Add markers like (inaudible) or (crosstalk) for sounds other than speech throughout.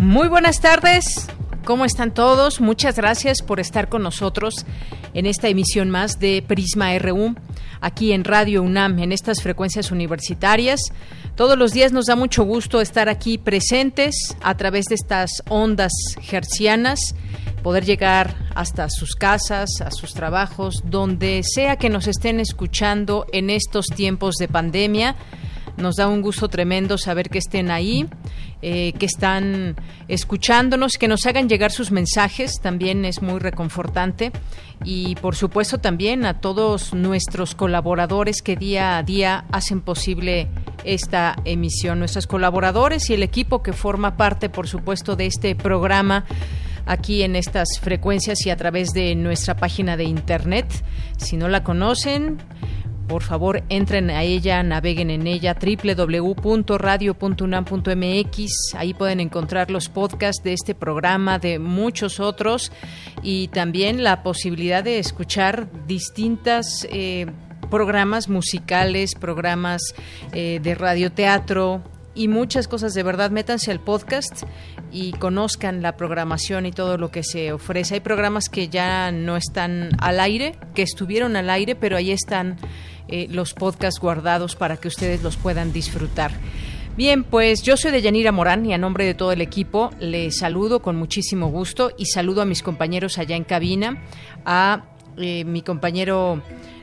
Muy buenas tardes. ¿Cómo están todos? Muchas gracias por estar con nosotros en esta emisión más de Prisma RU, aquí en Radio UNAM, en estas frecuencias universitarias. Todos los días nos da mucho gusto estar aquí presentes a través de estas ondas hercianas, poder llegar hasta sus casas, a sus trabajos, donde sea que nos estén escuchando en estos tiempos de pandemia. Nos da un gusto tremendo saber que estén ahí, eh, que están escuchándonos, que nos hagan llegar sus mensajes, también es muy reconfortante. Y por supuesto también a todos nuestros colaboradores que día a día hacen posible esta emisión, nuestros colaboradores y el equipo que forma parte, por supuesto, de este programa aquí en estas frecuencias y a través de nuestra página de internet. Si no la conocen, por favor entren a ella, naveguen en ella www.radio.unam.mx. Ahí pueden encontrar los podcasts de este programa, de muchos otros y también la posibilidad de escuchar distintas eh, programas musicales, programas eh, de radioteatro y muchas cosas. De verdad, métanse al podcast y conozcan la programación y todo lo que se ofrece. Hay programas que ya no están al aire, que estuvieron al aire, pero ahí están eh, los podcasts guardados para que ustedes los puedan disfrutar. Bien, pues yo soy de Yanira Morán y a nombre de todo el equipo les saludo con muchísimo gusto y saludo a mis compañeros allá en cabina, a eh, mi compañero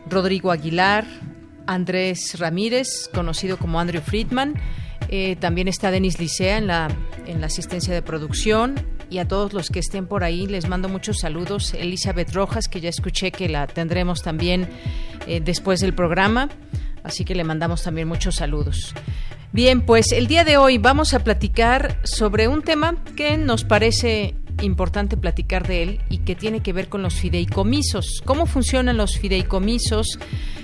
Rodrigo Aguilar, Andrés Ramírez, conocido como Andrew Friedman, eh, también está Denis Licea en la, en la asistencia de producción, y a todos los que estén por ahí les mando muchos saludos. Elizabeth Rojas, que ya escuché que la tendremos también eh, después del programa, así que le mandamos también muchos saludos. Bien, pues el día de hoy vamos a platicar sobre un tema que nos parece importante platicar de él y que tiene que ver con los fideicomisos. ¿Cómo funcionan los fideicomisos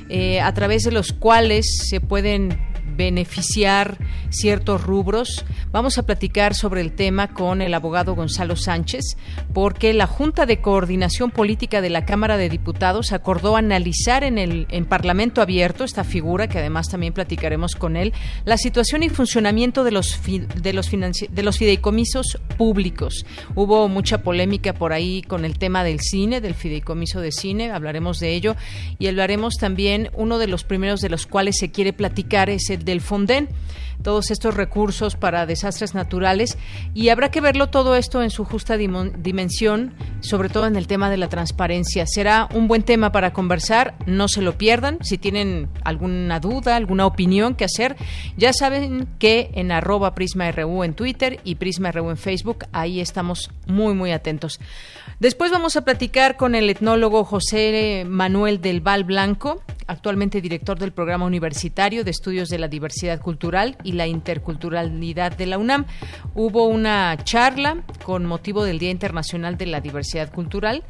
eh, a través de los cuales se pueden beneficiar ciertos rubros. Vamos a platicar sobre el tema con el abogado Gonzalo Sánchez, porque la Junta de Coordinación Política de la Cámara de Diputados acordó analizar en el en Parlamento Abierto esta figura, que además también platicaremos con él, la situación y funcionamiento de los de los de los fideicomisos públicos. Hubo mucha polémica por ahí con el tema del cine, del fideicomiso de cine, hablaremos de ello y hablaremos también uno de los primeros de los cuales se quiere platicar es del Fonden todos estos recursos para desastres naturales y habrá que verlo todo esto en su justa dimensión, sobre todo en el tema de la transparencia. Será un buen tema para conversar, no se lo pierdan. Si tienen alguna duda, alguna opinión que hacer, ya saben que en arroba PrismaRU en Twitter y PrismaRU en Facebook, ahí estamos muy, muy atentos. Después vamos a platicar con el etnólogo José Manuel del Val Blanco, actualmente director del Programa Universitario de Estudios de la Diversidad Cultural y la Interculturalidad de la UNAM. Hubo una charla con motivo del Día Internacional de la Diversidad Cultural,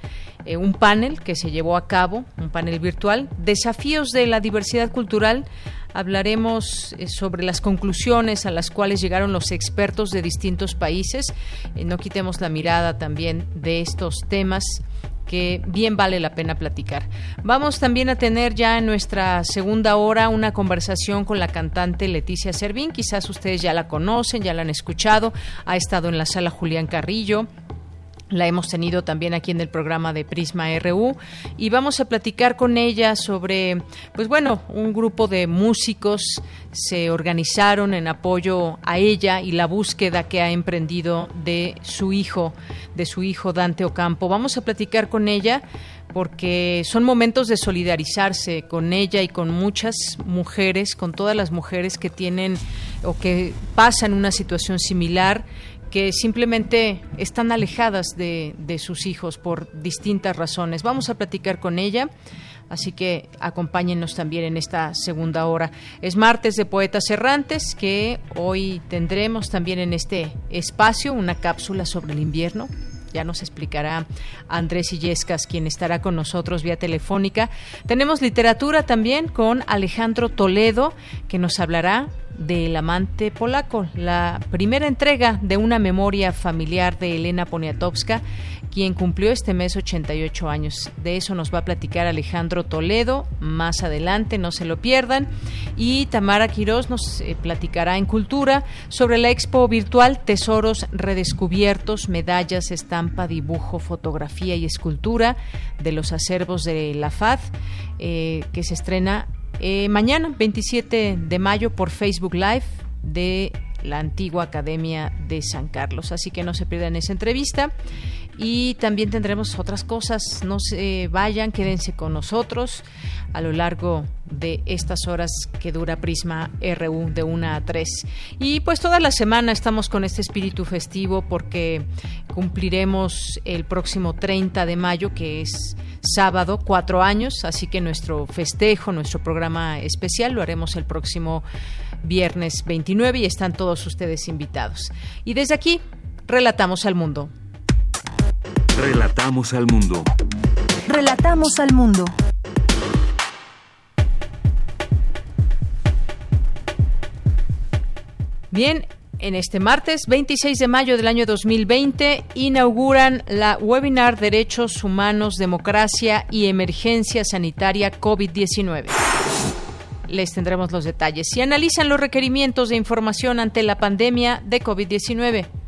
eh, un panel que se llevó a cabo, un panel virtual, Desafíos de la Diversidad Cultural hablaremos eh, sobre las conclusiones a las cuales llegaron los expertos de distintos países. Eh, no quitemos la mirada también de estos temas que bien vale la pena platicar. Vamos también a tener ya en nuestra segunda hora una conversación con la cantante Leticia Servín. Quizás ustedes ya la conocen, ya la han escuchado. Ha estado en la sala Julián Carrillo la hemos tenido también aquí en el programa de Prisma RU y vamos a platicar con ella sobre, pues bueno, un grupo de músicos se organizaron en apoyo a ella y la búsqueda que ha emprendido de su hijo, de su hijo Dante Ocampo. Vamos a platicar con ella porque son momentos de solidarizarse con ella y con muchas mujeres, con todas las mujeres que tienen o que pasan una situación similar que simplemente están alejadas de, de sus hijos por distintas razones. Vamos a platicar con ella. Así que acompáñenos también en esta segunda hora. Es martes de Poetas Errantes, que hoy tendremos también en este espacio una cápsula sobre el invierno, ya nos explicará Andrés Illescas, quien estará con nosotros vía telefónica. Tenemos literatura también con Alejandro Toledo, que nos hablará del amante polaco, la primera entrega de una memoria familiar de Elena Poniatowska, quien cumplió este mes 88 años. De eso nos va a platicar Alejandro Toledo más adelante, no se lo pierdan. Y Tamara Quirós nos eh, platicará en Cultura sobre la expo virtual Tesoros Redescubiertos, Medallas, Estampa, Dibujo, Fotografía y Escultura de los acervos de la FAD, eh, que se estrena eh, mañana, 27 de mayo, por Facebook Live de la antigua Academia de San Carlos. Así que no se pierdan esa entrevista. Y también tendremos otras cosas. No se vayan, quédense con nosotros a lo largo de estas horas que dura Prisma RU de 1 a 3. Y pues toda la semana estamos con este espíritu festivo porque cumpliremos el próximo 30 de mayo, que es sábado, cuatro años, así que nuestro festejo, nuestro programa especial lo haremos el próximo viernes 29 y están todos ustedes invitados. Y desde aquí, relatamos al mundo. Relatamos al mundo. Relatamos al mundo. Bien, en este martes 26 de mayo del año 2020 inauguran la webinar Derechos Humanos, Democracia y Emergencia Sanitaria COVID-19. Les tendremos los detalles y analizan los requerimientos de información ante la pandemia de COVID-19.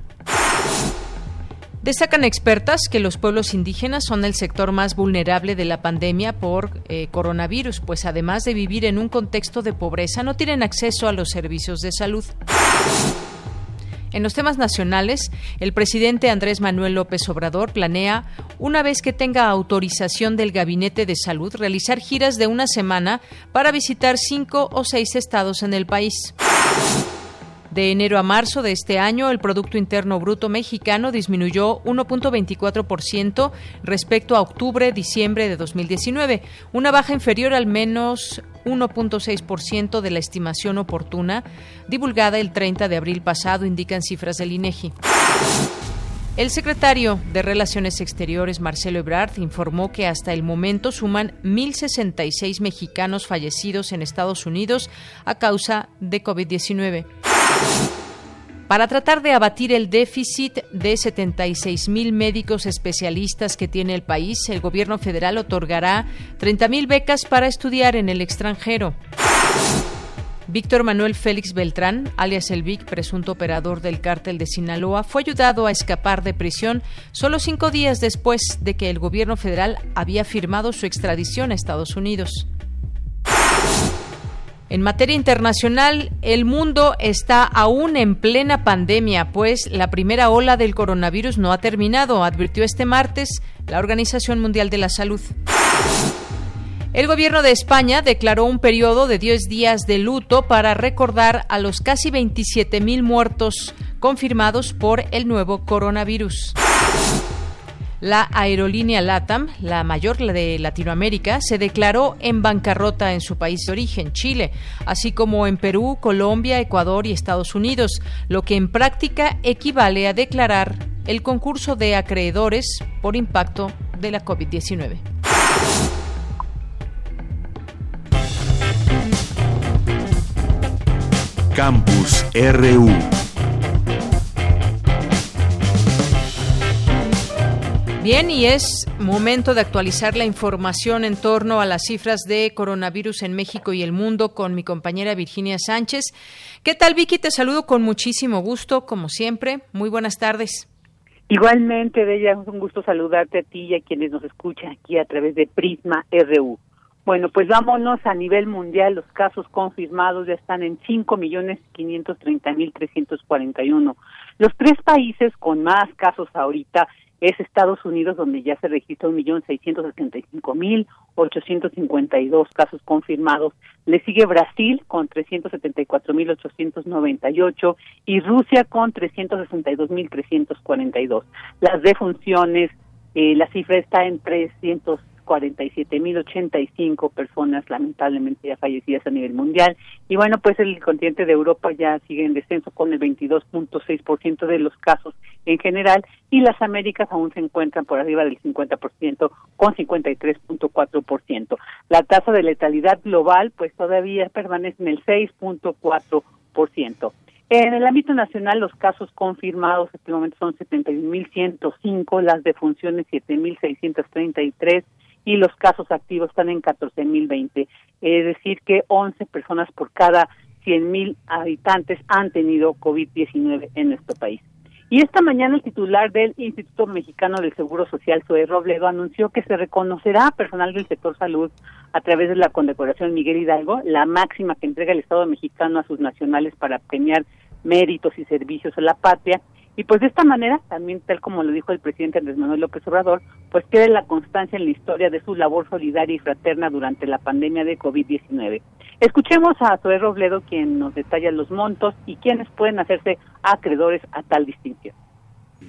Destacan expertas que los pueblos indígenas son el sector más vulnerable de la pandemia por eh, coronavirus, pues además de vivir en un contexto de pobreza, no tienen acceso a los servicios de salud. En los temas nacionales, el presidente Andrés Manuel López Obrador planea, una vez que tenga autorización del Gabinete de Salud, realizar giras de una semana para visitar cinco o seis estados en el país. De enero a marzo de este año, el Producto Interno Bruto mexicano disminuyó 1.24% respecto a octubre-diciembre de 2019, una baja inferior al menos 1.6% de la estimación oportuna divulgada el 30 de abril pasado, indican cifras del INEGI. El secretario de Relaciones Exteriores, Marcelo Ebrard, informó que hasta el momento suman 1.066 mexicanos fallecidos en Estados Unidos a causa de COVID-19. Para tratar de abatir el déficit de 76 mil médicos especialistas que tiene el país, el gobierno federal otorgará 30 mil becas para estudiar en el extranjero. Víctor Manuel Félix Beltrán, alias el Vic, presunto operador del cártel de Sinaloa, fue ayudado a escapar de prisión solo cinco días después de que el gobierno federal había firmado su extradición a Estados Unidos. En materia internacional, el mundo está aún en plena pandemia, pues la primera ola del coronavirus no ha terminado, advirtió este martes la Organización Mundial de la Salud. El gobierno de España declaró un periodo de 10 días de luto para recordar a los casi 27.000 muertos confirmados por el nuevo coronavirus. La aerolínea LATAM, la mayor de Latinoamérica, se declaró en bancarrota en su país de origen, Chile, así como en Perú, Colombia, Ecuador y Estados Unidos, lo que en práctica equivale a declarar el concurso de acreedores por impacto de la COVID-19. Campus RU Bien, y es momento de actualizar la información en torno a las cifras de coronavirus en México y el mundo con mi compañera Virginia Sánchez. ¿Qué tal, Vicky? Te saludo con muchísimo gusto, como siempre. Muy buenas tardes. Igualmente, Bella, es un gusto saludarte a ti y a quienes nos escuchan aquí a través de Prisma RU. Bueno, pues vámonos a nivel mundial. Los casos confirmados ya están en cinco millones quinientos treinta mil trescientos cuarenta y uno. Los tres países con más casos ahorita es Estados Unidos, donde ya se registra 1.675.852 casos confirmados. Le sigue Brasil con 374.898 y Rusia con 362.342. Las defunciones, eh, la cifra está en 300 47.085 personas lamentablemente ya fallecidas a nivel mundial. Y bueno, pues el continente de Europa ya sigue en descenso con el 22.6% de los casos en general y las Américas aún se encuentran por arriba del 50% con 53.4%. La tasa de letalidad global pues todavía permanece en el 6.4%. En el ámbito nacional, los casos confirmados en este momento son 71.105, las defunciones 7.633 y los casos activos están en 14.020. Es decir, que 11 personas por cada 100.000 habitantes han tenido COVID-19 en nuestro país. Y esta mañana el titular del Instituto Mexicano del Seguro Social, Zoe Robledo, anunció que se reconocerá a personal del sector salud a través de la condecoración Miguel Hidalgo, la máxima que entrega el Estado mexicano a sus nacionales para premiar méritos y servicios a la patria, y pues de esta manera, también tal como lo dijo el presidente Andrés Manuel López Obrador, pues quede la constancia en la historia de su labor solidaria y fraterna durante la pandemia de COVID-19. Escuchemos a Zoé Robledo, quien nos detalla los montos y quienes pueden hacerse acreedores a tal distinción.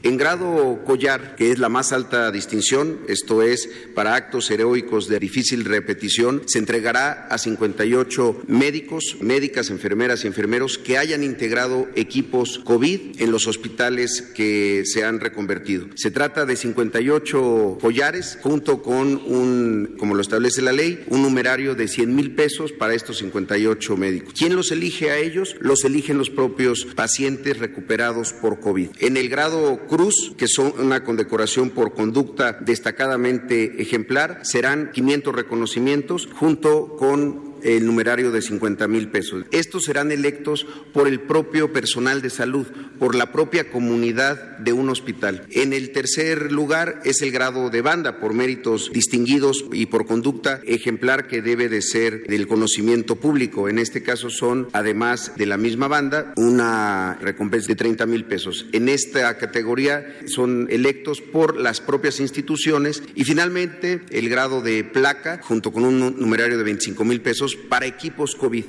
En grado collar, que es la más alta distinción, esto es, para actos heroicos de difícil repetición, se entregará a 58 médicos, médicas, enfermeras y enfermeros que hayan integrado equipos COVID en los hospitales que se han reconvertido. Se trata de 58 collares junto con un, como lo establece la ley, un numerario de 100 mil pesos para estos 58 médicos. ¿Quién los elige a ellos? Los eligen los propios pacientes recuperados por COVID. En el grado Cruz, que son una condecoración por conducta destacadamente ejemplar, serán 500 reconocimientos junto con el numerario de 50 mil pesos. Estos serán electos por el propio personal de salud, por la propia comunidad de un hospital. En el tercer lugar es el grado de banda por méritos distinguidos y por conducta ejemplar que debe de ser del conocimiento público. En este caso son, además de la misma banda, una recompensa de 30 mil pesos. En esta categoría son electos por las propias instituciones y finalmente el grado de placa junto con un numerario de 25 mil pesos para equipos COVID.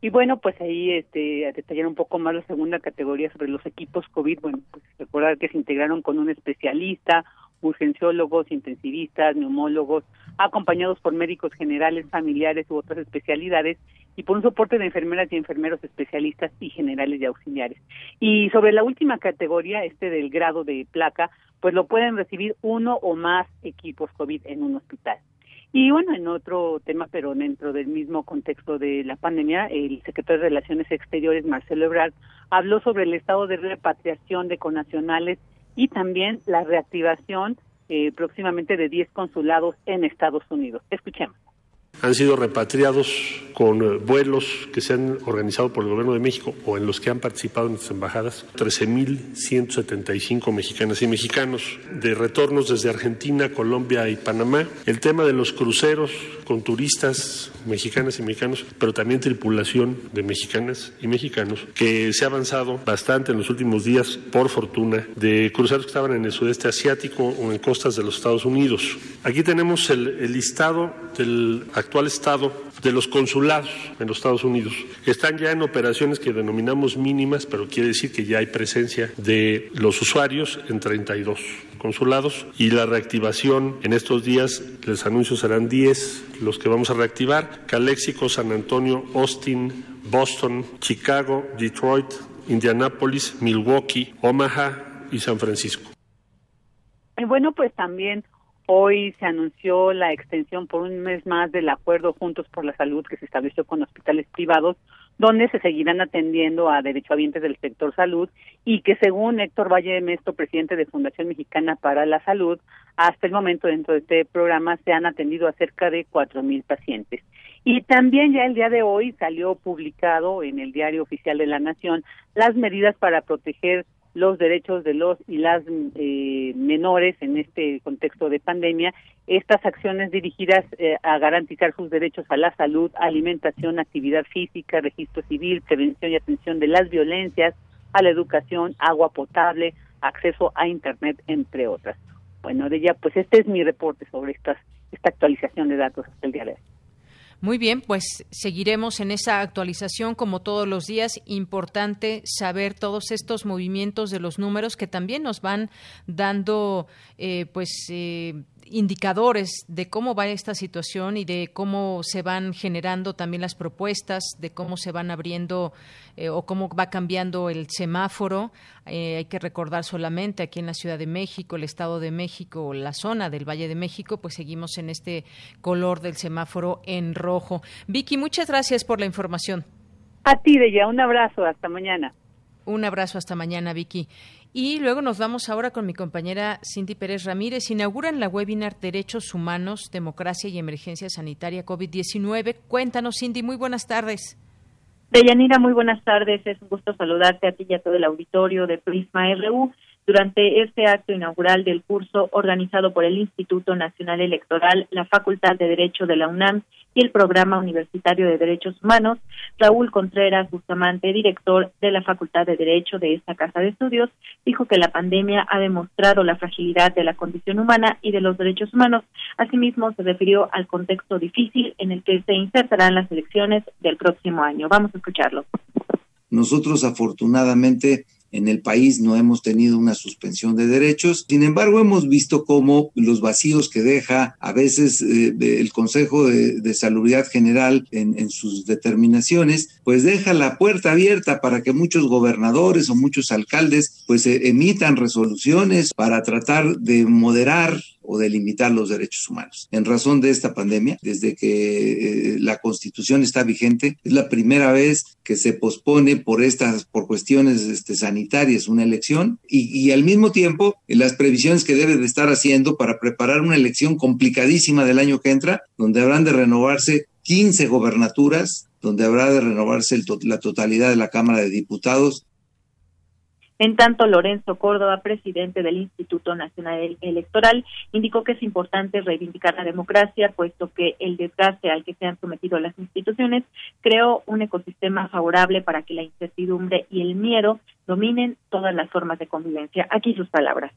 Y bueno, pues ahí este, a detallar un poco más la segunda categoría sobre los equipos COVID. Bueno, pues recordar que se integraron con un especialista, urgenciólogos, intensivistas, neumólogos, acompañados por médicos generales, familiares u otras especialidades y por un soporte de enfermeras y enfermeros especialistas y generales y auxiliares. Y sobre la última categoría, este del grado de placa, pues lo pueden recibir uno o más equipos COVID en un hospital. Y bueno, en otro tema, pero dentro del mismo contexto de la pandemia, el secretario de Relaciones Exteriores, Marcelo Ebrard, habló sobre el estado de repatriación de conacionales y también la reactivación eh, próximamente de 10 consulados en Estados Unidos. Escuchemos han sido repatriados con eh, vuelos que se han organizado por el Gobierno de México o en los que han participado en las embajadas, 13.175 mexicanas y mexicanos de retornos desde Argentina, Colombia y Panamá. El tema de los cruceros con turistas mexicanas y mexicanos, pero también tripulación de mexicanas y mexicanos, que se ha avanzado bastante en los últimos días, por fortuna, de cruceros que estaban en el sudeste asiático o en costas de los Estados Unidos. Aquí tenemos el, el listado del actual estado de los consulados en los Estados Unidos. Están ya en operaciones que denominamos mínimas, pero quiere decir que ya hay presencia de los usuarios en 32 consulados y la reactivación en estos días, les anuncio, serán 10 los que vamos a reactivar. Caléxico, San Antonio, Austin, Boston, Chicago, Detroit, Indianápolis, Milwaukee, Omaha y San Francisco. Y bueno, pues también Hoy se anunció la extensión por un mes más del acuerdo Juntos por la Salud que se estableció con hospitales privados, donde se seguirán atendiendo a derechohabientes del sector salud y que según Héctor Valle Mesto, presidente de Fundación Mexicana para la Salud, hasta el momento dentro de este programa se han atendido a cerca de cuatro mil pacientes. Y también ya el día de hoy salió publicado en el Diario Oficial de la Nación las medidas para proteger los derechos de los y las eh, menores en este contexto de pandemia, estas acciones dirigidas eh, a garantizar sus derechos a la salud, alimentación, actividad física, registro civil, prevención y atención de las violencias, a la educación, agua potable, acceso a Internet, entre otras. Bueno, de ella, pues este es mi reporte sobre estas, esta actualización de datos hasta el día de hoy. Muy bien, pues seguiremos en esa actualización como todos los días. Importante saber todos estos movimientos de los números que también nos van dando, eh, pues. Eh, indicadores de cómo va esta situación y de cómo se van generando también las propuestas, de cómo se van abriendo eh, o cómo va cambiando el semáforo. Eh, hay que recordar solamente aquí en la Ciudad de México, el Estado de México, la zona del Valle de México, pues seguimos en este color del semáforo en rojo. Vicky, muchas gracias por la información. A ti, Deya, un abrazo, hasta mañana. Un abrazo hasta mañana, Vicky. Y luego nos vamos ahora con mi compañera Cindy Pérez Ramírez. Inauguran la webinar Derechos Humanos, Democracia y Emergencia Sanitaria COVID-19. Cuéntanos, Cindy, muy buenas tardes. Deyanira, muy buenas tardes. Es un gusto saludarte a ti y a todo el auditorio de Prisma RU durante este acto inaugural del curso organizado por el Instituto Nacional Electoral, la Facultad de Derecho de la UNAM y el Programa Universitario de Derechos Humanos, Raúl Contreras Bustamante, director de la Facultad de Derecho de esta Casa de Estudios, dijo que la pandemia ha demostrado la fragilidad de la condición humana y de los derechos humanos. Asimismo, se refirió al contexto difícil en el que se insertarán las elecciones del próximo año. Vamos a escucharlo. Nosotros, afortunadamente, en el país no hemos tenido una suspensión de derechos. Sin embargo, hemos visto cómo los vacíos que deja a veces eh, el Consejo de, de Salubridad General en, sus determinaciones, pues deja la puerta abierta para que muchos gobernadores o muchos alcaldes pues eh, emitan resoluciones para tratar de moderar o de limitar los derechos humanos. En razón de esta pandemia, desde que eh, la Constitución está vigente, es la primera vez que se pospone por estas, por cuestiones este, sanitarias una elección y, al mismo tiempo las previsiones que debe de estar haciendo para preparar una elección complicadísima del año que entra, donde habrán de renovarse 15 gobernaturas, donde habrá de renovarse la totalidad de la Cámara de Diputados, en tanto, Lorenzo Córdoba, presidente del Instituto Nacional Electoral, indicó que es importante reivindicar la democracia, puesto que el desgaste al que se han sometido las instituciones creó un ecosistema favorable para que la incertidumbre y el miedo dominen todas las formas de convivencia. Aquí sus palabras.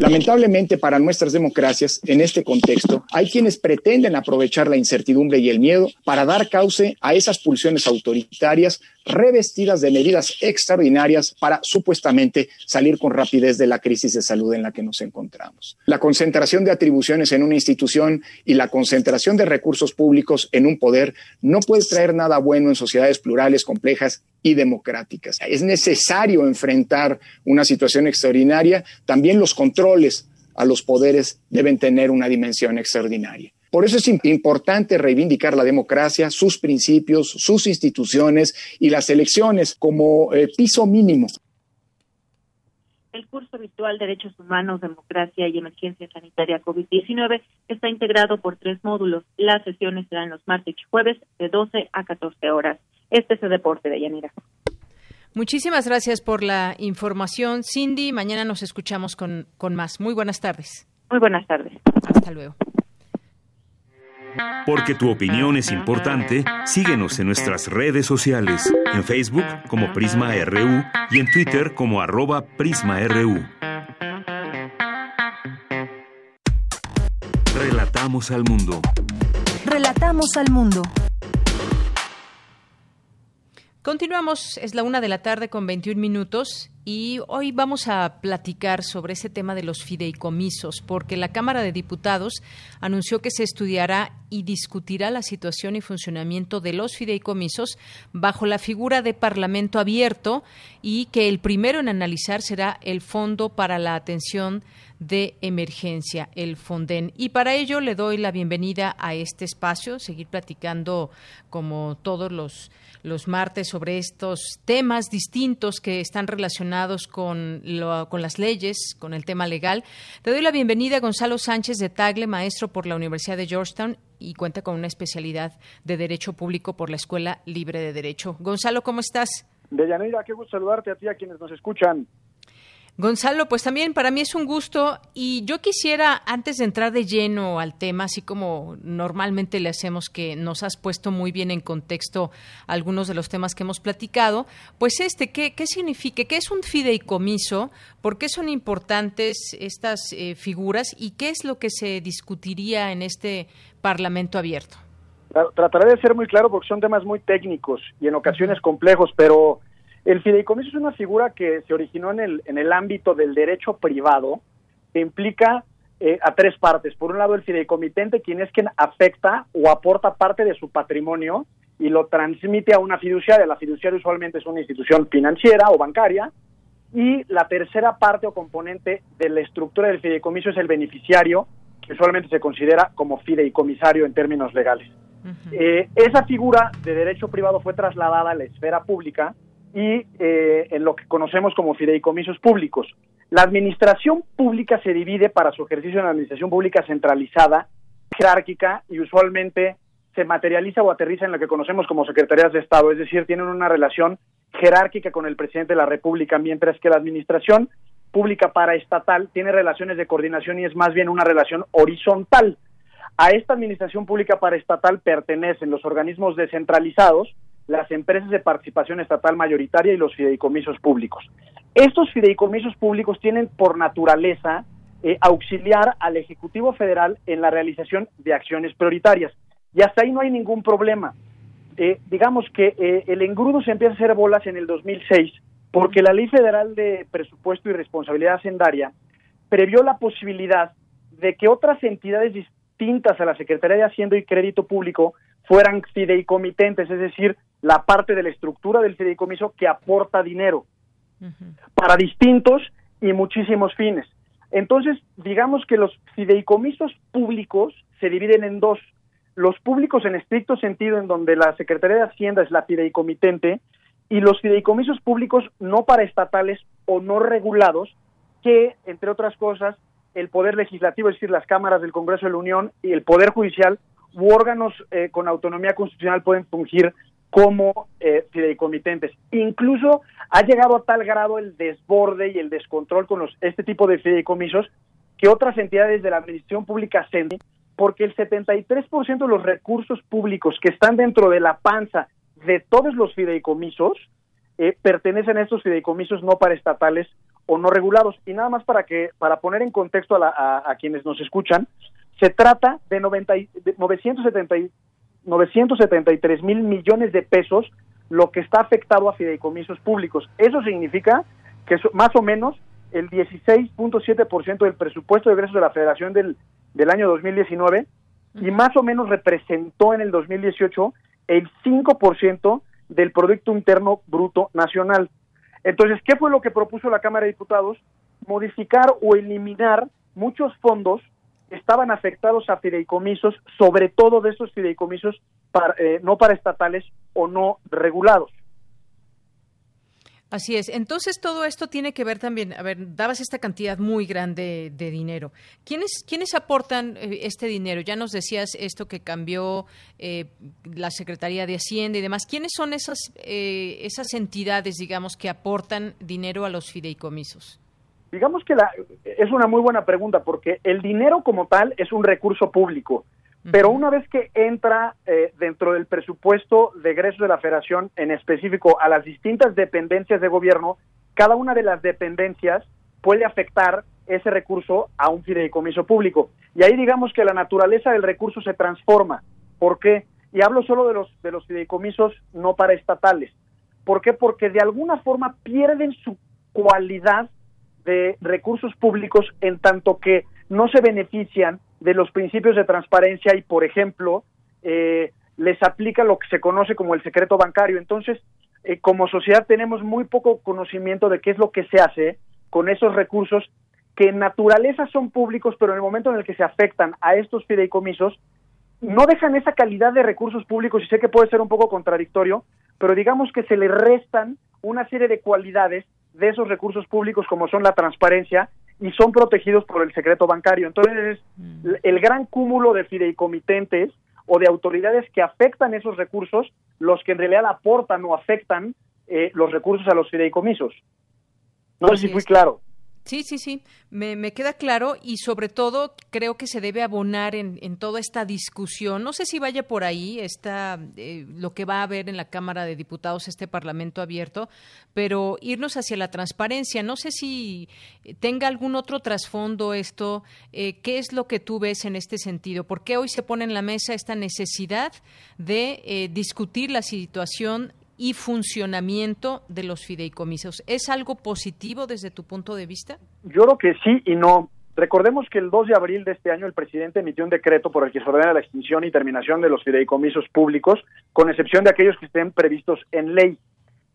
Lamentablemente para nuestras democracias, en este contexto, hay quienes pretenden aprovechar la incertidumbre y el miedo para dar cauce a esas pulsiones autoritarias revestidas de medidas extraordinarias para supuestamente salir con rapidez de la crisis de salud en la que nos encontramos. La concentración de atribuciones en una institución y la concentración de recursos públicos en un poder no puede traer nada bueno en sociedades plurales, complejas y democráticas. Es necesario enfrentar una situación extraordinaria. También los controles a los poderes deben tener una dimensión extraordinaria. Por eso es importante reivindicar la democracia, sus principios, sus instituciones y las elecciones como eh, piso mínimo. El curso virtual Derechos Humanos, Democracia y Emergencia Sanitaria COVID-19 está integrado por tres módulos. Las sesiones serán los martes y jueves de 12 a 14 horas. Este es el deporte de Yanira. Muchísimas gracias por la información, Cindy. Mañana nos escuchamos con, con más. Muy buenas tardes. Muy buenas tardes. Hasta luego. Porque tu opinión es importante, síguenos en nuestras redes sociales, en Facebook como Prisma RU y en Twitter como arroba PrismaRU. Relatamos al mundo. Relatamos al mundo. Continuamos, es la una de la tarde con 21 minutos y hoy vamos a platicar sobre ese tema de los fideicomisos, porque la Cámara de Diputados anunció que se estudiará y discutirá la situación y funcionamiento de los fideicomisos bajo la figura de Parlamento abierto y que el primero en analizar será el Fondo para la Atención Emergencia, el FONDEN. Y para ello le doy la bienvenida a este espacio, seguir platicando como todos los los martes sobre estos temas distintos que están relacionados con, lo, con las leyes, con el tema legal. Te doy la bienvenida a Gonzalo Sánchez de Tagle, maestro por la Universidad de Georgetown y cuenta con una especialidad de Derecho Público por la Escuela Libre de Derecho. Gonzalo, ¿cómo estás? Deyanira, qué gusto saludarte a ti, a quienes nos escuchan. Gonzalo, pues también para mí es un gusto y yo quisiera, antes de entrar de lleno al tema, así como normalmente le hacemos, que nos has puesto muy bien en contexto algunos de los temas que hemos platicado, pues este, ¿qué, qué significa? ¿Qué es un fideicomiso? ¿Por qué son importantes estas eh, figuras y qué es lo que se discutiría en este Parlamento abierto? Trataré de ser muy claro porque son temas muy técnicos y en ocasiones complejos, pero el fideicomiso es una figura que se originó en el, en el ámbito del derecho privado, que implica eh, a tres partes. Por un lado, el fideicomitente, quien es quien afecta o aporta parte de su patrimonio y lo transmite a una fiduciaria. La fiduciaria usualmente es una institución financiera o bancaria. Y la tercera parte o componente de la estructura del fideicomiso es el beneficiario, que usualmente se considera como fideicomisario en términos legales. Eh, esa figura de derecho privado fue trasladada a la esfera pública y eh, en lo que conocemos como fideicomisos públicos. La administración pública se divide para su ejercicio en administración pública centralizada, jerárquica y usualmente se materializa o aterriza en lo que conocemos como secretarías de Estado, es decir, tienen una relación jerárquica con el presidente de la República, mientras que la administración pública para estatal tiene relaciones de coordinación y es más bien una relación horizontal. A esta administración pública para estatal pertenecen los organismos descentralizados, las empresas de participación estatal mayoritaria y los fideicomisos públicos. Estos fideicomisos públicos tienen por naturaleza eh, auxiliar al Ejecutivo Federal en la realización de acciones prioritarias. Y hasta ahí no hay ningún problema. Eh, digamos que eh, el engrudo se empieza a hacer bolas en el 2006 porque la Ley Federal de Presupuesto y Responsabilidad Hacendaria previó la posibilidad de que otras entidades distintas a la Secretaría de Hacienda y Crédito Público fueran fideicomitentes, es decir, la parte de la estructura del fideicomiso que aporta dinero para distintos y muchísimos fines. Entonces, digamos que los fideicomisos públicos se dividen en dos. Los públicos en estricto sentido, en donde la Secretaría de Hacienda es la fideicomitente, y los fideicomisos públicos no paraestatales o no regulados, que, entre otras cosas, el Poder Legislativo, es decir, las cámaras del Congreso de la Unión y el Poder Judicial u órganos eh, con autonomía constitucional pueden fungir como eh, fideicomitentes. Incluso ha llegado a tal grado el desborde y el descontrol con los, este tipo de fideicomisos que otras entidades de la administración pública se porque el 73% de los recursos públicos que están dentro de la panza de todos los fideicomisos eh, pertenecen a estos fideicomisos no paraestatales o no regulados. Y nada más para que para poner en contexto a, quienes nos escuchan, se trata de, 90, de 970 973 mil millones de pesos lo que está afectado a fideicomisos públicos. Eso significa que más o menos el 16.7% del presupuesto de egresos de la Federación del, del año 2019 y más o menos representó en el 2018 el 5% del Producto Interno Bruto Nacional. Entonces, ¿qué fue lo que propuso la Cámara de Diputados? Modificar o eliminar muchos fondos estaban afectados a fideicomisos, sobre todo de esos fideicomisos para, eh, no paraestatales o no regulados. Así es. Entonces todo esto tiene que ver también, a ver, dabas esta cantidad muy grande de dinero. ¿Quiénes, quiénes aportan eh, este dinero? Ya nos decías esto que cambió eh, la Secretaría de Hacienda y demás. ¿Quiénes son esas, esas entidades, digamos, que aportan dinero a los fideicomisos? Digamos que la, es una muy buena pregunta porque el dinero como tal es un recurso público, pero una vez que entra eh, dentro del presupuesto de egresos de la federación, en específico a las distintas dependencias de gobierno, cada una de las dependencias puede afectar ese recurso a un fideicomiso público. Y ahí digamos que la naturaleza del recurso se transforma. ¿Por qué? Y hablo solo de los, de los fideicomisos no paraestatales. ¿Por qué? Porque de alguna forma pierden su cualidad de recursos públicos en tanto que no se benefician de los principios de transparencia y, por ejemplo, eh, les aplica lo que se conoce como el secreto bancario. Entonces, eh, como sociedad tenemos muy poco conocimiento de qué es lo que se hace con esos recursos que en naturaleza son públicos, pero en el momento en el que se afectan a estos fideicomisos, no dejan esa calidad de recursos públicos y sé que puede ser un poco contradictorio, pero digamos que se le restan una serie de cualidades de esos recursos públicos como son la transparencia y son protegidos por el secreto bancario. Entonces, mm. el gran cúmulo de fideicomitentes o de autoridades que afectan esos recursos, los que en realidad aportan o afectan eh, los recursos a los fideicomisos. No sé si fui claro. Sí, sí, sí, me, me, queda claro y sobre todo creo que se debe abonar en, en toda esta discusión. No sé si vaya por ahí está eh, lo que va a haber en la Cámara de Diputados, este Parlamento abierto, pero irnos hacia la transparencia. No sé si tenga algún otro trasfondo esto. Eh, ¿Qué es lo que tú ves en este sentido? ¿Por qué hoy se pone en la mesa esta necesidad de eh, discutir la situación y funcionamiento de los fideicomisos. ¿Es algo positivo desde tu punto de vista? Yo creo que sí y no. Recordemos que el 2 de abril de este año el presidente emitió un decreto por el que se ordena la extinción y terminación de los fideicomisos públicos, con excepción de aquellos que estén previstos en ley.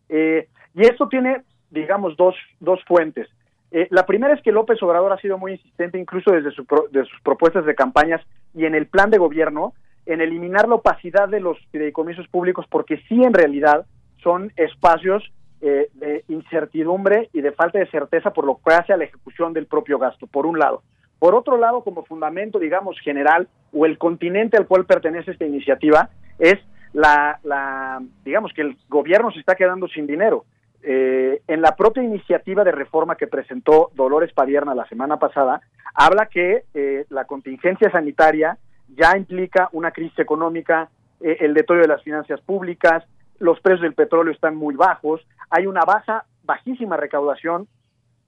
Eh, y esto tiene, digamos, dos, dos fuentes. Eh, la primera es que López Obrador ha sido muy insistente, incluso desde su de sus propuestas de campañas y en el plan de gobierno, en eliminar la opacidad de los fideicomisos públicos, porque sí, en realidad, son espacios eh, de incertidumbre y de falta de certeza por lo que hace a la ejecución del propio gasto, por un lado. Por otro lado, como fundamento, digamos, general, o el continente al cual pertenece esta iniciativa, es la, la digamos, que el gobierno se está quedando sin dinero. Eh, en la propia iniciativa de reforma que presentó Dolores Padierna la semana pasada, habla que eh, la contingencia sanitaria ya implica una crisis económica, el deterioro de las finanzas públicas, los precios del petróleo están muy bajos, hay una baja, bajísima recaudación,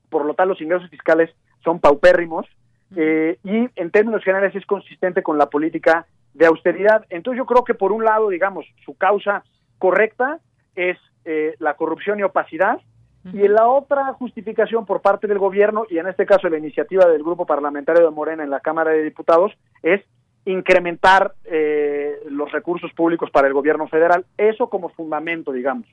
por lo tanto los ingresos fiscales son paupérrimos eh, y en términos generales es consistente con la política de austeridad. Entonces yo creo que por un lado, digamos, su causa correcta es eh, la corrupción y opacidad, y la otra justificación por parte del gobierno, y en este caso la iniciativa del Grupo Parlamentario de Morena en la Cámara de Diputados, es incrementar eh, los recursos públicos para el gobierno federal, eso como fundamento, digamos.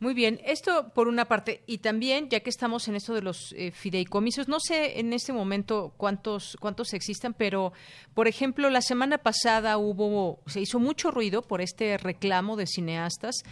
Muy bien, esto por una parte. Y también ya que estamos en esto de los eh, fideicomisos, no sé en este momento cuántos cuántos existan, pero por ejemplo la semana pasada hubo se hizo mucho ruido por este reclamo de cineastas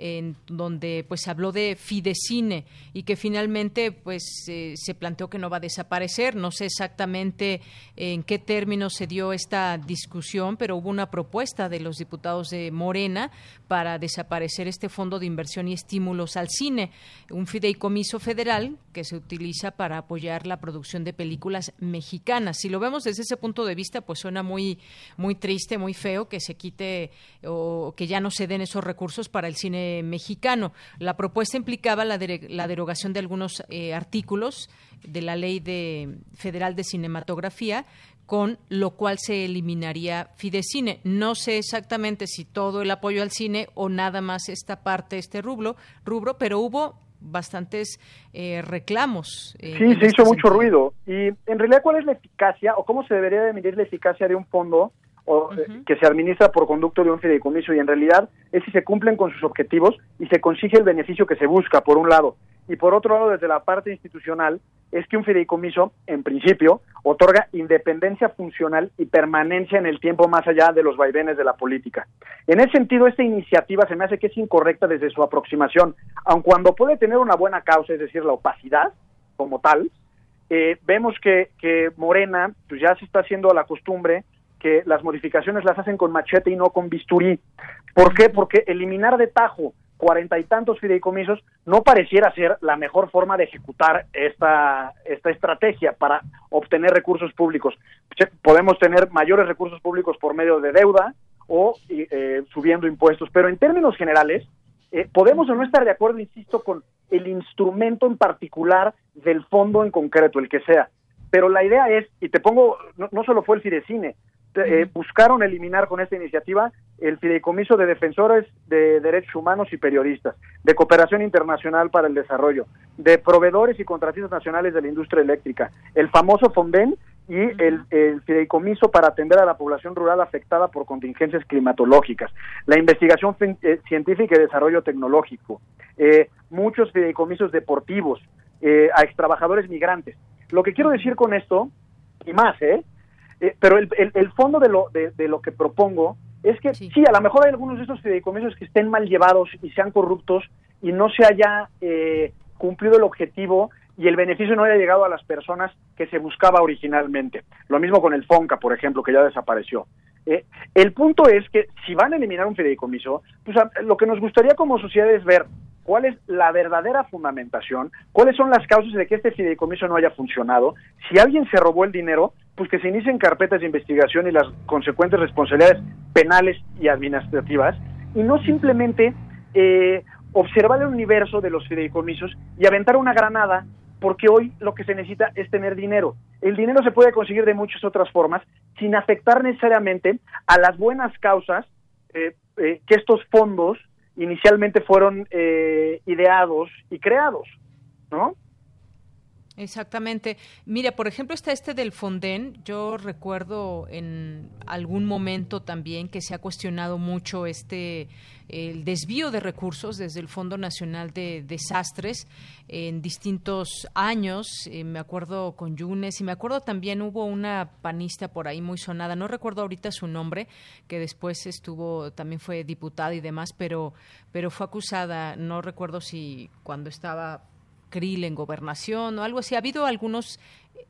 en donde pues habló de Fidecine y que finalmente pues eh, se planteó que no va a desaparecer. No sé exactamente en qué términos se dio esta discusión, pero hubo una propuesta de los diputados de Morena para desaparecer este fondo de inversión y estímulos al cine, un fideicomiso federal que se utiliza para apoyar la producción de películas mexicanas. Si lo vemos desde ese punto de vista, pues suena muy muy triste, muy feo que se quite o que ya no se den esos recursos para el cine mexicano. La propuesta implicaba la, derogación de algunos eh, artículos de la Ley de, Federal de Cinematografía, con lo cual se eliminaría Fidecine. No sé exactamente si todo el apoyo al cine o nada más esta parte, este rubro, rubro pero hubo bastantes eh, reclamos. Eh, sí, se hizo mucho ruido. Y en realidad, ¿cuál es la eficacia o cómo se debería de medir la eficacia de un fondo eh, que se administra por conducto de un fideicomiso y en realidad es si se cumplen con sus objetivos y se consigue el beneficio que se busca, por un lado. Y por otro lado, desde la parte institucional, es que un fideicomiso, en principio, otorga independencia funcional y permanencia en el tiempo más allá de los vaivenes de la política. En ese sentido, esta iniciativa se me hace que es incorrecta desde su aproximación, aun cuando puede tener una buena causa, es decir, la opacidad como tal, eh, vemos que, que Morena pues ya se está haciendo a la costumbre que las modificaciones las hacen con machete y no con bisturí. ¿Por qué? Porque eliminar de tajo cuarenta y tantos fideicomisos no pareciera ser la mejor forma de ejecutar esta, esta estrategia para obtener recursos públicos. Podemos tener mayores recursos públicos por medio de deuda o eh, subiendo impuestos, pero en términos generales, eh, podemos o no estar de acuerdo, insisto, con el instrumento en particular del fondo en concreto, el que sea. Pero la idea es, y te pongo, no, no solo fue el Fidecine, eh, buscaron eliminar con esta iniciativa el fideicomiso de defensores de derechos humanos y periodistas, de cooperación internacional para el desarrollo, de proveedores y contratistas nacionales de la industria eléctrica, el famoso FONDEN y el, fideicomiso para atender a la población rural afectada por contingencias climatológicas, la investigación eh, científica y desarrollo tecnológico, eh, muchos fideicomisos deportivos, a extrabajadores migrantes. Lo que quiero decir con esto, y más, ¿eh? Eh, pero el, el, fondo de lo, de, lo que propongo es que sí. a lo mejor hay algunos de estos fideicomisos que estén mal llevados y sean corruptos y no se haya eh, cumplido el objetivo y el beneficio no haya llegado a las personas que se buscaba originalmente. Lo mismo con el FONCA, por ejemplo, que ya desapareció. Eh, el punto es que si van a eliminar un fideicomiso, pues lo que nos gustaría como sociedad es ver cuál es la verdadera fundamentación, cuáles son las causas de que este fideicomiso no haya funcionado. Si alguien se robó el dinero, pues que se inicien carpetas de investigación y las consecuentes responsabilidades penales y administrativas, y no simplemente eh, observar el universo de los fideicomisos y aventar una granada, porque hoy lo que se necesita es tener dinero. El dinero se puede conseguir de muchas otras formas, sin afectar necesariamente a las buenas causas eh, eh, que estos fondos inicialmente fueron eh, ideados y creados, ¿no? Exactamente. Mira, por ejemplo, está este del Fonden. Yo recuerdo en algún momento también que se ha cuestionado mucho este el desvío de recursos desde el Fondo Nacional de Desastres en distintos años. Eh, me acuerdo con Yunes y me acuerdo también hubo una panista por ahí muy sonada. No recuerdo ahorita su nombre, que después estuvo también fue diputada y demás, pero pero fue acusada. No recuerdo si cuando estaba Krill en gobernación o algo así. Ha habido algunos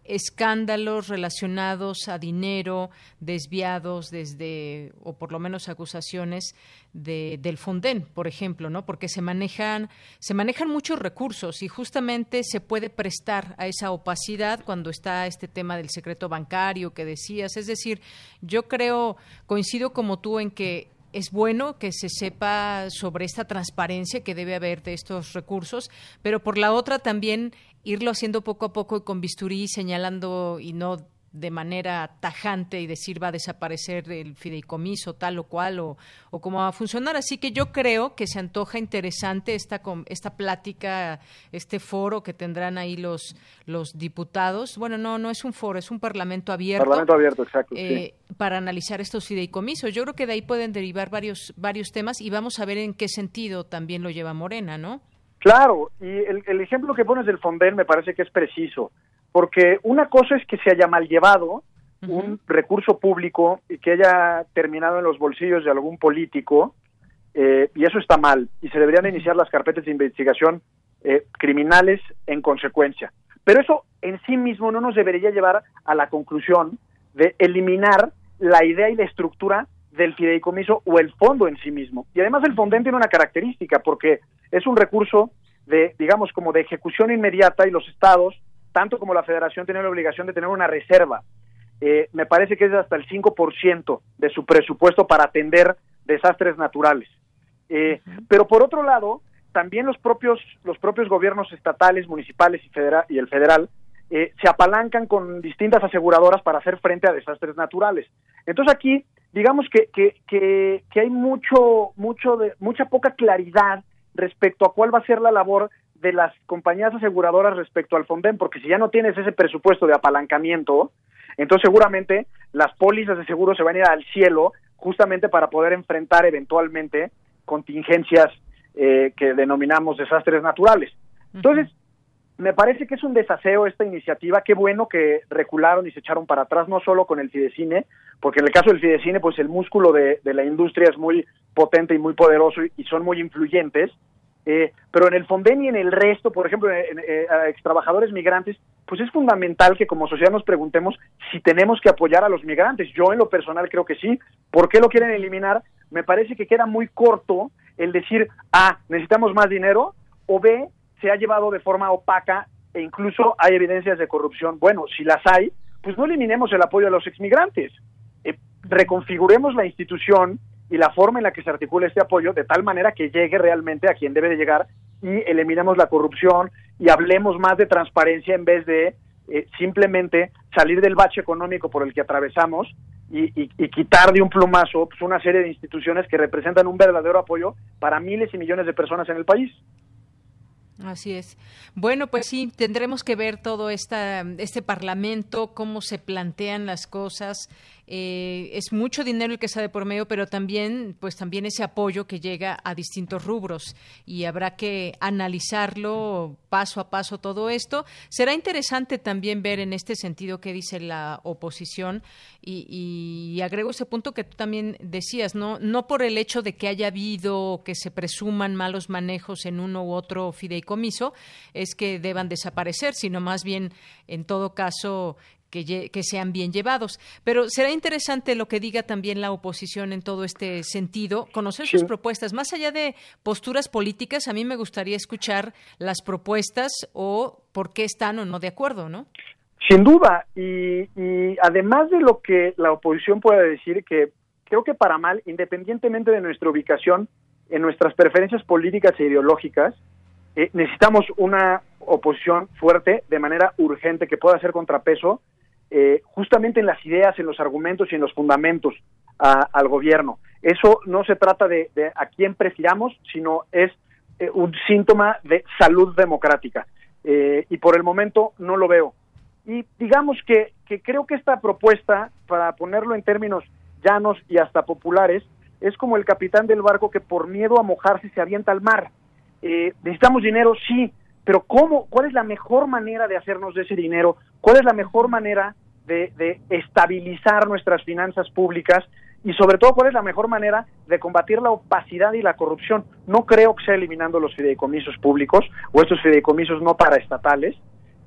escándalos relacionados a dinero desviados desde o por lo menos acusaciones de, del Fonden, por ejemplo, ¿no? Porque se manejan se manejan muchos recursos y justamente se puede prestar a esa opacidad cuando está este tema del secreto bancario que decías, es decir, yo creo coincido como tú en que es bueno que se sepa sobre esta transparencia que debe haber de estos recursos, pero por la otra también irlo haciendo poco a poco y con bisturí señalando y no de manera tajante y decir va a desaparecer el fideicomiso tal o cual o, o cómo va a funcionar. Así que yo creo que se antoja interesante esta, esta plática, este foro que tendrán ahí los, los diputados. Bueno, no, no es un foro, es un parlamento abierto. Parlamento abierto, exacto. Eh, para analizar estos fideicomisos. Yo creo que de ahí pueden derivar varios, varios temas y vamos a ver en qué sentido también lo lleva Morena, ¿no? Claro, y el, el ejemplo que pones del Fonden me parece que es preciso porque una cosa es que se haya mal llevado un recurso público y que haya terminado en los bolsillos de algún político, eh, y eso está mal, y se deberían iniciar las carpetas de investigación eh, criminales en consecuencia. Pero eso en sí mismo no nos debería llevar a la conclusión de eliminar la idea y la estructura del fideicomiso o el fondo en sí mismo. Y además el fondo tiene una característica, porque es un recurso de, digamos, como de ejecución inmediata y los estados tanto como la federación tiene la obligación de tener una reserva. Eh, me parece que es hasta el 5% de su presupuesto para atender desastres naturales. Eh, pero por otro lado, también los propios, los propios gobiernos estatales, municipales y, federal, y el federal eh, se apalancan con distintas aseguradoras para hacer frente a desastres naturales. Entonces aquí, digamos que, que, que, que hay mucho, mucho de, mucha poca claridad respecto a cuál va a ser la labor de las compañías aseguradoras respecto al Fonden, porque si ya no tienes ese presupuesto de apalancamiento, entonces seguramente las pólizas de seguro se van a ir al cielo justamente para poder enfrentar eventualmente contingencias eh, que denominamos desastres naturales. Entonces, me parece que es un desaseo esta iniciativa, qué bueno que recularon y se echaron para atrás, no solo con el Fidecine, porque en el caso del Fidecine, pues el músculo de, la industria es muy potente y muy poderoso y son muy influyentes, eh, pero en el Fonden y en el resto, por ejemplo, en, eh, a ex trabajadores migrantes, pues es fundamental que como sociedad nos preguntemos si tenemos que apoyar a los migrantes. Yo en lo personal creo que sí. ¿Por qué lo quieren eliminar? Me parece que queda muy corto el decir, A, necesitamos más dinero, o B, se ha llevado de forma opaca e incluso hay evidencias de corrupción. Bueno, si las hay, pues no eliminemos el apoyo a los exmigrantes. Eh, reconfiguremos la institución y la forma en la que se articula este apoyo de tal manera que llegue realmente a quien debe de llegar y eliminemos la corrupción y hablemos más de transparencia en vez de eh, simplemente salir del bache económico por el que atravesamos y, y, quitar de un plumazo pues, una serie de instituciones que representan un verdadero apoyo para miles y millones de personas en el país. Así es. Bueno, pues sí, tendremos que ver todo esta, este Parlamento, cómo se plantean las cosas, eh, es mucho dinero el que sale por medio, pero también, pues también ese apoyo que llega a distintos rubros y habrá que analizarlo paso a paso todo esto. Será interesante también ver en este sentido qué dice la oposición y, agrego ese punto que tú también decías, no, no por el hecho de que haya habido que se presuman malos manejos en uno u otro fideicomiso, es que deban desaparecer, sino más bien, en todo caso, que, que, sean bien llevados. Pero será interesante lo que diga también la oposición en todo este sentido, conocer sus propuestas. Más allá de posturas políticas, a mí me gustaría escuchar las propuestas o por qué están o no de acuerdo, ¿no? Sin duda, y, y además de lo que la oposición puede decir, que creo que para mal, independientemente de nuestra ubicación, en nuestras preferencias políticas e ideológicas, eh, necesitamos una oposición fuerte de manera urgente que pueda hacer contrapeso eh, justamente en las ideas, en los argumentos y en los fundamentos al gobierno. Eso no se trata de, a quién prefiramos, sino es eh, un síntoma de salud democrática. y por el momento no lo veo. Y digamos que, que creo que esta propuesta, para ponerlo en términos llanos y hasta populares, es como el capitán del barco que por miedo a mojarse se avienta al mar. Eh, necesitamos dinero, sí, pero ¿cómo? ¿Cuál es la mejor manera de hacernos de ese dinero? ¿Cuál es la mejor manera de, estabilizar nuestras finanzas públicas? Y sobre todo, ¿cuál es la mejor manera de combatir la opacidad y la corrupción? No creo que sea eliminando los fideicomisos públicos o estos fideicomisos no paraestatales.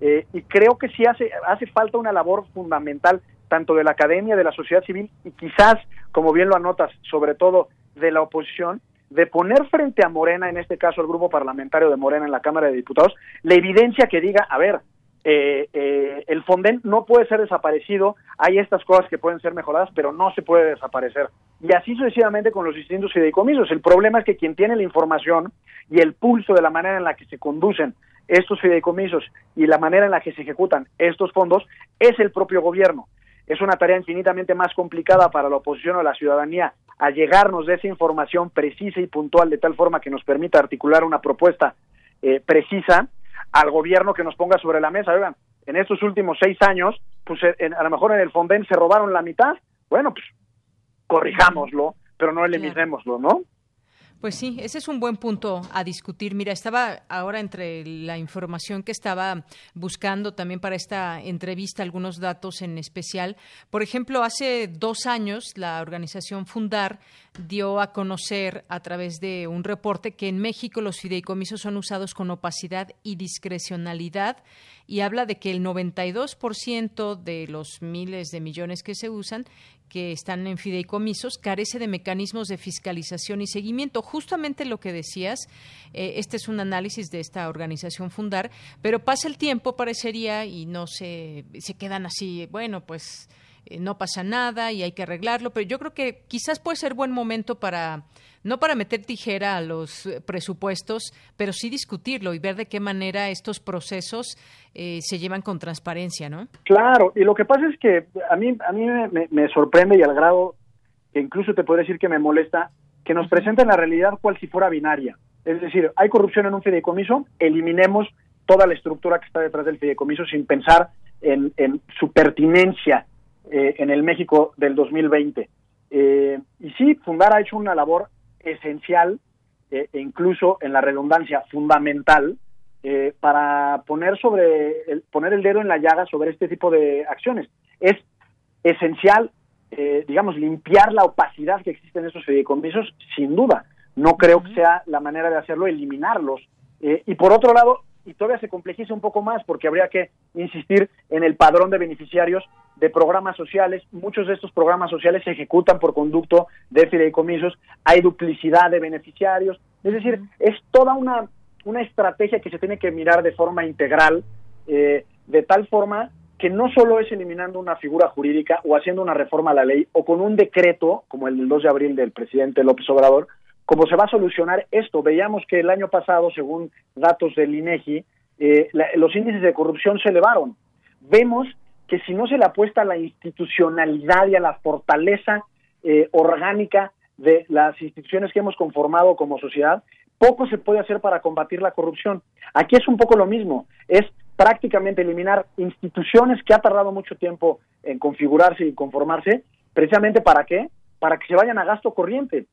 Eh, y creo que sí hace, hace falta una labor fundamental tanto de la academia, de la sociedad civil y quizás, como bien lo anotas, sobre todo de la oposición, de poner frente a Morena, en este caso el grupo parlamentario de Morena en la Cámara de Diputados, la evidencia que diga, a ver, eh, eh, el Fonden no puede ser desaparecido, hay estas cosas que pueden ser mejoradas, pero no se puede desaparecer. Y así sucesivamente con los distintos fideicomisos. El problema es que quien tiene la información y el pulso de la manera en la que se conducen estos fideicomisos y la manera en la que se ejecutan estos fondos es el propio gobierno es una tarea infinitamente más complicada para la oposición o la ciudadanía a llegarnos de esa información precisa y puntual de tal forma que nos permita articular una propuesta eh, precisa al gobierno que nos ponga sobre la mesa. Oigan, en estos últimos seis años, pues eh, a lo mejor en el Fonden se robaron la mitad. Bueno, pues corrijámoslo, pero no eliminémoslo, ¿no? Pues sí, ese es un buen punto a discutir. Mira, estaba ahora entre la información que estaba buscando también para esta entrevista, algunos datos en especial. Por ejemplo, hace dos años la organización Fundar dio a conocer a través de un reporte que en México los fideicomisos son usados con opacidad y discrecionalidad y habla de que el 92% de los miles de millones que se usan que están en fideicomisos carece de mecanismos de fiscalización y seguimiento. Justamente lo que decías, eh, este es un análisis de esta organización Fundar, pero pasa el tiempo, parecería, y no se, se quedan así, bueno, pues eh, no pasa nada y hay que arreglarlo, pero yo creo que quizás puede ser buen momento para, no para meter tijera a los eh, presupuestos, pero sí discutirlo y ver de qué manera estos procesos eh, se llevan con transparencia, ¿no? Claro, y lo que pasa es que a mí, a mí me, sorprende y al grado que incluso te puedo decir que me molesta que nos presenten la realidad cual si fuera binaria. Es decir, hay corrupción en un fideicomiso, eliminemos toda la estructura que está detrás del fideicomiso sin pensar en, en su pertinencia eh, en el México del 2020. Eh, y sí, Fundar ha hecho una labor esencial eh, e incluso en la redundancia fundamental para poner sobre el, poner el dedo en la llaga sobre este tipo de acciones. Es esencial, digamos, limpiar la opacidad que existe en esos fideicomisos, sin duda. No creo que sea la manera de hacerlo eliminarlos. y por otro lado, y todavía se complejiza un poco más porque habría que insistir en el padrón de beneficiarios de programas sociales. Muchos de estos programas sociales se ejecutan por conducto de fideicomisos, hay duplicidad de beneficiarios, es decir, es toda una, una estrategia que se tiene que mirar de forma integral, eh, de tal forma que no solo es eliminando una figura jurídica o haciendo una reforma a la ley o con un decreto, como el del 2 de abril del presidente López Obrador, cómo se va a solucionar esto. Veíamos que el año pasado, según datos del INEGI, eh, los índices de corrupción se elevaron. Vemos que si no se le apuesta a la institucionalidad y a la fortaleza eh, orgánica de las instituciones que hemos conformado como sociedad, poco se puede hacer para combatir la corrupción. Aquí es un poco lo mismo, es prácticamente eliminar instituciones que ha tardado mucho tiempo en configurarse y conformarse, precisamente para qué? Para que se vayan a gasto corriente.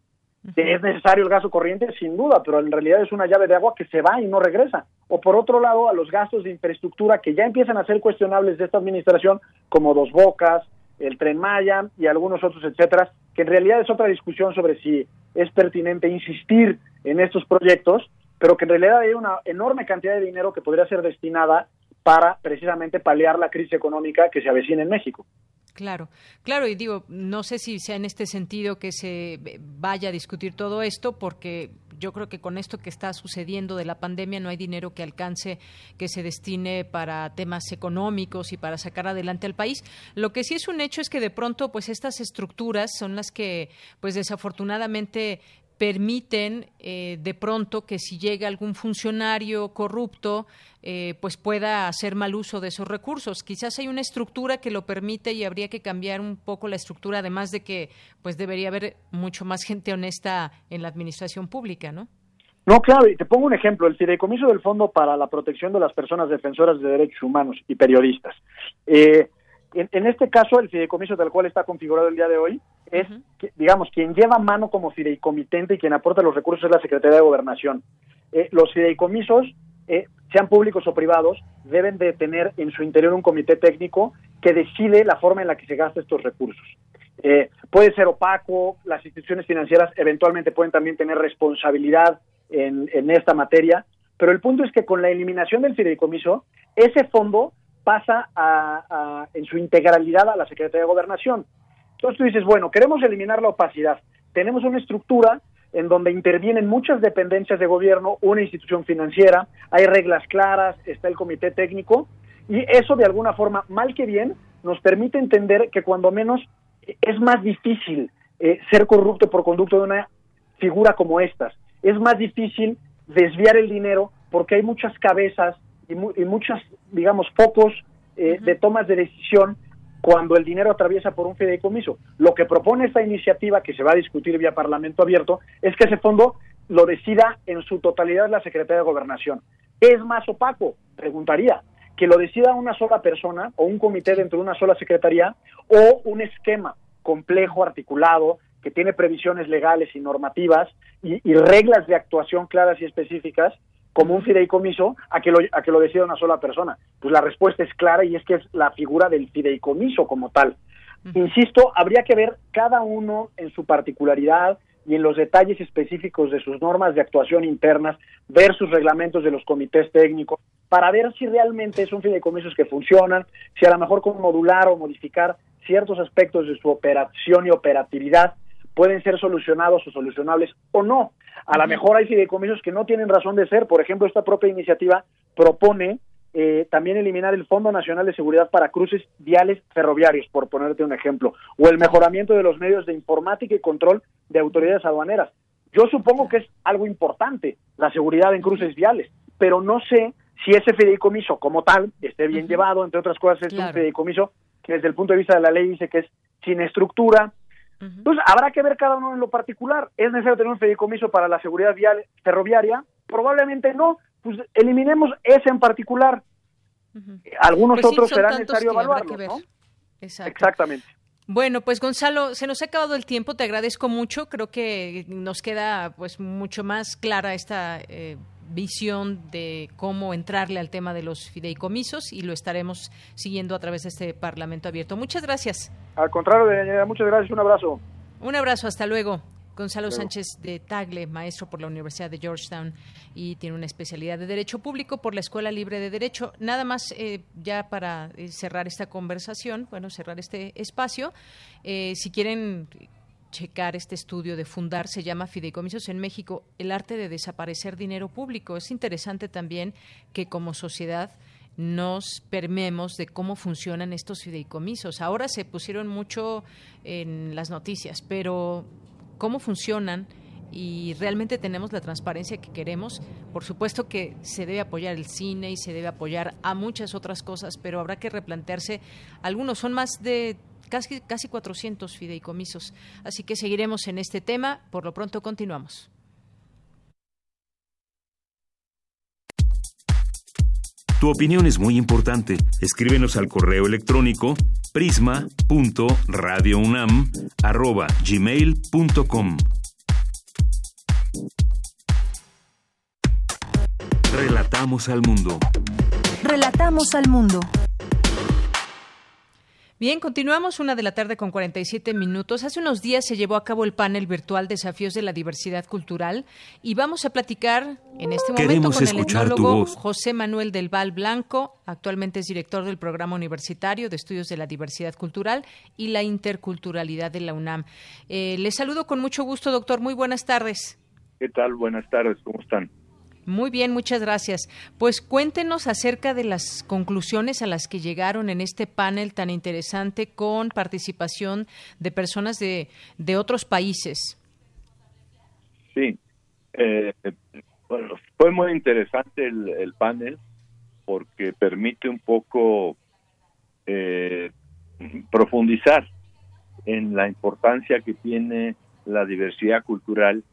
¿Es necesario el gasto corriente? Sin duda, pero en realidad es una llave de agua que se va y no regresa. O por otro lado, a los gastos de infraestructura que ya empiezan a ser cuestionables de esta administración, como Dos Bocas, el Tren Maya y algunos otros, etcétera, que en realidad es otra discusión sobre si es pertinente insistir en estos proyectos, pero que en realidad hay una enorme cantidad de dinero que podría ser destinada para precisamente paliar la crisis económica que se avecina en México. Claro, claro, y digo, no sé si sea en este sentido que se vaya a discutir todo esto, porque yo creo que con esto que está sucediendo de la pandemia no hay dinero que alcance que se destine para temas económicos y para sacar adelante al país. Lo que sí es un hecho es que de pronto pues estas estructuras son las que pues desafortunadamente permiten eh, de pronto que si llega algún funcionario corrupto, eh, pues pueda hacer mal uso de esos recursos. Quizás hay una estructura que lo permite y habría que cambiar un poco la estructura, además de que pues debería haber mucho más gente honesta en la administración pública, ¿no? No, claro, y te pongo un ejemplo, el Fideicomiso del Fondo para la Protección de las Personas Defensoras de Derechos Humanos y Periodistas. Eh, en, este caso, el fideicomiso tal cual está configurado el día de hoy es, digamos, quien lleva mano como fideicomitente y quien aporta los recursos es la Secretaría de Gobernación. Eh, los fideicomisos, eh, sean públicos o privados, deben de tener en su interior un comité técnico que decide la forma en la que se gasta estos recursos. Eh, puede ser opaco, las instituciones financieras eventualmente pueden también tener responsabilidad en, en esta materia, pero el punto es que con la eliminación del fideicomiso, ese fondo pasa a, en su integralidad a la Secretaría de Gobernación. Entonces tú dices, bueno, queremos eliminar la opacidad. Tenemos una estructura en donde intervienen muchas dependencias de gobierno, una institución financiera, hay reglas claras, está el comité técnico, y eso de alguna forma, mal que bien, nos permite entender que cuando menos es más difícil eh, ser corrupto por conducto de una figura como estas. Es más difícil desviar el dinero porque hay muchas cabezas y, y muchos, digamos, focos eh, de tomas de decisión cuando el dinero atraviesa por un fideicomiso. Lo que propone esta iniciativa, que se va a discutir vía Parlamento abierto, es que ese fondo lo decida en su totalidad la Secretaría de Gobernación. ¿Es más opaco? Preguntaría. Que lo decida una sola persona o un comité dentro de una sola secretaría o un esquema complejo, articulado, que tiene previsiones legales y normativas y reglas de actuación claras y específicas como un fideicomiso a que, lo, a que lo decida una sola persona? Pues la respuesta es clara y es que es la figura del fideicomiso como tal. Insisto, habría que ver cada uno en su particularidad y en los detalles específicos de sus normas de actuación internas, ver sus reglamentos de los comités técnicos, para ver si realmente son fideicomisos que funcionan, si a lo mejor con modular o modificar ciertos aspectos de su operación y operatividad pueden ser solucionados o solucionables o no. A lo mejor hay fideicomisos que no tienen razón de ser. Por ejemplo, esta propia iniciativa propone eh, también eliminar el Fondo Nacional de Seguridad para cruces viales ferroviarios, por ponerte un ejemplo, o el mejoramiento de los medios de informática y control de autoridades aduaneras. Yo supongo que es algo importante la seguridad en cruces viales, pero no sé si ese fideicomiso como tal esté bien llevado, entre otras cosas es un fideicomiso que desde el punto de vista de la ley dice que es sin estructura, entonces, habrá que ver cada uno en lo particular. ¿Es necesario tener un fideicomiso para la seguridad vial ferroviaria? Probablemente no. Pues eliminemos ese en particular. Algunos pues otros será necesario evaluarlo, ¿no? Exactamente. Bueno, pues Gonzalo, se nos ha acabado el tiempo, te agradezco mucho, creo que nos queda pues mucho más clara esta eh, visión de cómo entrarle al tema de los fideicomisos y lo estaremos siguiendo a través de este Parlamento abierto. Muchas gracias. Al contrario, muchas gracias, un abrazo. Un abrazo, hasta luego. Gonzalo Sánchez de Tagle, maestro por la Universidad de Georgetown y tiene una especialidad de Derecho Público por la Escuela Libre de Derecho. Nada más eh, ya para eh, cerrar esta conversación, bueno, cerrar este espacio, eh, si quieren checar este estudio de fundar, se llama Fideicomisos en México, el arte de desaparecer dinero público. Es interesante también que como sociedad nos permemos de cómo funcionan estos fideicomisos. Ahora se pusieron mucho en las noticias, pero cómo funcionan y realmente tenemos la transparencia que queremos. Por supuesto que se debe apoyar el cine y se debe apoyar a muchas otras cosas, pero habrá que replantearse. Algunos son más de casi, casi 400 fideicomisos. Así que seguiremos en este tema. Por lo pronto continuamos. Tu opinión es muy importante. Escríbenos al correo electrónico prisma.radiounam@gmail.com. Relatamos al mundo. Relatamos al mundo. Bien, continuamos una de la tarde con 47 minutos. Hace unos días se llevó a cabo el panel virtual Desafíos de la Diversidad Cultural y vamos a platicar en este momento con el etnólogo José Manuel del Val Blanco, actualmente es director del Programa Universitario de Estudios de la Diversidad Cultural y la Interculturalidad de la UNAM. Eh, les saludo con mucho gusto, doctor. Muy buenas tardes. ¿Qué tal? Buenas tardes, ¿cómo están? Muy bien, muchas gracias. Pues cuéntenos acerca de las conclusiones a las que llegaron en este panel tan interesante con participación de personas de, de otros países. Sí, eh, fue muy interesante el, panel porque permite un poco eh, profundizar en la importancia que tiene la diversidad cultural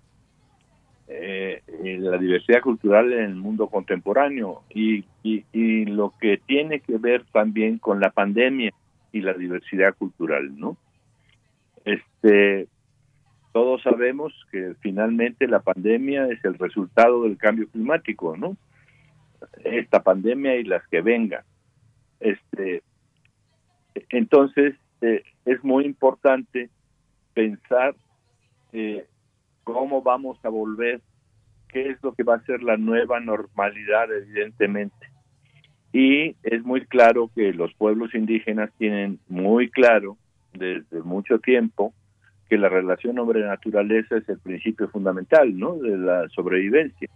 eh, la diversidad cultural en el mundo contemporáneo y, y, lo que tiene que ver también con la pandemia y la diversidad cultural, ¿no? Este, todos sabemos que finalmente la pandemia es el resultado del cambio climático, ¿no? Esta pandemia y las que vengan. Este, entonces, eh, es muy importante pensar eh, cómo vamos a volver, qué es lo que va a ser la nueva normalidad, evidentemente. Y es muy claro que los pueblos indígenas tienen muy claro desde mucho tiempo que la relación hombre-naturaleza es el principio fundamental, ¿no? De la sobrevivencia.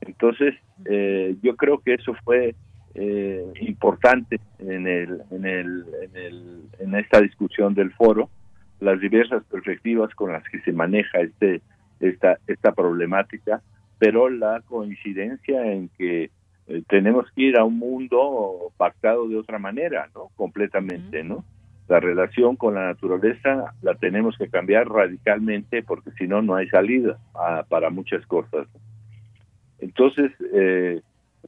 Entonces, eh, yo creo que eso fue eh, importante en el, en el, en el, en esta discusión del foro las diversas perspectivas con las que se maneja este esta esta problemática, pero la coincidencia en que eh, tenemos que ir a un mundo pactado de otra manera, ¿no? Completamente, ¿no? La relación con la naturaleza la tenemos que cambiar radicalmente porque si no no hay salida para muchas cosas. Entonces, eh,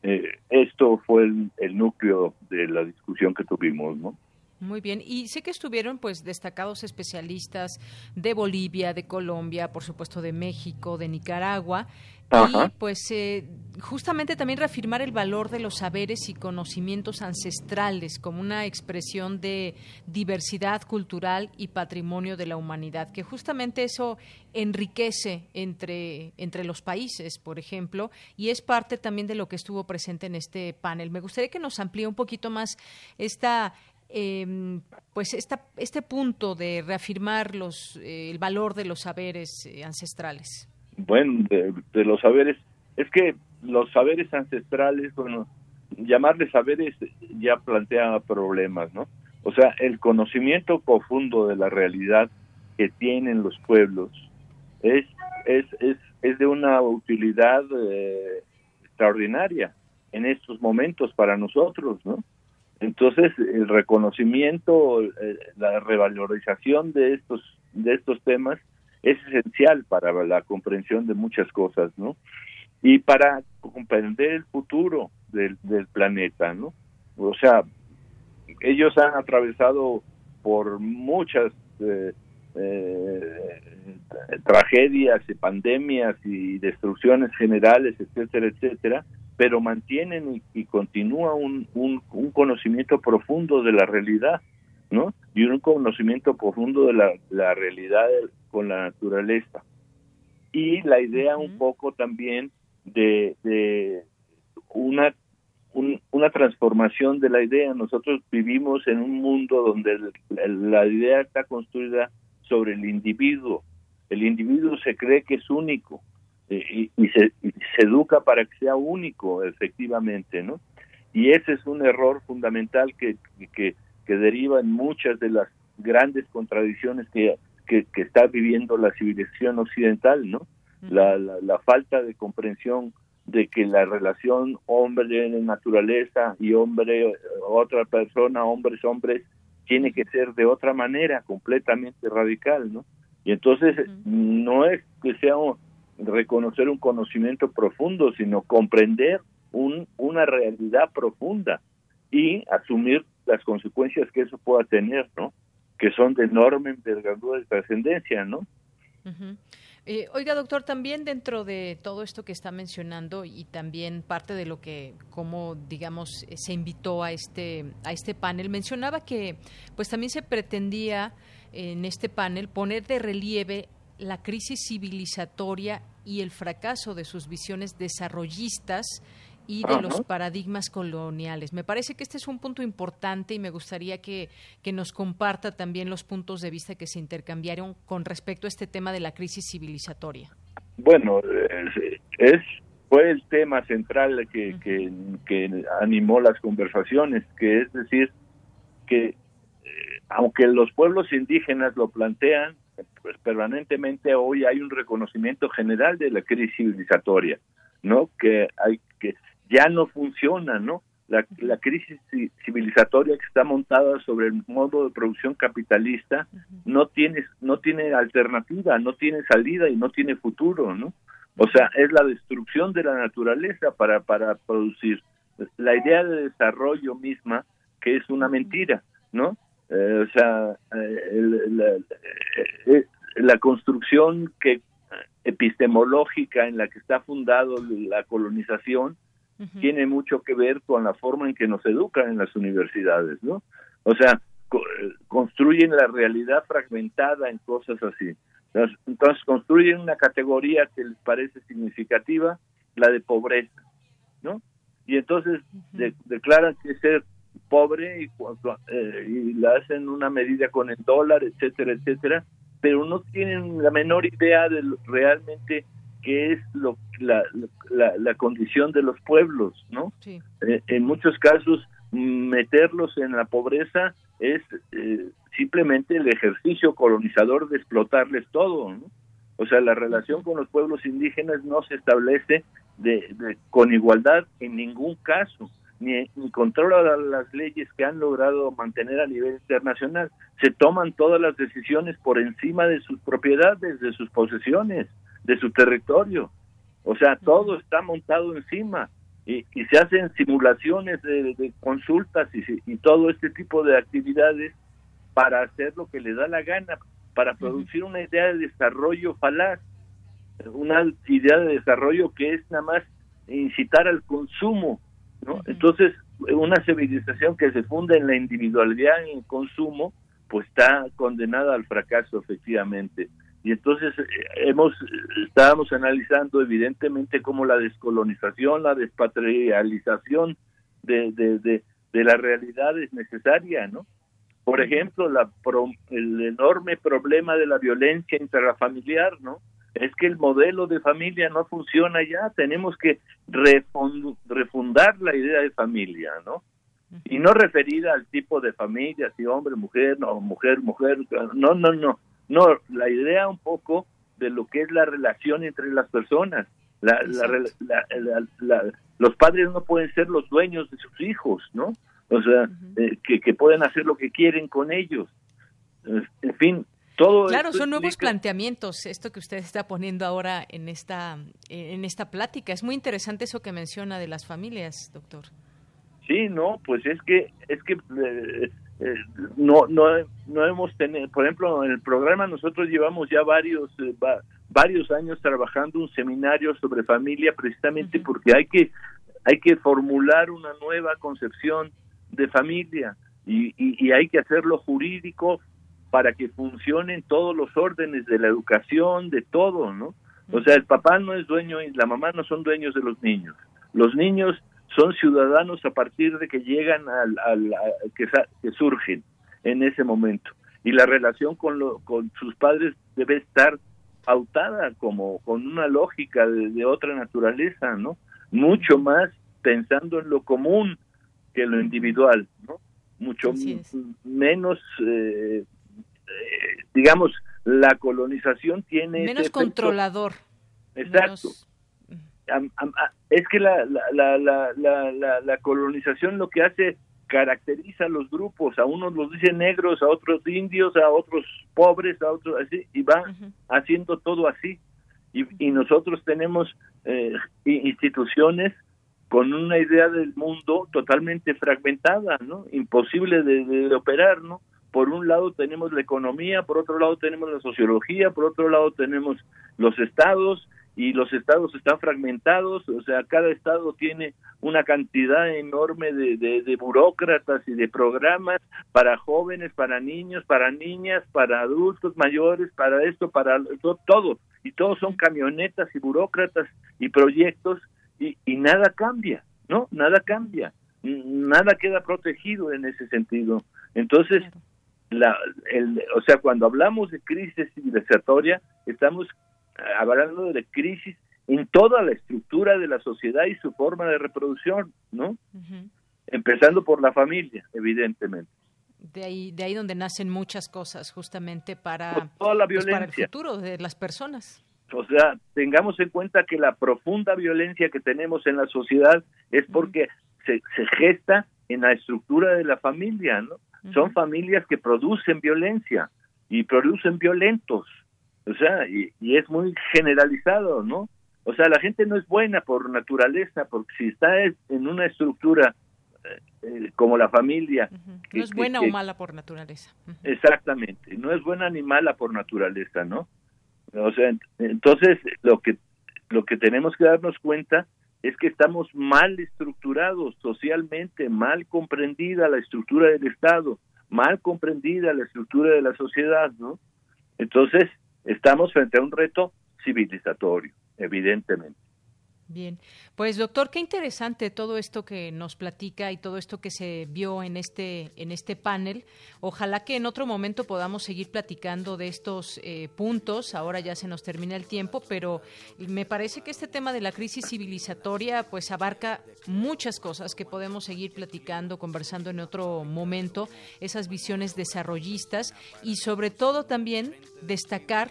eh, esto fue el, el núcleo de la discusión que tuvimos, ¿no? Muy bien, y sé que estuvieron pues destacados especialistas de Bolivia, de Colombia, por supuesto de México, de Nicaragua, y pues eh, justamente también reafirmar el valor de los saberes y conocimientos ancestrales como una expresión de diversidad cultural y patrimonio de la humanidad, que justamente eso enriquece entre, entre los países, por ejemplo, y es parte también de lo que estuvo presente en este panel. Me gustaría que nos amplíe un poquito más esta eh, pues esta, este punto de reafirmar los, eh, el valor de los saberes eh, ancestrales? Bueno, de, los saberes, es que los saberes ancestrales, bueno, llamarles saberes ya plantea problemas, ¿no? O sea, el conocimiento profundo de la realidad que tienen los pueblos es, es, es, es de una utilidad eh, extraordinaria en estos momentos para nosotros, ¿no? Entonces, el reconocimiento, eh, la revalorización de estos, de estos temas es esencial para la comprensión de muchas cosas, ¿no? Y para comprender el futuro del, planeta, ¿no? O sea, ellos han atravesado por muchas eh, eh, tragedias y pandemias y destrucciones generales, etcétera, etcétera, pero mantienen y, continúa un, un, conocimiento profundo de la realidad, ¿no? Y un conocimiento profundo de la, la realidad con la naturaleza. Y la idea un poco también de, de una, una transformación de la idea. Nosotros vivimos en un mundo donde la idea está construida sobre el individuo. El individuo se cree que es único, y, se, educa para que sea único, efectivamente, ¿no? Y ese es un error fundamental que, que, deriva en muchas de las grandes contradicciones que, que, está viviendo la civilización occidental, ¿no? La, la, falta de comprensión de que la relación hombre-naturaleza y hombre, otra persona, hombres-hombres, tiene que ser de otra manera, completamente radical, ¿no? Y entonces no es que sea reconocer un conocimiento profundo, sino comprender un, una realidad profunda y asumir las consecuencias que eso pueda tener, ¿no? Que son de enorme envergadura y trascendencia, ¿no? Eh, oiga, doctor, también dentro de todo esto que está mencionando y también parte de lo que, como digamos, eh, se invitó a este a este panel, mencionaba que, pues también se pretendía en este panel poner de relieve la crisis civilizatoria y el fracaso de sus visiones desarrollistas y de los paradigmas coloniales. Me parece que este es un punto importante y me gustaría que, que nos comparta también los puntos de vista que se intercambiaron con respecto a este tema de la crisis civilizatoria. Bueno, es, fue el tema central que, que, animó las conversaciones, que es decir, que eh, aunque los pueblos indígenas lo plantean, pues permanentemente hoy hay un reconocimiento general de la crisis civilizatoria, ¿no? Que hay que ya no funciona, ¿no? La, la, crisis civilizatoria que está montada sobre el modo de producción capitalista no tiene no tiene alternativa, no tiene salida y no tiene futuro, ¿no? O sea, es la destrucción de la naturaleza para para producir la idea de desarrollo misma que es una mentira, ¿no? Eh, o sea, eh, la, eh, la construcción que epistemológica en la que está fundado la colonización tiene mucho que ver con la forma en que nos educan en las universidades, ¿no? O sea, construyen la realidad fragmentada en cosas así. Entonces construyen una categoría que les parece significativa, la de pobreza, ¿no? Y entonces declaran que ser pobre y, eh, y la hacen una medida con el dólar, etcétera, etcétera, pero no tienen la menor idea de realmente qué es lo, la, la, condición de los pueblos, ¿no? Eh, en muchos casos, meterlos en la pobreza es eh, simplemente el ejercicio colonizador de explotarles todo, ¿no? O sea, la relación con los pueblos indígenas no se establece de, con igualdad en ningún caso, ni, ni controla las leyes que han logrado mantener a nivel internacional. Se toman todas las decisiones por encima de sus propiedades, de sus posesiones de su territorio. O sea, todo está montado encima y, se hacen simulaciones de, consultas y, todo este tipo de actividades para hacer lo que le da la gana, para producir una idea de desarrollo falaz, una idea de desarrollo que es nada más incitar al consumo, ¿no? Entonces, una civilización que se funda en la individualidad y en el consumo, pues está condenada al fracaso efectivamente y entonces eh, hemos estábamos analizando evidentemente cómo la descolonización, la despatrialización de, de, de, la realidad es necesaria, ¿no? Por ejemplo, la el enorme problema de la violencia intrafamiliar, ¿no? Es que el modelo de familia no funciona ya, tenemos que refundar la idea de familia, ¿no? Y no referida al tipo de familia, si hombre, mujer, no, mujer, mujer, no, no, no no, la idea un poco de lo que es la relación entre las personas. La, los padres no pueden ser los dueños de sus hijos, ¿no? O sea, eh, que, pueden hacer lo que quieren con ellos. En fin, todo claro son nuevos planteamientos esto que usted está poniendo ahora en esta en esta plática. Es muy interesante eso que menciona de las familias doctor. Sí no pues es que es que eh, eh, no, no, no hemos tenido, por ejemplo, en el programa nosotros llevamos ya varios, eh, varios años trabajando un seminario sobre familia precisamente porque hay que, hay que formular una nueva concepción de familia y, y, hay que hacerlo jurídico para que funcionen todos los órdenes de la educación, de todo, ¿no? O sea, el papá no es dueño y la mamá no son dueños de los niños. Los niños son ciudadanos a partir de que llegan al, al que, que, surgen en ese momento y la relación con, lo, con sus padres debe estar pautada como con una lógica de, otra naturaleza, ¿no? Mucho más pensando en lo común que en lo individual, ¿no? Mucho menos, eh, eh, digamos, la colonización tiene... Menos controlador. Exacto es que la, la, la, la, la, colonización lo que hace caracteriza a los grupos, a unos los dice negros, a otros indios, a otros pobres, a otros así, y va haciendo todo así. Y, y nosotros tenemos eh, instituciones con una idea del mundo totalmente fragmentada, ¿no? Imposible de, de, operar, ¿no? Por un lado tenemos la economía, por otro lado tenemos la sociología, por otro lado tenemos los estados y los estados están fragmentados, o sea, cada estado tiene una cantidad enorme de, de, burócratas y de programas para jóvenes, para niños, para niñas, para adultos mayores, para esto, para todo, y todos son camionetas y burócratas y proyectos y, y nada cambia, ¿no? Nada cambia, nada queda protegido en ese sentido. Entonces, la, el, o sea, cuando hablamos de crisis civilizatoria, estamos hablando de crisis en toda la estructura de la sociedad y su forma de reproducción, ¿no? Empezando por la familia, evidentemente. De ahí, de ahí donde nacen muchas cosas, justamente para, toda la pues, violencia. para el futuro de las personas. O sea, tengamos en cuenta que la profunda violencia que tenemos en la sociedad es porque se, se gesta en la estructura de la familia, ¿no? Son familias que producen violencia y producen violentos, o sea, y, es muy generalizado, ¿no? O sea, la gente no es buena por naturaleza, porque si está en una estructura eh, eh, como la familia. no es buena o mala por naturaleza. Exactamente, no es buena ni mala por naturaleza, ¿no? O sea, entonces lo que lo que tenemos que darnos cuenta es que estamos mal estructurados socialmente, mal comprendida la estructura del Estado, mal comprendida la estructura de la sociedad, ¿no? Entonces, estamos frente a un reto civilizatorio, evidentemente. Bien, pues doctor, qué interesante todo esto que nos platica y todo esto que se vio en este en este panel. Ojalá que en otro momento podamos seguir platicando de estos eh, puntos. Ahora ya se nos termina el tiempo, pero me parece que este tema de la crisis civilizatoria pues abarca muchas cosas que podemos seguir platicando, conversando en otro momento. Esas visiones desarrollistas y sobre todo también destacar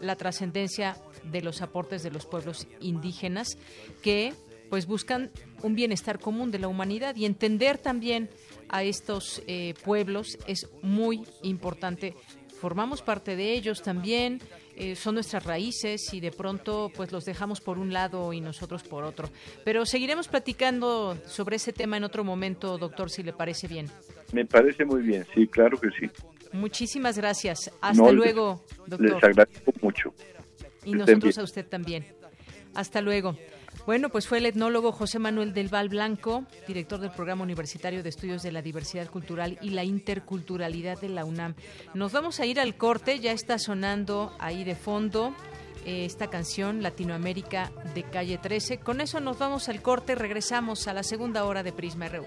la trascendencia de los aportes de los pueblos indígenas que pues buscan un bienestar común de la humanidad y entender también a estos eh, pueblos es muy importante. Formamos parte de ellos también, eh, son nuestras raíces y de pronto pues los dejamos por un lado y nosotros por otro. Pero seguiremos platicando sobre ese tema en otro momento, doctor, si le parece bien. Me parece muy bien, sí, claro que sí. Muchísimas gracias. Hasta luego, doctor. Les agradezco mucho. Y nosotros a usted también. Hasta luego. Bueno, pues fue el etnólogo José Manuel del Val Blanco, director del Programa Universitario de Estudios de la Diversidad Cultural y la Interculturalidad de la UNAM. Nos vamos a ir al corte, ya está sonando ahí de fondo eh, esta canción Latinoamérica de Calle 13. Con eso nos vamos al corte, regresamos a la segunda hora de Prisma RU.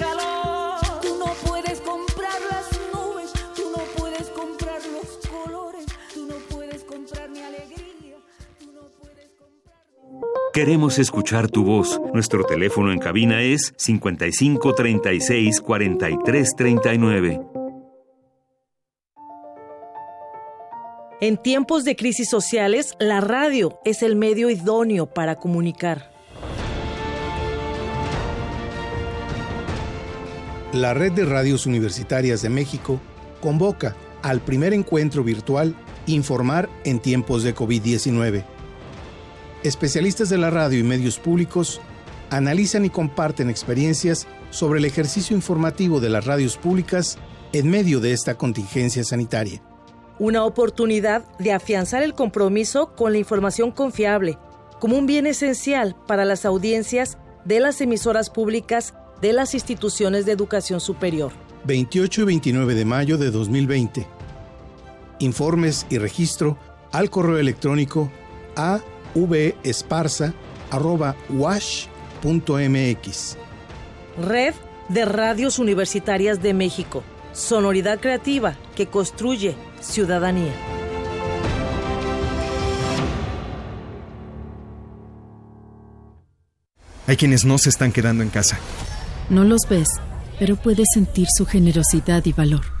Queremos escuchar tu voz. Nuestro teléfono en cabina es 55 36 43 39. En tiempos de crisis sociales, la radio es el medio idóneo para comunicar. la Red de Radios Universitarias de México convoca al primer encuentro virtual Informar en tiempos de COVID-19. Especialistas de la radio y medios públicos analizan y comparten experiencias sobre el ejercicio informativo de las radios públicas en medio de esta contingencia sanitaria. Una oportunidad de afianzar el compromiso con la información confiable como un bien esencial para las audiencias de las emisoras públicas de las instituciones de educación superior. 28 y 29 de mayo de 2020. Informes y registro al correo electrónico a vesparza.wash.mx. Red de Radios Universitarias de México. Sonoridad creativa que construye ciudadanía. Hay quienes no se están quedando en casa. No los ves, pero puedes sentir su generosidad y valor.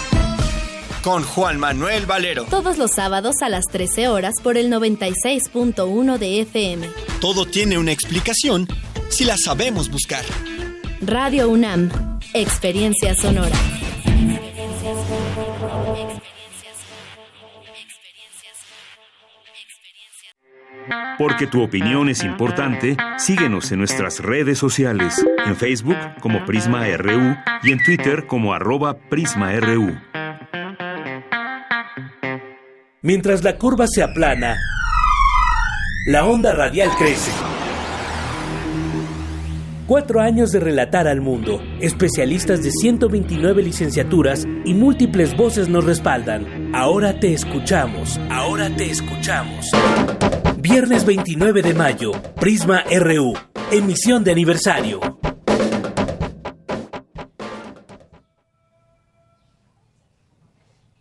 Con Juan Manuel Valero. todos los sábados a las 13 horas por el 96.1 de FM. Todo tiene una explicación si la sabemos buscar. Radio UNAM, Experiencia Sonora. Porque tu opinión es importante, síguenos en nuestras redes sociales, en Facebook como Prisma RU y en Twitter como arroba PrismaRU. Mientras la curva se aplana, la onda radial crece. Cuatro años de relatar al mundo, especialistas de 129 licenciaturas y múltiples voces nos respaldan. Ahora te escuchamos, ahora te escuchamos. Viernes 29 de mayo, Prisma RU, emisión de aniversario.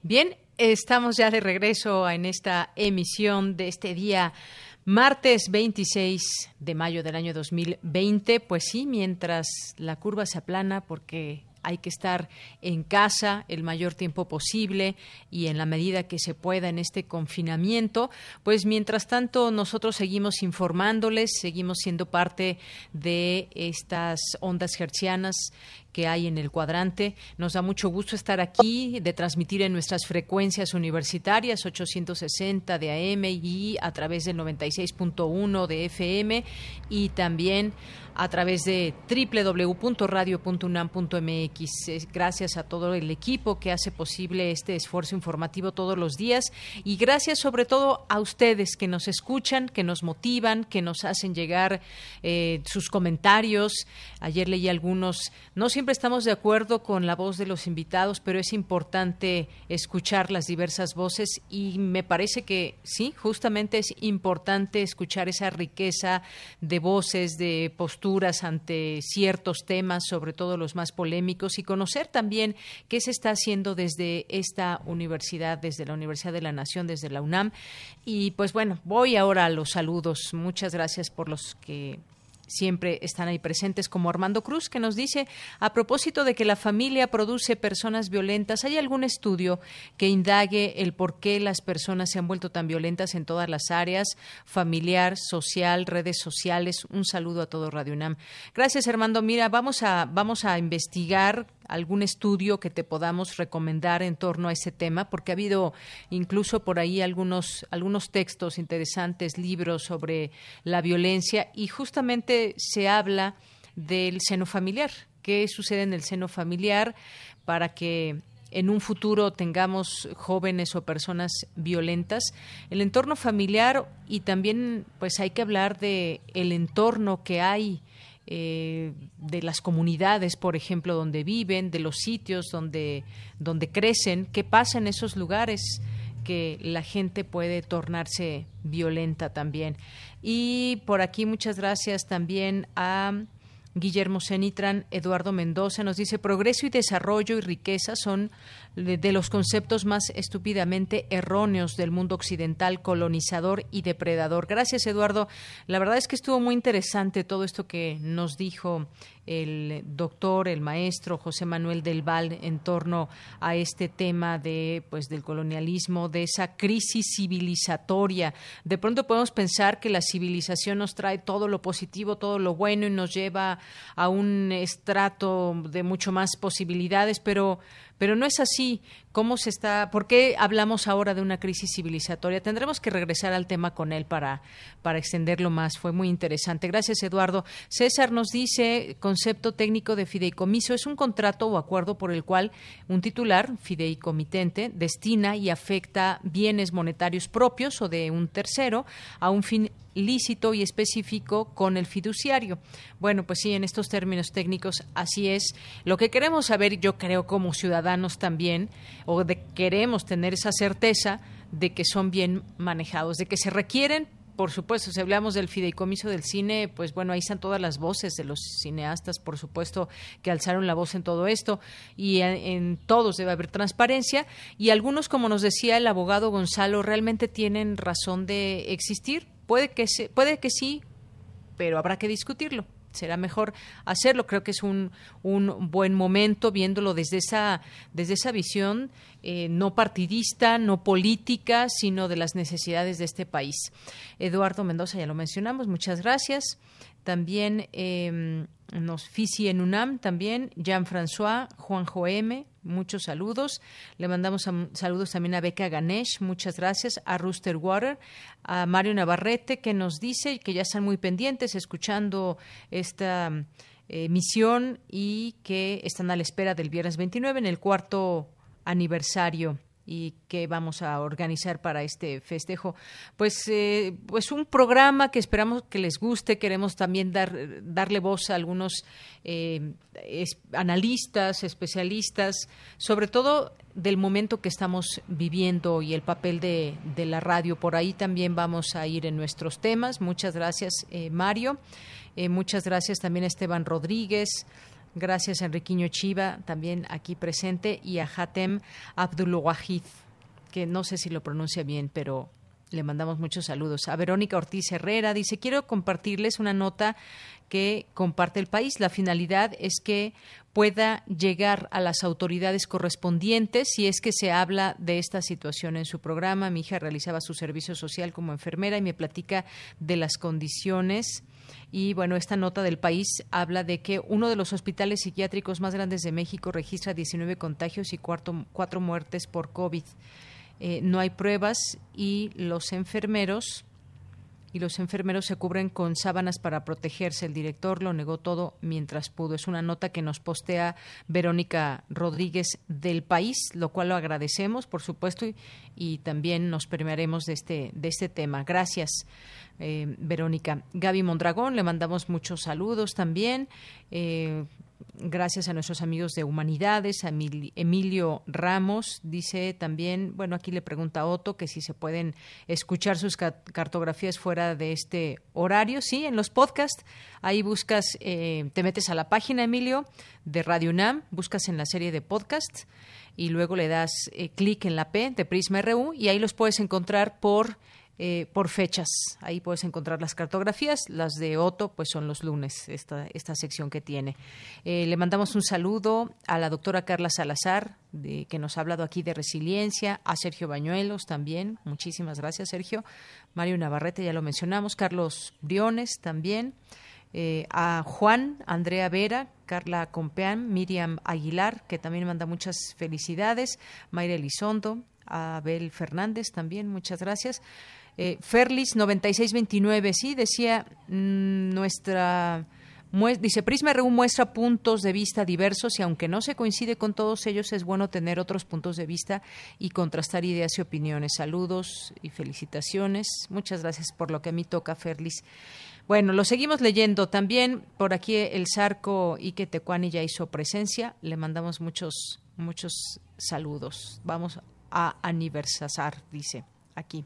Bien, estamos ya de regreso en esta emisión de este día. Martes 26 de mayo del año 2020, pues sí, mientras la curva se aplana porque hay que estar en casa el mayor tiempo posible y en la medida que se pueda en este confinamiento, pues mientras tanto nosotros seguimos informándoles, seguimos siendo parte de estas ondas hertzianas que hay en el cuadrante. Nos da mucho gusto estar aquí, de transmitir en nuestras frecuencias universitarias 860 de AM y a través del 96.1 de FM y también a través de www.radio.unam.mx. Gracias a todo el equipo que hace posible este esfuerzo informativo todos los días y gracias sobre todo a ustedes que nos escuchan, que nos motivan, que nos hacen llegar eh, sus comentarios. Ayer leí algunos, no siempre estamos de acuerdo con la voz de los invitados, pero es importante escuchar las diversas voces y me parece que sí, justamente es importante escuchar esa riqueza de voces, de posturas ante ciertos temas, sobre todo los más polémicos, y conocer también qué se está haciendo desde esta universidad, desde la Universidad de la Nación, desde la UNAM. Y pues bueno, voy ahora a los saludos. Muchas gracias por los que siempre están ahí presentes, como Armando Cruz, que nos dice, a propósito de que la familia produce personas violentas, ¿hay algún estudio que indague el por qué las personas se han vuelto tan violentas en todas las áreas, familiar, social, redes sociales? Un saludo a todo Radio UNAM. Gracias, Armando. Mira, vamos a, vamos a investigar algún estudio que te podamos recomendar en torno a ese tema, porque ha habido incluso por ahí algunos, algunos textos interesantes, libros sobre la violencia y justamente se habla del seno familiar. ¿Qué sucede en el seno familiar para que en un futuro tengamos jóvenes o personas violentas, el entorno familiar y también pues hay que hablar de el entorno que hay eh, de las comunidades, por ejemplo, donde viven, de los sitios donde, donde crecen, qué pasa en esos lugares que la gente puede tornarse violenta también. Y por aquí muchas gracias también a Guillermo Cenitran, Eduardo Mendoza nos dice progreso y desarrollo y riqueza son de los conceptos más estúpidamente erróneos del mundo occidental, colonizador y depredador. Gracias, Eduardo. La verdad es que estuvo muy interesante todo esto que nos dijo el doctor, el maestro José Manuel del Val en torno a este tema de pues del colonialismo, de esa crisis civilizatoria. De pronto podemos pensar que la civilización nos trae todo lo positivo, todo lo bueno y nos lleva a un estrato de mucho más posibilidades, pero pero no es así. ¿Cómo se está? ¿Por qué hablamos ahora de una crisis civilizatoria? Tendremos que regresar al tema con él para, para extenderlo más. Fue muy interesante. Gracias, Eduardo. César nos dice, concepto técnico de fideicomiso es un contrato o acuerdo por el cual un titular, fideicomitente, destina y afecta bienes monetarios propios o de un tercero a un fin lícito y específico con el fiduciario. Bueno, pues sí, en estos términos técnicos así es. Lo que queremos saber, yo creo como ciudadanos también, o de queremos tener esa certeza de que son bien manejados, de que se requieren por supuesto, si hablamos del fideicomiso del cine, pues bueno, ahí están todas las voces de los cineastas, por supuesto, que alzaron la voz en todo esto, y en, en, todos debe haber transparencia, y algunos, como nos decía el abogado Gonzalo, realmente tienen razón de existir, Puede que, se, puede que sí, pero habrá que discutirlo será mejor hacerlo. Creo que es un, un buen momento viéndolo desde esa, desde esa visión eh, no partidista, no política, sino de las necesidades de este país. Eduardo Mendoza, ya lo mencionamos, muchas gracias. También eh, nos Fisi en UNAM, también Jean-François, Juanjo M, muchos saludos. Le mandamos saludos también a Beca Ganesh, muchas gracias. A Rooster Water, a Mario Navarrete, que nos dice que ya están muy pendientes escuchando esta emisión eh, y que están a la espera del viernes 29 en el cuarto aniversario y qué vamos a organizar para este festejo. Pues, eh, pues un programa que esperamos que les guste. Queremos también dar, darle voz a algunos eh, analistas, especialistas, sobre todo del momento que estamos viviendo y el papel de, de, la radio. Por ahí también vamos a ir en nuestros temas. Muchas gracias, eh, Mario. muchas gracias también a Esteban Rodríguez. Gracias, Enriquiño Chiva, también aquí presente, y a Hatem Abdulwahid, que no sé si lo pronuncia bien, pero le mandamos muchos saludos. A Verónica Ortiz Herrera dice, quiero compartirles una nota que comparte el país. La finalidad es que pueda llegar a las autoridades correspondientes si es que se habla de esta situación en su programa. Mi hija realizaba su servicio social como enfermera y me platica de las condiciones y bueno, esta nota del país habla de que uno de los hospitales psiquiátricos más grandes de México registra 19 contagios y cuatro, cuatro muertes por COVID. Eh, no hay pruebas y los enfermeros y los enfermeros se cubren con sábanas para protegerse. El director lo negó todo mientras pudo. Es una nota que nos postea Verónica Rodríguez del país, lo cual lo agradecemos, por supuesto, y, también nos premiaremos de este, de este tema. Gracias. Eh, Verónica. Gaby Mondragón, le mandamos muchos saludos también. Eh, gracias a nuestros amigos de Humanidades, a Emilio Ramos, dice también, bueno, aquí le pregunta a Otto que si se pueden escuchar sus cartografías fuera de este horario. Sí, en los podcasts, ahí buscas, eh, te metes a la página, Emilio, de Radio UNAM, buscas en la serie de podcasts y luego le das clic en la P de Prisma RU y ahí los puedes encontrar por eh, por fechas. Ahí puedes encontrar las cartografías. Las de Otto, pues son los lunes, esta, esta sección que tiene. Eh, le mandamos un saludo a la doctora Carla Salazar, de, que nos ha hablado aquí de resiliencia, a Sergio Bañuelos también. Muchísimas gracias, Sergio. Mario Navarrete, ya lo mencionamos. Carlos Briones también. Eh, a Juan, Andrea Vera, Carla Compeán, Miriam Aguilar, que también manda muchas felicidades, Mayra Elizondo, a Abel Fernández también, muchas gracias. Eh, Ferlis 9629, sí, decía mm, nuestra dice Prisma RU muestra puntos de vista diversos y aunque no se coincide con todos ellos es bueno tener otros puntos de vista y contrastar ideas y opiniones. Saludos y felicitaciones. Muchas gracias por lo que a mí toca, Ferlis. Bueno, lo seguimos leyendo. También por aquí el Zarco Ike Tecuani ya hizo presencia. Le mandamos muchos, muchos saludos. Vamos a aniversar, dice aquí.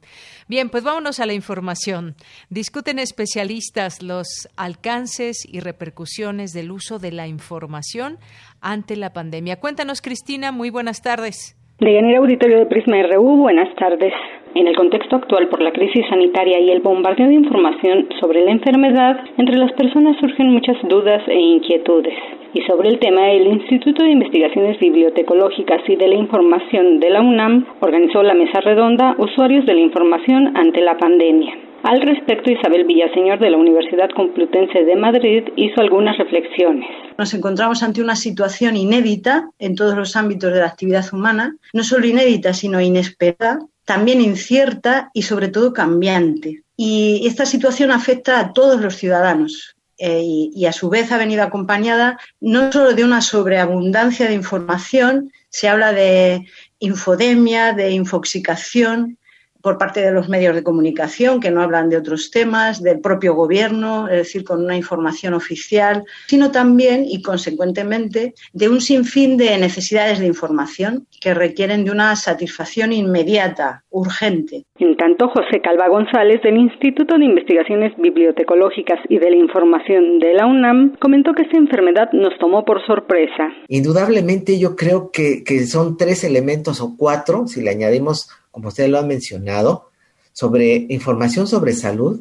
Bien, pues vámonos a la información. Discuten especialistas los alcances y repercusiones del uso de la información ante la pandemia. Cuéntanos, Cristina, muy buenas tardes. De Auditorio de Prisma RU, buenas tardes. En el contexto actual por la crisis sanitaria y el bombardeo de información sobre la enfermedad, entre las personas surgen muchas dudas e inquietudes. Y sobre el tema, el Instituto de Investigaciones Bibliotecológicas y de la Información de la UNAM organizó la mesa redonda Usuarios de la Información ante la pandemia. Al respecto, Isabel Villaseñor de la Universidad Complutense de Madrid hizo algunas reflexiones. Nos encontramos ante una situación inédita en todos los ámbitos de la actividad humana, no solo inédita, sino inesperada, también incierta y sobre todo cambiante. Y esta situación afecta a todos los ciudadanos, eh, y, a su vez ha venido acompañada no solo de una sobreabundancia de información, se habla de infodemia, de infoxicación, por parte de los medios de comunicación que no hablan de otros temas, del propio gobierno, es decir, con una información oficial, sino también y consecuentemente de un sinfín de necesidades de información que requieren de una satisfacción inmediata, urgente. En tanto, José Calva González del Instituto de Investigaciones Bibliotecológicas y de la Información de la UNAM comentó que esta enfermedad nos tomó por sorpresa. Indudablemente yo creo que, que son tres elementos o cuatro, si le añadimos como ustedes lo han mencionado, sobre información sobre salud,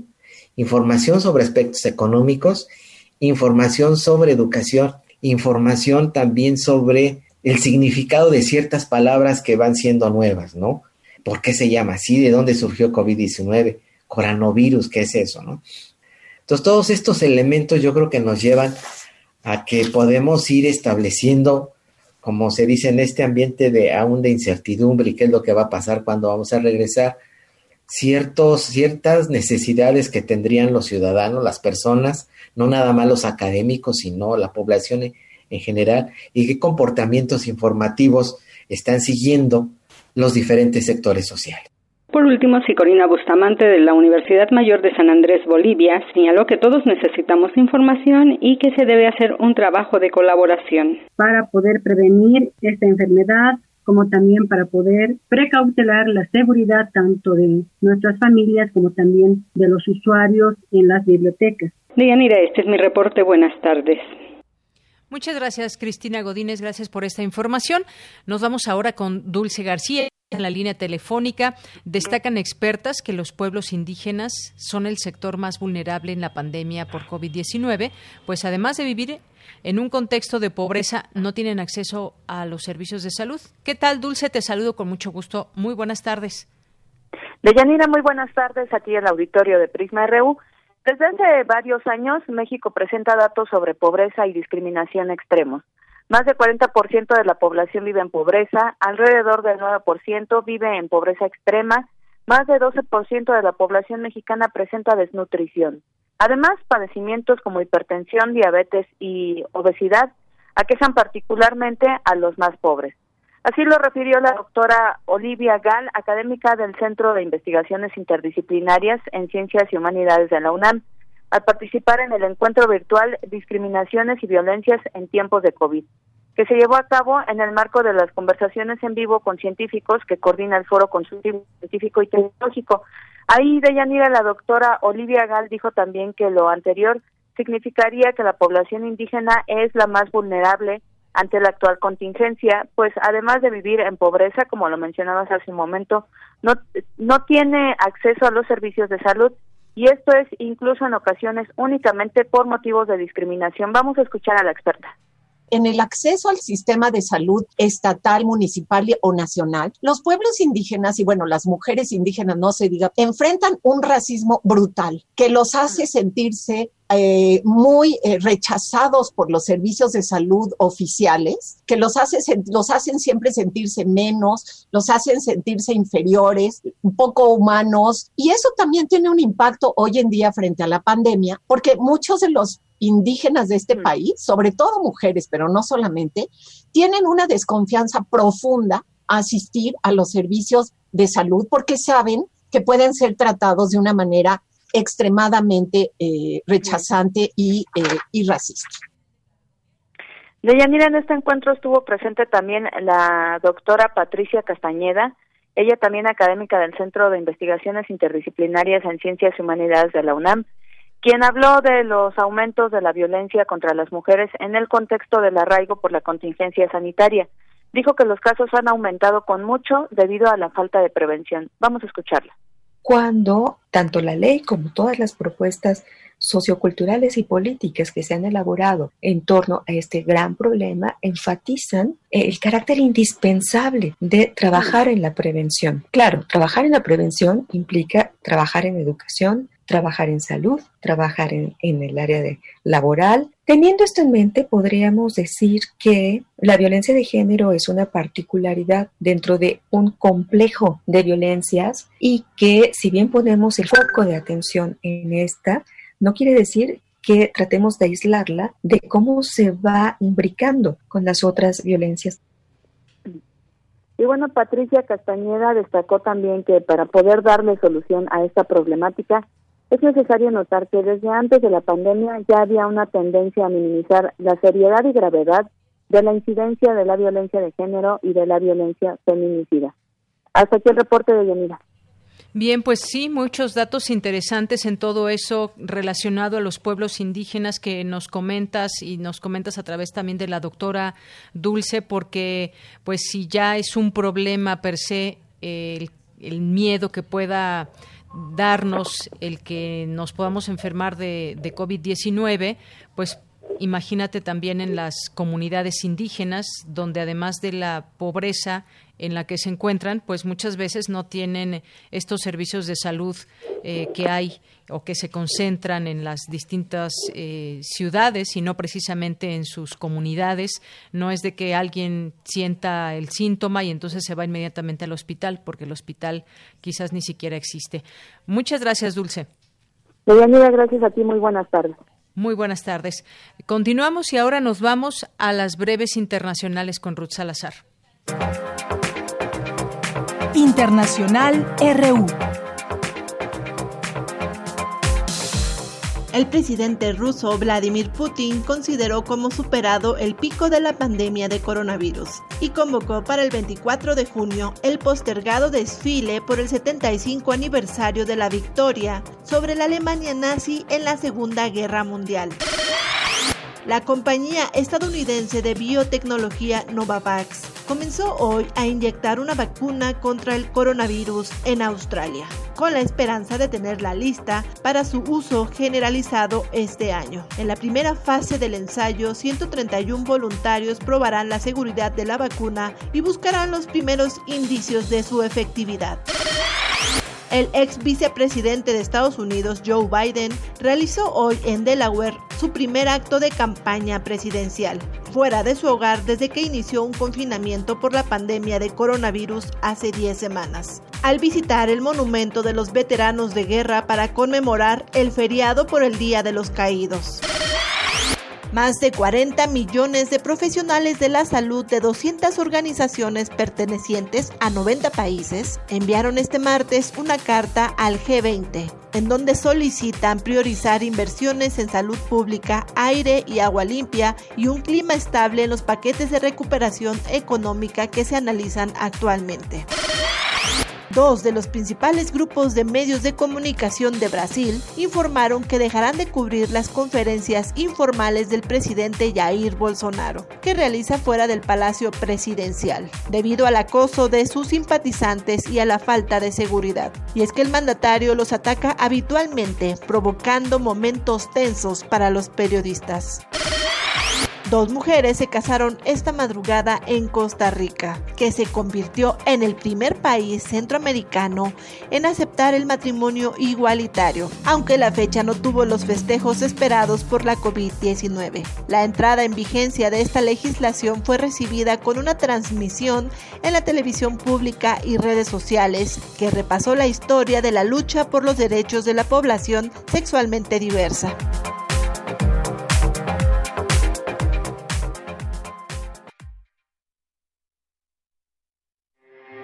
información sobre aspectos económicos, información sobre educación, información también sobre el significado de ciertas palabras que van siendo nuevas, ¿no? ¿Por qué se llama así? ¿De dónde surgió COVID-19? Coronavirus, ¿qué es eso, no? Entonces, todos estos elementos yo creo que nos llevan a que podemos ir estableciendo como se dice, en este ambiente de aún de incertidumbre y qué es lo que va a pasar cuando vamos a regresar, ciertos, ciertas necesidades que tendrían los ciudadanos, las personas, no nada más los académicos, sino la población en, en general, y qué comportamientos informativos están siguiendo los diferentes sectores sociales. Por último, Sicorina Bustamante de la Universidad Mayor de San Andrés, Bolivia, señaló que todos necesitamos información y que se debe hacer un trabajo de colaboración. Para poder prevenir esta enfermedad, como también para poder precautelar la seguridad tanto de nuestras familias como también de los usuarios en las bibliotecas. Deyanira, este es mi reporte. Buenas tardes. Muchas gracias, Cristina Godínez. Gracias por esta información. Nos vamos ahora con Dulce García en la línea telefónica. Destacan expertas que los pueblos indígenas son el sector más vulnerable en la pandemia por COVID-19, pues además de vivir en un contexto de pobreza, no tienen acceso a los servicios de salud. ¿Qué tal, Dulce? Te saludo con mucho gusto. Muy buenas tardes. Deyanira, muy buenas tardes aquí en el auditorio de Prisma RU. Desde hace varios años, México presenta datos sobre pobreza y discriminación extremos. Más del 40% de la población vive en pobreza, alrededor del 9% vive en pobreza extrema, más de 12% de la población mexicana presenta desnutrición. Además, padecimientos como hipertensión, diabetes y obesidad aquejan particularmente a los más pobres. Así lo refirió la doctora Olivia Gal, académica del Centro de Investigaciones Interdisciplinarias en Ciencias y Humanidades de la UNAM, al participar en el encuentro virtual Discriminaciones y Violencias en tiempos de COVID, que se llevó a cabo en el marco de las conversaciones en vivo con científicos que coordina el Foro Consultivo Científico y Tecnológico. Ahí, de Yanira, la doctora Olivia Gal dijo también que lo anterior significaría que la población indígena es la más vulnerable ante la actual contingencia, pues además de vivir en pobreza, como lo mencionabas hace un momento, no, no tiene acceso a los servicios de salud y esto es incluso en ocasiones únicamente por motivos de discriminación. Vamos a escuchar a la experta en el acceso al sistema de salud estatal, municipal o nacional, los pueblos indígenas y bueno, las mujeres indígenas no se diga, enfrentan un racismo brutal que los hace sentirse eh, muy eh, rechazados por los servicios de salud oficiales, que los, hace, los hacen siempre sentirse menos, los hacen sentirse inferiores, un poco humanos, y eso también tiene un impacto hoy en día frente a la pandemia, porque muchos de los indígenas de este país, sobre todo mujeres, pero no solamente, tienen una desconfianza profunda a asistir a los servicios de salud porque saben que pueden ser tratados de una manera extremadamente eh, rechazante y, eh, y racista. Deyanira, en este encuentro estuvo presente también la doctora Patricia Castañeda, ella también académica del Centro de Investigaciones Interdisciplinarias en Ciencias y Humanidades de la UNAM, quien habló de los aumentos de la violencia contra las mujeres en el contexto del arraigo por la contingencia sanitaria. Dijo que los casos han aumentado con mucho debido a la falta de prevención. Vamos a escucharla. Cuando tanto la ley como todas las propuestas socioculturales y políticas que se han elaborado en torno a este gran problema enfatizan el carácter indispensable de trabajar en la prevención. Claro, trabajar en la prevención implica trabajar en educación, trabajar en salud, trabajar en, el área de laboral. Teniendo esto en mente, podríamos decir que la violencia de género es una particularidad dentro de un complejo de violencias y que si bien ponemos el foco de atención en esta, no quiere decir que tratemos de aislarla de cómo se va imbricando con las otras violencias. Y bueno, Patricia Castañeda destacó también que para poder darle solución a esta problemática es necesario notar que desde antes de la pandemia ya había una tendencia a minimizar la seriedad y gravedad de la incidencia de la violencia de género y de la violencia feminicida. Hasta aquí el reporte de Yanira. Bien, pues sí, muchos datos interesantes en todo eso relacionado a los pueblos indígenas que nos comentas y nos comentas a través también de la doctora Dulce, porque pues si ya es un problema per se el, el miedo que pueda darnos el que nos podamos enfermar de, de COVID-19, pues imagínate también en las comunidades indígenas, donde además de la pobreza en la que se encuentran, pues muchas veces no tienen estos servicios de salud eh, que hay o que se concentran en las distintas eh, ciudades y no precisamente en sus comunidades. No es de que alguien sienta el síntoma y entonces se va inmediatamente al hospital, porque el hospital quizás ni siquiera existe. Muchas gracias, Dulce. gracias a ti. Muy buenas tardes. Muy buenas tardes. Continuamos y ahora nos vamos a las breves internacionales con Ruth Salazar. Internacional RU. El presidente ruso Vladimir Putin consideró como superado el pico de la pandemia de coronavirus y convocó para el 24 de junio el postergado desfile por el 75 aniversario de la victoria sobre la Alemania nazi en la Segunda Guerra Mundial. La compañía estadounidense de biotecnología Novavax comenzó hoy a inyectar una vacuna contra el coronavirus en Australia, con la esperanza de tenerla lista para su uso generalizado este año. En la primera fase del ensayo, 131 voluntarios probarán la seguridad de la vacuna y buscarán los primeros indicios de su efectividad. El ex vicepresidente de Estados Unidos, Joe Biden, realizó hoy en Delaware su primer acto de campaña presidencial, fuera de su hogar desde que inició un confinamiento por la pandemia de coronavirus hace 10 semanas, al visitar el monumento de los veteranos de guerra para conmemorar el feriado por el Día de los Caídos. Más de 40 millones de profesionales de la salud de 200 organizaciones pertenecientes a 90 países enviaron este martes una carta al G20 en donde solicitan priorizar inversiones en salud pública, aire y agua limpia y un clima estable en los paquetes de recuperación económica que se analizan actualmente. Dos de los principales grupos de medios de comunicación de Brasil informaron que dejarán de cubrir las conferencias informales del presidente Jair Bolsonaro, que realiza fuera del Palacio Presidencial, debido al acoso de sus simpatizantes y a la falta de seguridad. Y es que el mandatario los ataca habitualmente, provocando momentos tensos para los periodistas. Dos mujeres se casaron esta madrugada en Costa Rica, que se convirtió en el primer país centroamericano en aceptar el matrimonio igualitario, aunque la fecha no tuvo los festejos esperados por la COVID-19. La entrada en vigencia de esta legislación fue recibida con una transmisión en la televisión pública y redes sociales que repasó la historia de la lucha por los derechos de la población sexualmente diversa.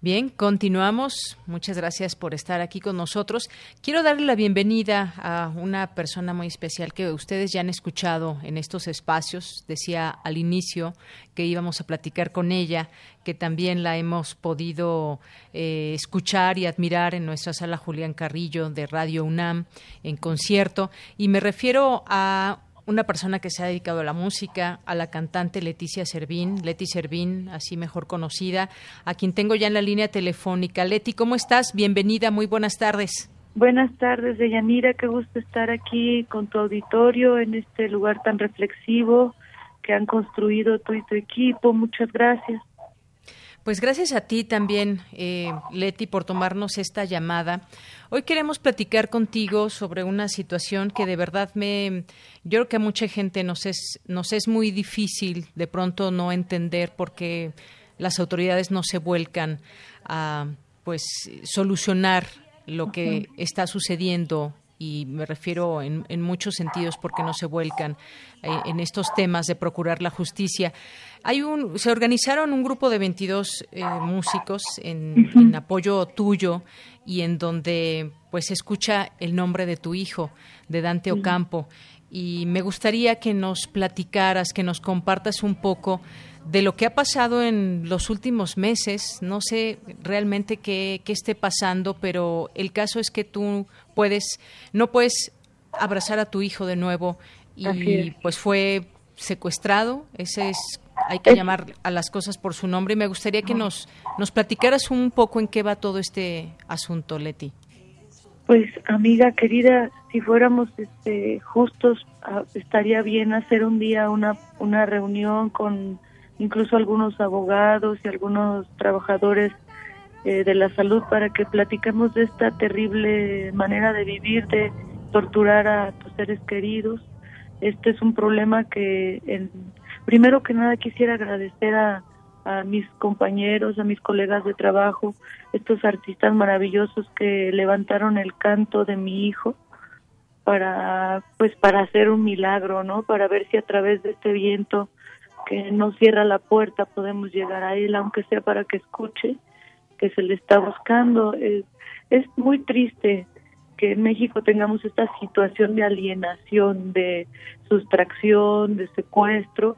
Bien, continuamos. Muchas gracias por estar aquí con nosotros. Quiero darle la bienvenida a una persona muy especial que ustedes ya han escuchado en estos espacios. Decía al inicio que íbamos a platicar con ella, que también la hemos podido eh, escuchar y admirar en nuestra sala Julián Carrillo de Radio UNAM en concierto. Y me refiero a una persona que se ha dedicado a la música, a la cantante Leticia Servín, Leti Servín, así mejor conocida, a quien tengo ya en la línea telefónica. Leti, ¿cómo estás? Bienvenida, muy buenas tardes. Buenas tardes, Deyanira, qué gusto estar aquí con tu auditorio en este lugar tan reflexivo que han construido tú y tu equipo. Muchas gracias. Pues gracias a ti también, eh, Leti, por tomarnos esta llamada. Hoy queremos platicar contigo sobre una situación que de verdad me, yo creo que a mucha gente nos es, nos es muy difícil de pronto no entender porque las autoridades no se vuelcan a, pues, solucionar lo que está sucediendo y me refiero en, en, muchos sentidos porque no se vuelcan eh, en estos temas de procurar la justicia. Hay un, se organizaron un grupo de 22 eh, músicos en, en, apoyo tuyo y en donde pues se escucha el nombre de tu hijo, de Dante Ocampo. Y me gustaría que nos platicaras, que nos compartas un poco de lo que ha pasado en los últimos meses. No sé realmente qué, qué esté pasando, pero el caso es que tú puedes, no puedes abrazar a tu hijo de nuevo y pues fue secuestrado. Ese es hay que llamar a las cosas por su nombre y me gustaría que nos nos platicaras un poco en qué va todo este asunto, Leti. Pues amiga querida, si fuéramos este, justos, ah, estaría bien hacer un día una una reunión con incluso algunos abogados y algunos trabajadores eh, de la salud para que platiquemos de esta terrible manera de vivir, de torturar a tus seres queridos. Este es un problema que, en, primero que nada, quisiera agradecer a, a mis compañeros, a mis colegas de trabajo, estos artistas maravillosos que levantaron el canto de mi hijo para pues para hacer un milagro, ¿no? Para ver si a través de este viento que no cierra la puerta, podemos llegar a él, aunque sea para que escuche que se le está buscando. Es, es muy triste que en México tengamos esta situación de alienación, de sustracción, de secuestro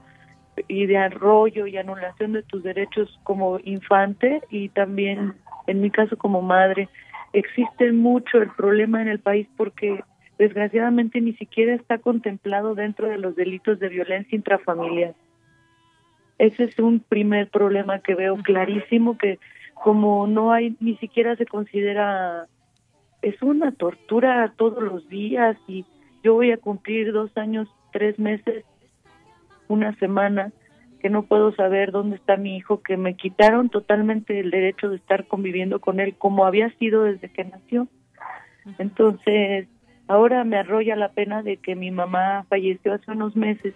y de arroyo y anulación de tus derechos como infante y también en mi caso como madre. Existe mucho el problema en el país porque desgraciadamente ni siquiera está contemplado dentro de los delitos de violencia intrafamiliar. Ese es un primer problema que veo clarísimo, que como no hay, ni siquiera se considera, es una tortura todos los días y yo voy a cumplir dos años, tres meses, una semana, que no puedo saber dónde está mi hijo, que me quitaron totalmente el derecho de estar conviviendo con él como había sido desde que nació. Entonces, ahora me arrolla la pena de que mi mamá falleció hace unos meses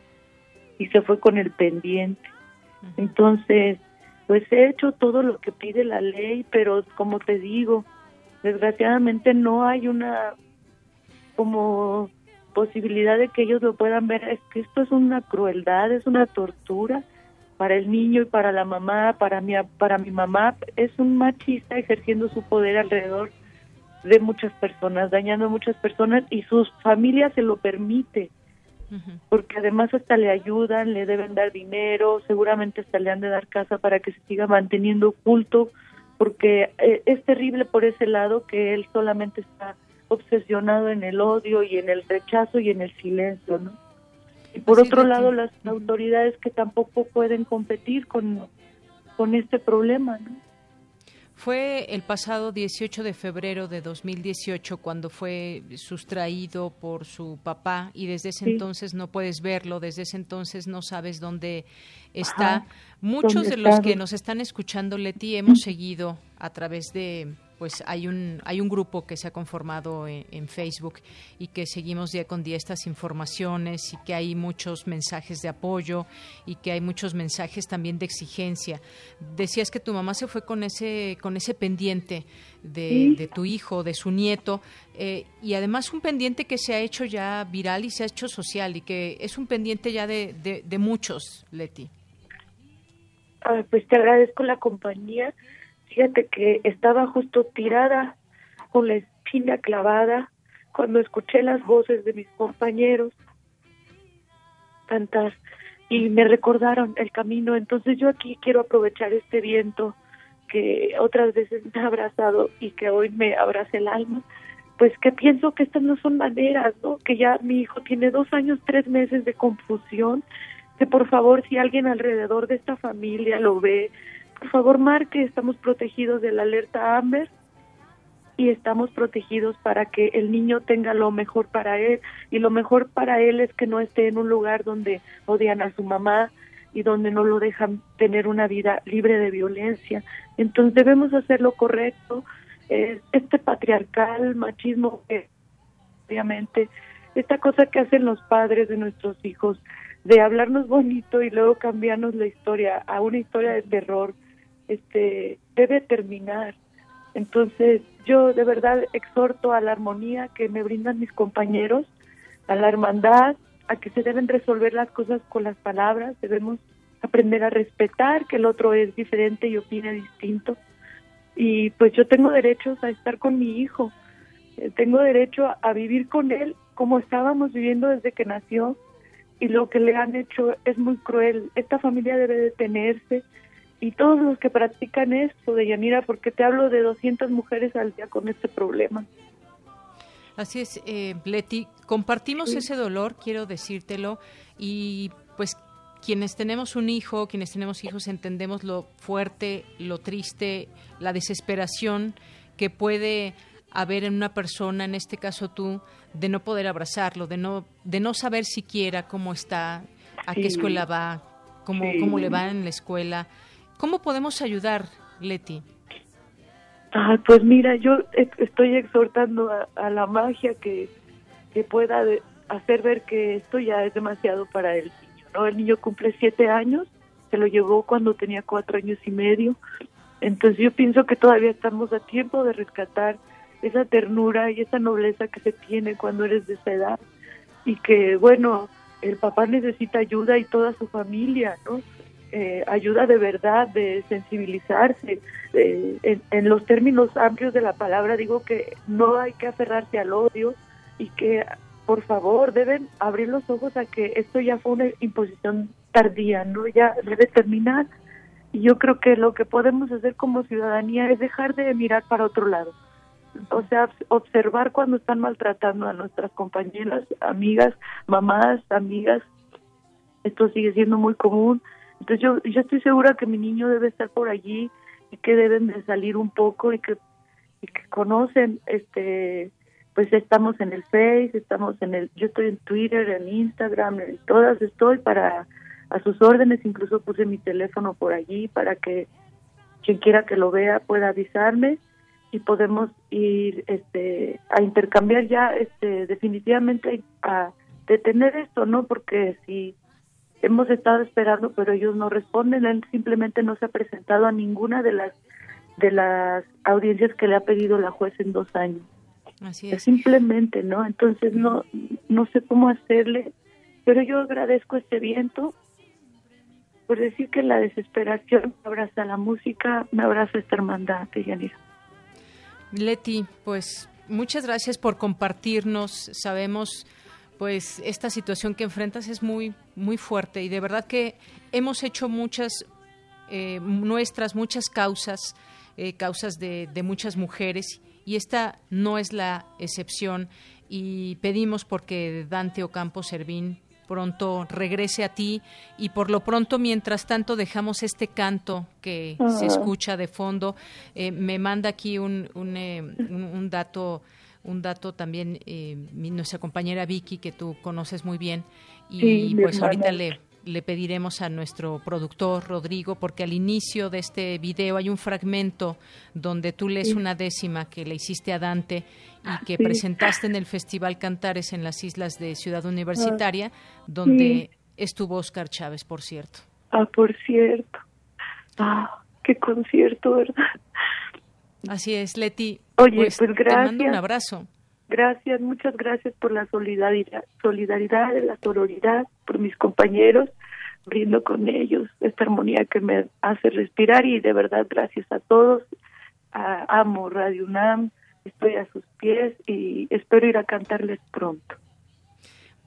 y se fue con el pendiente. Entonces, pues he hecho todo lo que pide la ley, pero como te digo, desgraciadamente no hay una como posibilidad de que ellos lo puedan ver. Es que esto es una crueldad, es una tortura para el niño y para la mamá, para mi, para mi mamá, es un machista ejerciendo su poder alrededor de muchas personas, dañando a muchas personas y sus familias se lo permite, porque además hasta le ayudan, le deben dar dinero, seguramente hasta le han de dar casa para que se siga manteniendo oculto, porque eh, es terrible por ese lado que él solamente está obsesionado en el odio y en el rechazo y en el silencio, ¿no? Y por otro lado, las autoridades que tampoco pueden competir con, con este problema, ¿no? Fue el pasado 18 de febrero de 2018 cuando fue sustraído por su papá y desde ese entonces no puedes verlo, desde ese entonces no sabes dónde está. Muchos de los que nos están escuchando, Leti, hemos seguido a través de pues hay un, hay un grupo que se ha conformado en, Facebook y que seguimos día con día estas informaciones y que hay muchos mensajes de apoyo y que hay muchos mensajes también de exigencia. Decías que tu mamá se fue con ese, con ese pendiente de, tu hijo, de su nieto, eh, y además un pendiente que se ha hecho ya viral y se ha hecho social y que es un pendiente ya de, de, muchos, Leti. pues te agradezco la compañía Fíjate que estaba justo tirada con la espina clavada cuando escuché las voces de mis compañeros cantar y me recordaron el camino. Entonces yo aquí quiero aprovechar este viento que otras veces me ha abrazado y que hoy me abraza el alma, pues que pienso que estas no son maneras, ¿no? Que ya mi hijo tiene dos años, tres meses de confusión, que por favor si alguien alrededor de esta familia lo ve, por favor marque, estamos protegidos de la alerta Amber y estamos protegidos para que el niño tenga lo mejor para él y lo mejor para él es que no esté en un lugar donde odian a su mamá y donde no lo dejan tener una vida libre de violencia. Entonces debemos hacer lo correcto. este patriarcal machismo obviamente esta cosa que hacen los padres de nuestros hijos de hablarnos bonito y luego cambiarnos la historia a una historia de terror este debe terminar. Entonces, yo de verdad exhorto a la armonía que me brindan mis compañeros, a la hermandad, a que se deben resolver las cosas con las palabras, debemos aprender a respetar que el otro es diferente y opina distinto. Y pues yo tengo derechos a estar con mi hijo, eh, tengo derecho a, a vivir con él como estábamos viviendo desde que nació y lo que le han hecho es muy cruel. Esta familia debe detenerse, y todos los que practican esto, de Yanira, porque te hablo de 200 mujeres al día con este problema. Así es, eh, Leti, compartimos ese dolor, quiero decírtelo, y pues quienes tenemos un hijo, quienes tenemos hijos, entendemos lo fuerte, lo triste, la desesperación que puede haber en una persona, en este caso tú, de no poder abrazarlo, de no, de no saber siquiera cómo está, a qué escuela va, cómo, cómo le va en la escuela. ¿Cómo podemos ayudar, Leti? Ah, pues mira, yo estoy exhortando a, la magia que, que pueda hacer ver que esto ya es demasiado para el niño, ¿no? El niño cumple siete años, se lo llevó cuando tenía cuatro años y medio, entonces yo pienso que todavía estamos a tiempo de rescatar esa ternura y esa nobleza que se tiene cuando eres de esa edad y que, bueno, el papá necesita ayuda y toda su familia, ¿no? Eh, ayuda de verdad, de sensibilizarse. en, los términos amplios de la palabra digo que no hay que aferrarse al odio y que por favor deben abrir los ojos a que esto ya fue una imposición tardía, no ya debe terminar. Y yo creo que lo que podemos hacer como ciudadanía es dejar de mirar para otro lado. O sea, observar cuando están maltratando a nuestras compañeras, amigas, mamás, amigas. Esto sigue siendo muy común entonces yo, yo estoy segura que mi niño debe estar por allí y que deben de salir un poco y que, y que conocen, este, pues estamos en el Face, estamos en el, yo estoy en Twitter, en Instagram, en todas estoy para a sus órdenes, incluso puse mi teléfono por allí para que quien quiera que lo vea pueda avisarme y podemos ir este a intercambiar ya este definitivamente a detener esto, ¿no? Porque si hemos estado esperando, pero ellos no responden. Él simplemente no se ha presentado a ninguna de las de las audiencias que le ha pedido la juez en dos años. Así es. Simplemente, ¿no? Entonces no no sé cómo hacerle, pero yo agradezco este viento por decir que la desesperación me abraza la música, me abraza esta hermandad, Yanira. Leti, pues muchas gracias por compartirnos. Sabemos pues esta situación que enfrentas es muy muy fuerte. Y de verdad que hemos hecho muchas eh, nuestras muchas causas eh, causas de, de muchas mujeres. Y esta no es la excepción. Y pedimos porque Dante Ocampo Servín pronto regrese a ti. Y por lo pronto mientras tanto dejamos este canto que se escucha de fondo. Eh, me manda aquí un, un dato un dato también eh, nuestra compañera Vicky, que tú conoces muy bien, y pues ahorita le, le pediremos a nuestro productor Rodrigo, porque al inicio de este video hay un fragmento donde tú lees una décima que le hiciste a Dante y que presentaste en el Festival Cantares en las islas de Ciudad Universitaria, ah, donde estuvo Oscar Chávez, por cierto. Ah, por cierto. Ah, qué concierto, ¿verdad? Así es, Leti. Oye, pues, pues gracias. Te mando un abrazo. Gracias, muchas gracias por la solidaridad, solidaridad, la sororidad, por mis compañeros, brindo con ellos esta armonía que me hace respirar y de verdad gracias a todos. amo Radio UNAM, estoy a sus pies y espero ir a cantarles pronto.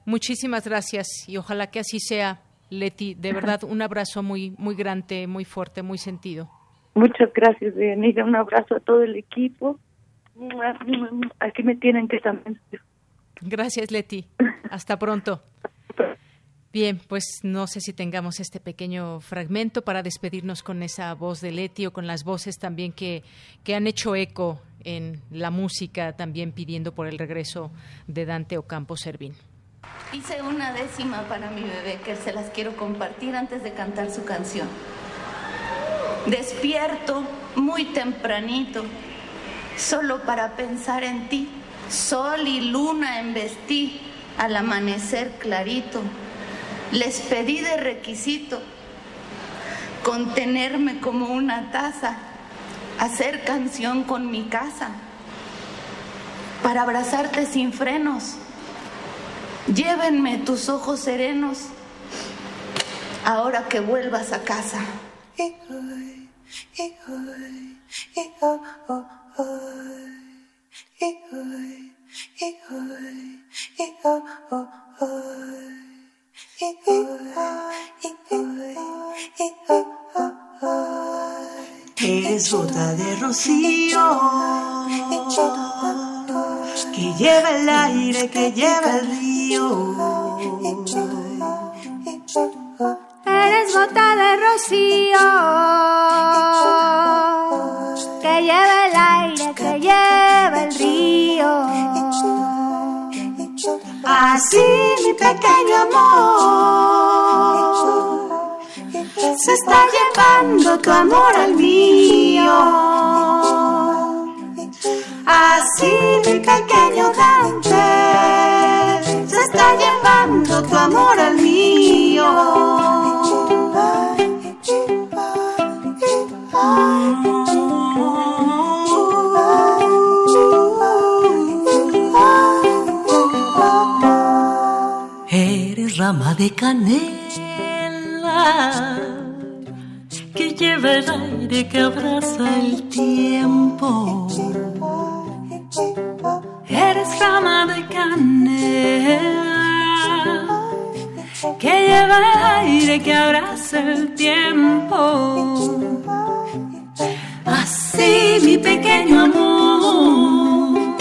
Muchísimas gracias y ojalá que así sea, Leti. De (laughs) verdad, un abrazo muy, muy grande, muy fuerte, muy sentido. Muchas gracias, Deyanira. Un abrazo a todo el equipo. Aquí me tienen que también. Gracias, Leti. (laughs) Hasta pronto. Bien, pues no sé si tengamos este pequeño fragmento para despedirnos con esa voz de Leti o con las voces también que, que han hecho eco en la música, también pidiendo por el regreso de Dante Ocampo Servín. Hice una décima para mi bebé que se las quiero compartir antes de cantar su canción. Despierto muy tempranito, solo para pensar en ti. Sol y luna embestí al amanecer clarito. Les pedí de requisito contenerme como una taza, hacer canción con mi casa, para abrazarte sin frenos. Llévenme tus ojos serenos ahora que vuelvas a casa. Eres gota de rocío que lleva el aire, que lleva el río eres gota de rocío que lleva el aire, que lleva el río. Así mi pequeño amor se está llevando tu amor al mío. Así mi pequeño Dante se está llevando tu amor al mío. Eres rama de canela que lleva el aire que abraza el tiempo. Eres rama de canela que lleva el aire que abraza el tiempo. Así mi pequeño amor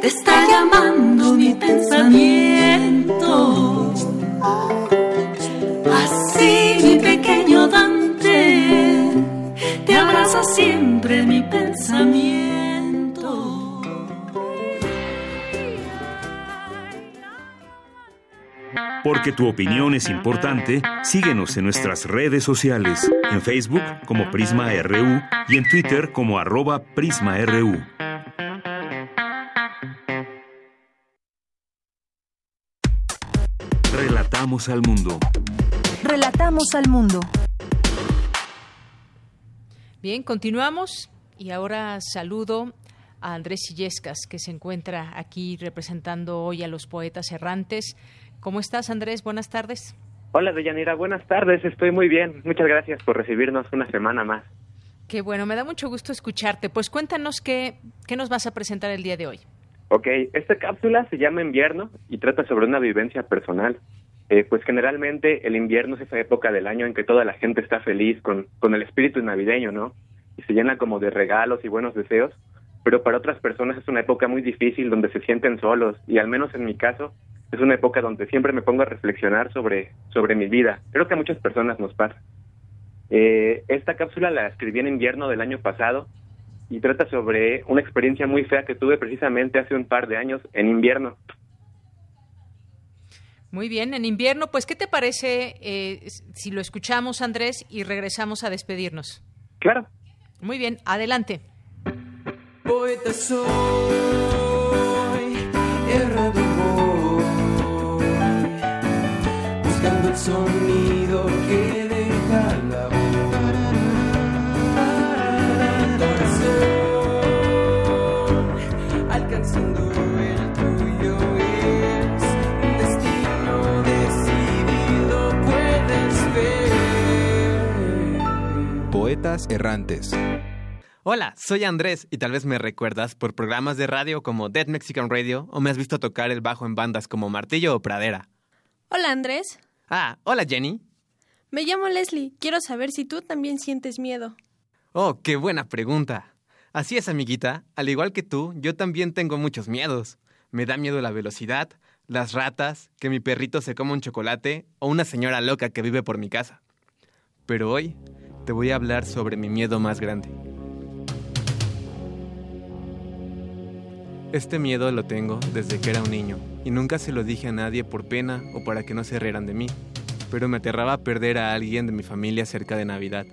te está llamando mi pensamiento. Así mi pequeño Dante te abraza siempre mi pensamiento. Porque tu opinión es importante, síguenos en nuestras redes sociales, en Facebook como Prisma RU y en Twitter como arroba PrismaRU. Relatamos al mundo. Relatamos al mundo. Bien, continuamos y ahora saludo a Andrés Illescas, que se encuentra aquí representando hoy a los poetas errantes. ¿Cómo estás, Andrés? Buenas tardes. Hola, Deyanira. Buenas tardes. Estoy muy bien. Muchas gracias por recibirnos una semana más. Qué bueno, me da mucho gusto escucharte. Pues cuéntanos qué, qué nos vas a presentar el día de hoy. Ok, esta cápsula se llama Invierno y trata sobre una vivencia personal. Eh, pues generalmente el invierno es esa época del año en que toda la gente está feliz con, con el espíritu navideño, ¿no? Y se llena como de regalos y buenos deseos, pero para otras personas es una época muy difícil donde se sienten solos y al menos en mi caso es una época donde siempre me pongo a reflexionar sobre, sobre mi vida. Creo que a muchas personas nos pasa. Eh, esta cápsula la escribí en invierno del año pasado y trata sobre una experiencia muy fea que tuve precisamente hace un par de años en invierno. Muy bien, en invierno, pues, ¿qué te parece eh, si lo escuchamos, Andrés, y regresamos a despedirnos? Claro. Muy bien, adelante. Poeta soy, el sonido que deja la voz. Alcanzando el tuyo es un destino decidido, puedes ver. Poetas errantes. Hola, soy Andrés y tal vez me recuerdas por programas de radio como Dead Mexican Radio o me has visto tocar el bajo en bandas como Martillo o Pradera. Hola Andrés. Ah, hola Jenny. Me llamo Leslie. Quiero saber si tú también sientes miedo. Oh, qué buena pregunta. Así es, amiguita. Al igual que tú, yo también tengo muchos miedos. Me da miedo la velocidad, las ratas, que mi perrito se coma un chocolate o una señora loca que vive por mi casa. Pero hoy te voy a hablar sobre mi miedo más grande. Este miedo lo tengo desde que era un niño y nunca se lo dije a nadie por pena o para que no se rieran de mí, pero me aterraba perder a alguien de mi familia cerca de Navidad.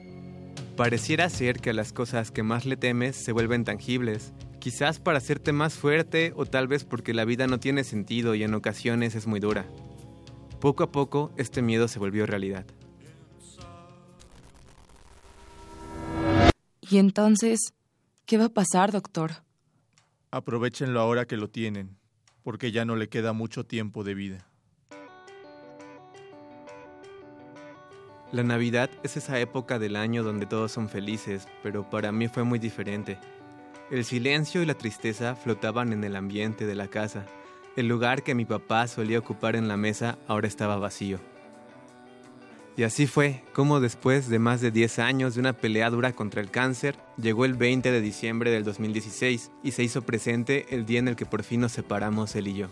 Pareciera ser que las cosas que más le temes se vuelven tangibles, quizás para hacerte más fuerte o tal vez porque la vida no tiene sentido y en ocasiones es muy dura. Poco a poco este miedo se volvió realidad. ¿Y entonces qué va a pasar, doctor? Aprovechenlo ahora que lo tienen, porque ya no le queda mucho tiempo de vida. La Navidad es esa época del año donde todos son felices, pero para mí fue muy diferente. El silencio y la tristeza flotaban en el ambiente de la casa. El lugar que mi papá solía ocupar en la mesa ahora estaba vacío. Y así fue como después de más de 10 años de una pelea dura contra el cáncer, llegó el 20 de diciembre del 2016 y se hizo presente el día en el que por fin nos separamos él y yo.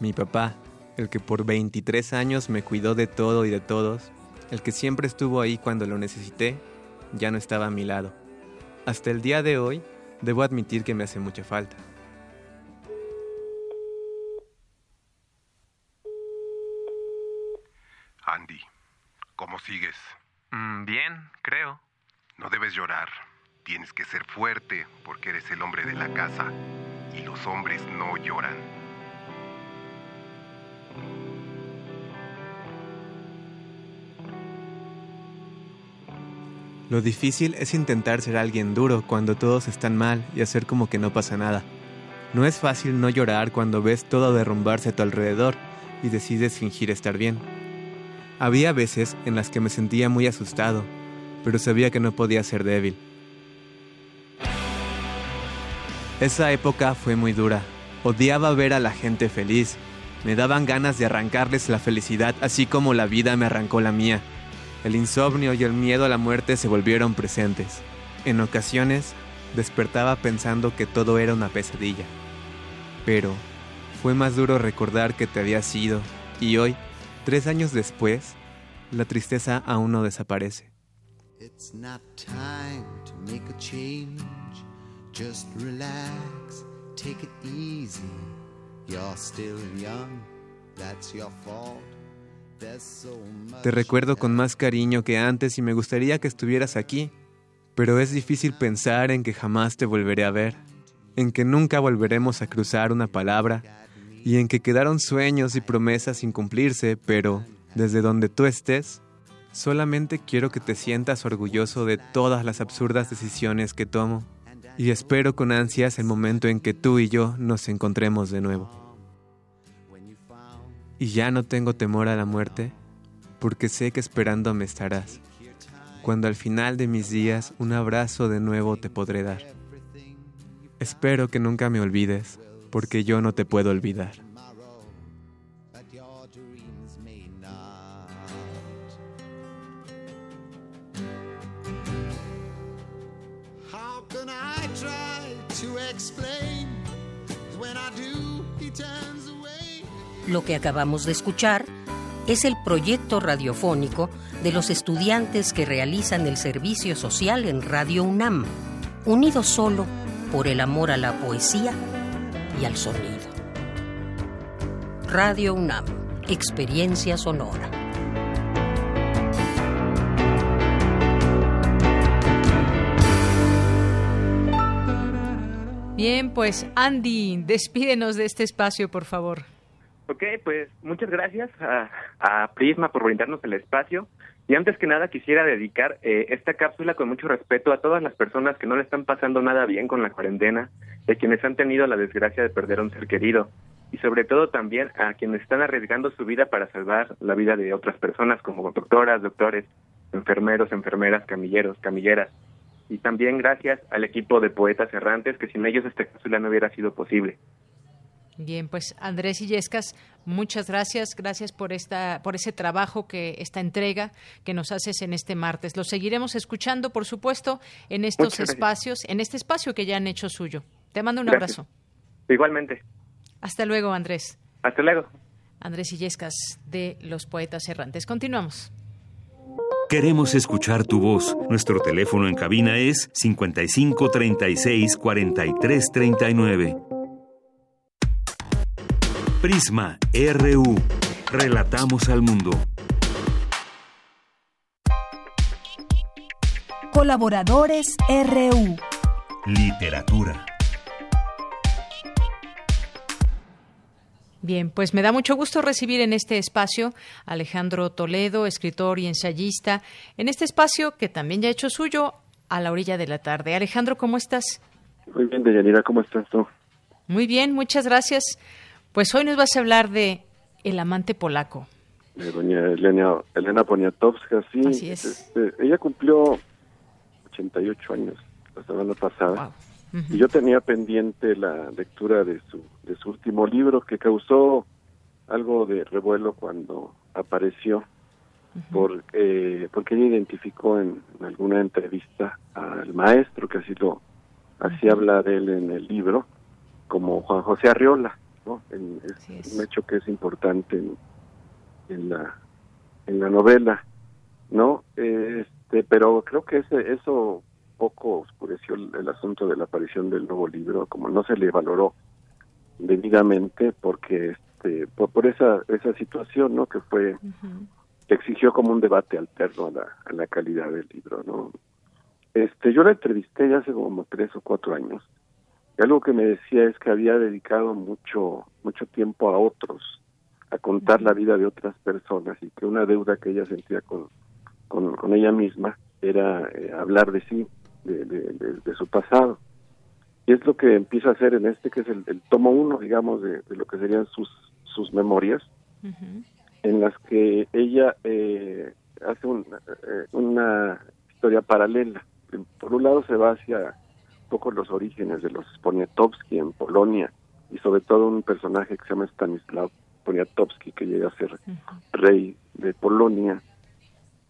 Mi papá, el que por 23 años me cuidó de todo y de todos, el que siempre estuvo ahí cuando lo necesité, ya no estaba a mi lado. Hasta el día de hoy, debo admitir que me hace mucha falta. ¿Cómo sigues? Mm, bien, creo. No debes llorar. Tienes que ser fuerte porque eres el hombre de la casa y los hombres no lloran. Lo difícil es intentar ser alguien duro cuando todos están mal y hacer como que no pasa nada. No es fácil no llorar cuando ves todo derrumbarse a tu alrededor y decides fingir estar bien. Había veces en las que me sentía muy asustado, pero sabía que no podía ser débil. Esa época fue muy dura. Odiaba ver a la gente feliz. Me daban ganas de arrancarles la felicidad, así como la vida me arrancó la mía. El insomnio y el miedo a la muerte se volvieron presentes. En ocasiones despertaba pensando que todo era una pesadilla. Pero fue más duro recordar que te había sido y hoy, tres años después, la tristeza aún no desaparece. It's not time to make a change. Just relax, take it easy. You're still young, that's your fault. So. Te recuerdo con más cariño que antes y me gustaría que estuvieras aquí, pero es difícil pensar en que jamás te volveré a ver, en que nunca volveremos a cruzar una palabra y en que quedaron sueños y promesas sin cumplirse, pero desde donde tú estés, solamente quiero que te sientas orgulloso de todas las absurdas decisiones que tomo y espero con ansias el momento en que tú y yo nos encontremos de nuevo. Y ya no tengo temor a la muerte, porque sé que esperándome estarás. cuando al final de mis días un abrazo de nuevo te podré dar. Espero que nunca me olvides, porque yo no te puedo olvidar. Lo que acabamos de escuchar es el proyecto radiofónico de los estudiantes que realizan el servicio social en Radio UNAM, unidos solo por el amor a la poesía y al sonido. Radio UNAM, experiencia sonora. Bien, pues Andy, despídenos de este espacio, por favor. Ok, pues muchas gracias a, Prisma por brindarnos el espacio. Y antes que nada quisiera dedicar eh, esta cápsula con mucho respeto a todas las personas que no le están pasando nada bien con la cuarentena, de quienes han tenido la desgracia de perder a un ser querido, y sobre todo también a quienes están arriesgando su vida para salvar la vida de otras personas, como doctoras, doctores, enfermeros, enfermeras, camilleros, camilleras. Y también gracias al equipo de poetas errantes, que sin ellos esta cápsula no hubiera sido posible. Bien, pues Andrés Illescas, muchas gracias, gracias por esta, por ese trabajo que esta entrega que nos haces en este martes. Lo seguiremos escuchando, por supuesto, en estos espacios, en este espacio que ya han hecho suyo. Te mando un abrazo. Igualmente. Hasta luego, Andrés. Hasta luego. Andrés Illescas de Los Poetas Errantes. Continuamos. Queremos escuchar tu voz. Nuestro teléfono en cabina es 55 36 43 39. Prisma RU. Relatamos al mundo. Colaboradores RU. Literatura. Bien, pues me da mucho gusto recibir en este espacio a Alejandro Toledo, escritor y ensayista, en este espacio que también ya ha hecho suyo a la orilla de la tarde. Alejandro, ¿cómo estás? Muy bien, Deyanira, ¿cómo estás tú? Muy bien, muchas gracias. Pues hoy nos vas a hablar de El amante polaco. De doña Elena, Elena Poniatowska, sí. Así es. Este, ella cumplió 88 años la semana pasada. Y yo tenía pendiente la lectura de su, de su último libro que causó algo de revuelo cuando apareció, porque, porque ella identificó en, alguna entrevista al maestro, que así lo así habla de él en el libro, como Juan José Arriola. ¿no? es, un hecho que es importante en, la en la novela, ¿no? Este, pero creo que ese, eso poco oscureció el, asunto de la aparición del nuevo libro, como no se le valoró debidamente porque este por, por esa esa situación, ¿no? Que fue exigió como un debate alterno a la, a la calidad del libro, ¿no? Este, yo la entrevisté ya hace como tres o cuatro años y algo que me decía es que había dedicado mucho, mucho tiempo a otros, a contar la vida de otras personas y que una deuda que ella sentía con, con, ella misma era eh, hablar de sí, de, de, su pasado. Y es lo que empieza a hacer en este, que es el, tomo uno, digamos, de, lo que serían sus, sus memorias, en las que ella eh, hace eh, una historia paralela. Por un lado se va hacia poco los orígenes de los Poniatowski en Polonia y sobre todo un personaje que se llama Stanislaw Poniatowski que llega a ser rey de Polonia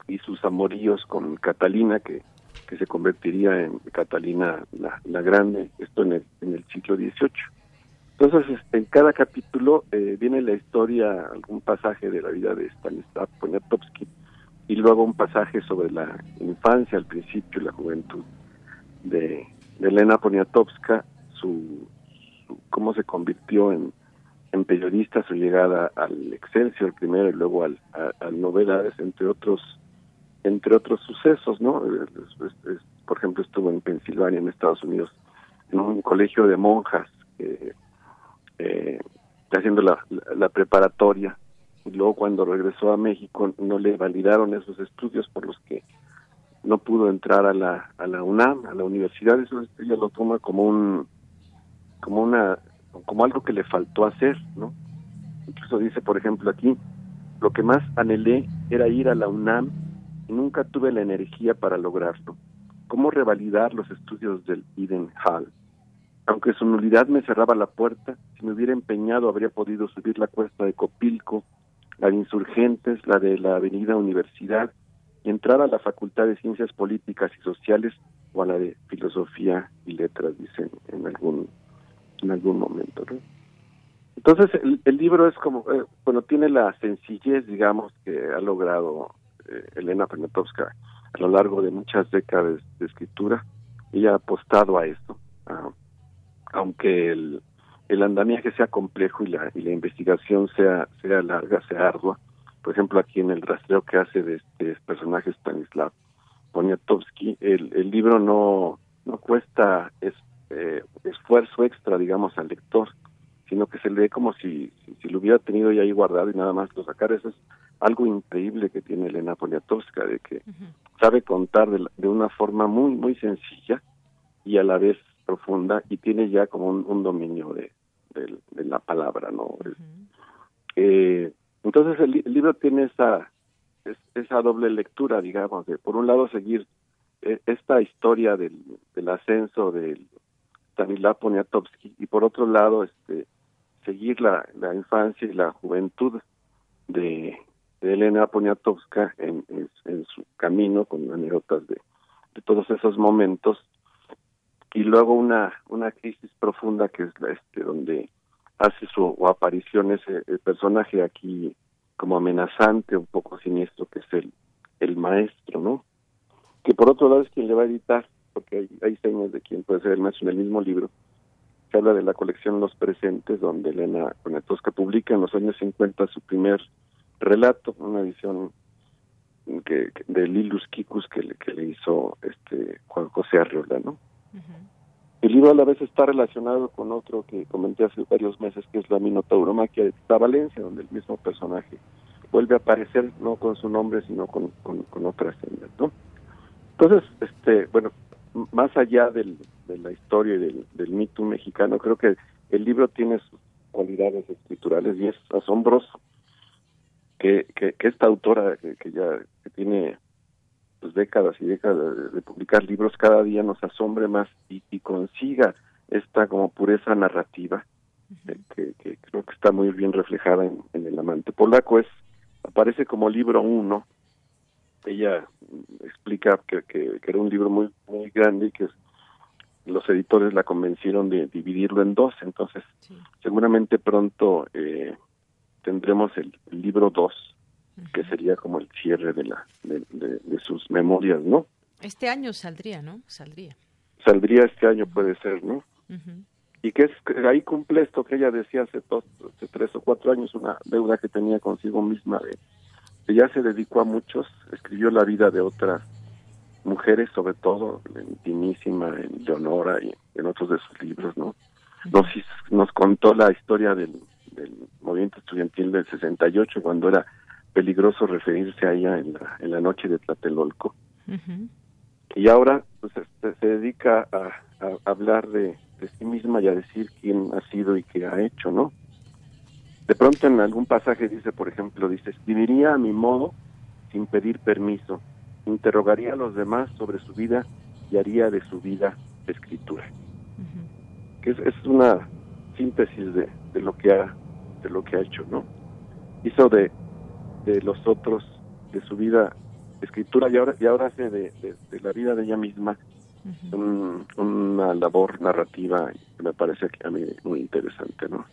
y sus amoríos con Catalina que, que se convertiría en Catalina la, Grande, esto en el, en el siglo XVIII. Entonces, este, en cada capítulo eh, viene la historia, algún pasaje de la vida de Stanislav Poniatowski y luego un pasaje sobre la infancia, al principio la juventud de, Elena Poniatowska, su, cómo se convirtió en, en periodista, su llegada al Excelsior primero y luego al, al Novedades, entre otros entre otros sucesos, ¿no? por ejemplo, estuvo en Pensilvania, en Estados Unidos, en un colegio de monjas, eh, haciendo la, la, preparatoria, y luego cuando regresó a México no le validaron esos estudios por los que no pudo entrar a la, a la UNAM, a la universidad, eso ella lo toma como un, como una, como algo que le faltó hacer, ¿no? Incluso dice, por ejemplo, aquí, lo que más anhelé era ir a la UNAM nunca tuve la energía para lograrlo. ¿Cómo revalidar los estudios del Eden Hall? Aunque su nulidad me cerraba la puerta, si me hubiera empeñado habría podido subir la cuesta de Copilco, la de Insurgentes, la de la Avenida Universidad, y entrar a la Facultad de Ciencias Políticas y Sociales o a la de Filosofía y Letras, dicen en algún, en algún momento. Entonces, el, libro es como, eh, bueno, tiene la sencillez, digamos, que ha logrado Elena Poniatowska a lo largo de muchas décadas de escritura. Ella ha apostado a esto, aunque el, el andamiaje sea complejo y la, y la investigación sea, sea larga, sea ardua. Por ejemplo, aquí en el rastreo que hace de este personaje Stanislav Poniatowski, el, libro no, no cuesta es, eh, esfuerzo extra, digamos, al lector sino que se lee como si, si, lo hubiera tenido ya ahí guardado y nada más lo sacar. Eso es algo increíble que tiene Elena Poniatowska, de que sabe contar de, una forma muy, muy sencilla y a la vez profunda y tiene ya como un, dominio de, de, la palabra, ¿no? eh, entonces el, libro tiene esa, esa doble lectura, digamos, de por un lado seguir eh, esta historia del, del ascenso del Stanislav Poniatowski y por otro lado este seguir la, la infancia y la juventud de, Elena Poniatowska en, su camino con anécdotas de, todos esos momentos. Y luego una una crisis profunda que es este donde hace su aparición ese el personaje aquí como amenazante un poco siniestro que es el el maestro no que por otro lado es quien le va a editar porque hay, hay señas de quién puede ser el maestro en el mismo libro habla de la colección Los Presentes, donde Elena Poniatowska publica en los años 50 su primer relato, una edición que, de Lilus Kikus que le, que le hizo este Juan José Arriola, ¿no? El libro a la vez está relacionado con otro que comenté hace varios meses, que es la Minotauromaquia de Valencia, donde el mismo personaje vuelve a aparecer, no con su nombre, sino con, con, con otras señas, ¿no? Entonces, este, bueno, más allá del, de la historia y del, del mito mexicano, creo que el libro tiene sus cualidades escriturales y es asombroso que, que, esta autora que, ya que tiene pues, décadas y décadas de, publicar libros cada día nos asombre más y, consiga esta como pureza narrativa que, que, creo que está muy bien reflejada en, en el amante polaco. Es aparece como libro uno. Ella explica que, que, era un libro muy muy grande y que los editores la convencieron de dividirlo en dos, entonces seguramente pronto eh, tendremos el, libro dos, que sería como el cierre de la de, sus memorias, ¿no? Este año saldría, ¿no? Saldría. Saldría este año, puede ser, ¿no? Y que es ahí cumple esto que ella decía hace, dos, hace tres o cuatro años, una deuda que tenía consigo misma de ella se dedicó a muchos, escribió la vida de otras mujeres, sobre todo en Timísima, en Leonora y en otros de sus libros, ¿no? Nos, nos contó la historia del, movimiento estudiantil del 68, cuando era peligroso referirse a ella en la, en la noche de Tlatelolco. Y ahora pues, este, se dedica a, hablar de, de, sí misma y a decir quién ha sido y qué ha hecho, ¿no? De pronto en algún pasaje dice, por ejemplo, dice, escribiría a mi modo sin pedir permiso, interrogaría a los demás sobre su vida y haría de su vida escritura. Que es, es, una síntesis de, de, lo que ha de lo que ha hecho, ¿no? Hizo de, de los otros, de su vida escritura y ahora y ahora hace de, de, la vida de ella misma una labor narrativa que me parece a mí muy interesante, ¿no?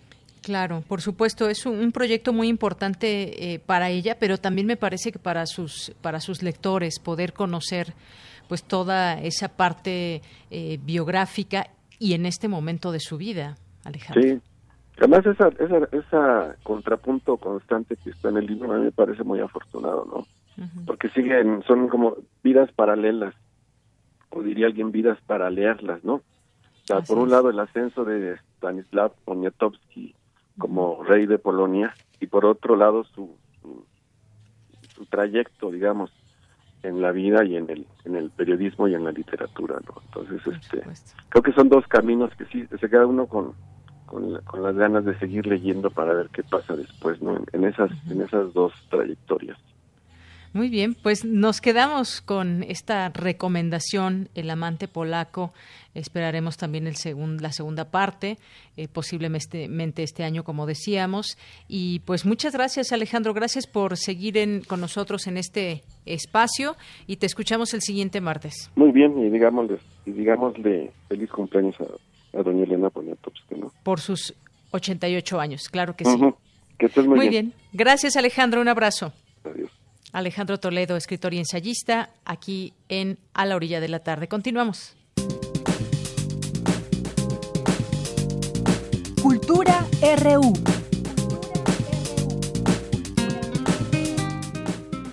Claro, por supuesto, es un, proyecto muy importante eh, para ella, pero también me parece que para sus para sus lectores poder conocer pues toda esa parte eh, biográfica y en este momento de su vida, Alejandro. Sí, además esa, esa, esa contrapunto constante que está en el libro a mí me parece muy afortunado, ¿no? Porque siguen, son como vidas paralelas, o diría alguien vidas para leerlas, ¿no? O sea, por un lado el ascenso de Stanislav Poniatowski como rey de Polonia y por otro lado su, su, trayecto digamos en la vida y en el en el periodismo y en la literatura no entonces este creo que son dos caminos que sí se queda uno con con, las ganas de seguir leyendo para ver qué pasa después no en, esas en esas dos trayectorias Muy bien, pues nos quedamos con esta recomendación, El amante polaco. Esperaremos también el la segunda parte, eh, posiblemente este año, como decíamos. Y pues muchas gracias, Alejandro. Gracias por seguir en, con nosotros en este espacio y te escuchamos el siguiente martes. Muy bien, y digámosle, y digámosle feliz cumpleaños a, doña Elena Poniatowska, ¿no? Por sus 88 años, claro que sí. Que estés muy, muy bien. Gracias, Alejandro. Un abrazo. Adiós. Alejandro Toledo, escritor y ensayista, aquí en A la orilla de la tarde. Continuamos. Cultura RU.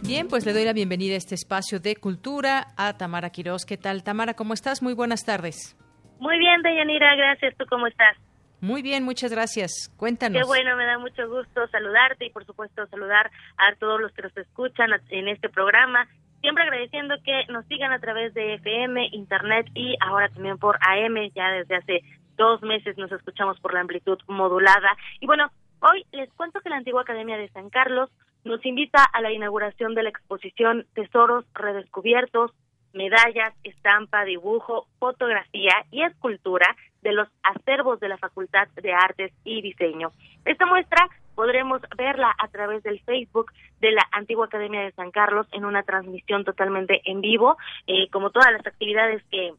Bien, pues le doy la bienvenida a este espacio de cultura a Tamara Quiroz. ¿Qué tal, Tamara? ¿Cómo estás? Muy buenas tardes. Muy bien, Deyanira, gracias. ¿Tú cómo estás? Muy bien, muchas gracias. Cuéntanos. Qué bueno, me da mucho gusto saludarte y por supuesto saludar a todos los que nos escuchan en este programa. Siempre agradeciendo que nos sigan a través de FM, Internet y ahora también por AM. Ya desde hace dos meses nos escuchamos por la amplitud modulada. Y bueno, hoy les cuento que la antigua Academia de San Carlos nos invita a la inauguración de la exposición Tesoros Redescubiertos, medallas, estampa, dibujo, fotografía y escultura de los acervos de la Facultad de Artes y Diseño. Esta muestra podremos verla a través del Facebook de la Antigua Academia de San Carlos en una transmisión totalmente en vivo, eh, como todas las actividades que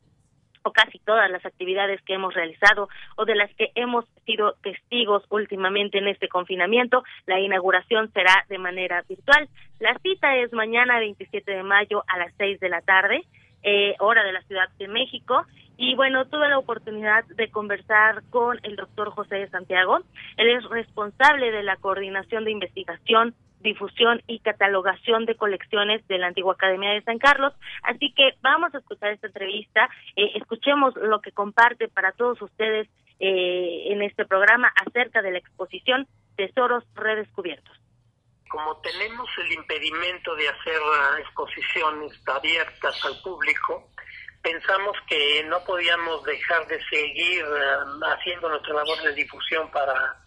casi todas las actividades que hemos realizado o de las que hemos sido testigos últimamente en este confinamiento. La inauguración será de manera virtual. La cita es mañana 27 de mayo a las 6 de la tarde, eh, hora de la Ciudad de México, y bueno, tuve la oportunidad de conversar con el doctor José de Santiago. Él es responsable de la coordinación de investigación, difusión y catalogación de colecciones de la antigua Academia de San Carlos. Así que vamos a escuchar esta entrevista, eh, escuchemos lo que comparte para todos ustedes eh, en este programa acerca de la exposición Tesoros Redescubiertos. Como tenemos el impedimento de hacer ah, exposiciones abiertas al público, pensamos que no podíamos dejar de seguir eh, haciendo nuestra labor de difusión para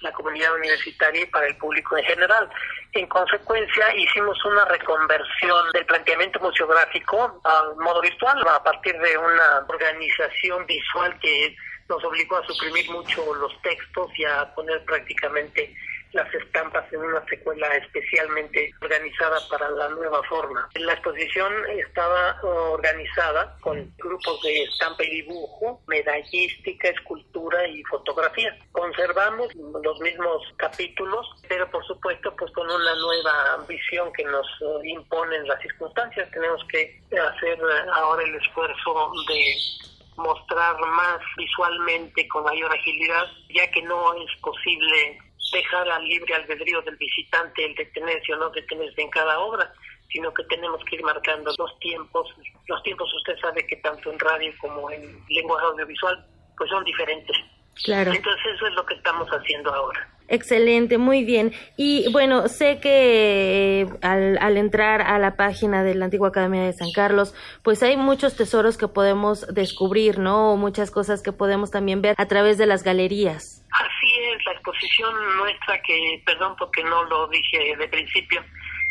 la comunidad universitaria y para el público en general. En consecuencia, hicimos una reconversión del planteamiento museográfico al modo virtual a partir de una organización visual que nos obligó a suprimir mucho los textos y a poner prácticamente las estampas en una secuela especialmente organizada para la nueva forma. La exposición estaba organizada con grupos de estampa y dibujo, medallística, escultura y fotografía. Conservamos los mismos capítulos, pero por supuesto pues con una nueva visión que nos imponen las circunstancias. Tenemos que hacer ahora el esfuerzo de mostrar más visualmente con mayor agilidad, ya que no es posible dejar al libre albedrío del visitante el detenerse o no detenerse en cada obra, sino que tenemos que ir marcando los tiempos. Los tiempos usted sabe que tanto en radio como en lenguaje audiovisual pues son diferentes. Claro. Entonces eso es lo que estamos haciendo ahora. Excelente, muy bien. Y bueno, sé que al, al, entrar a la página de la antigua Academia de San Carlos, pues hay muchos tesoros que podemos descubrir, ¿no? O muchas cosas que podemos también ver a través de las galerías. Es, la exposición nuestra, que, perdón porque no lo dije de principio,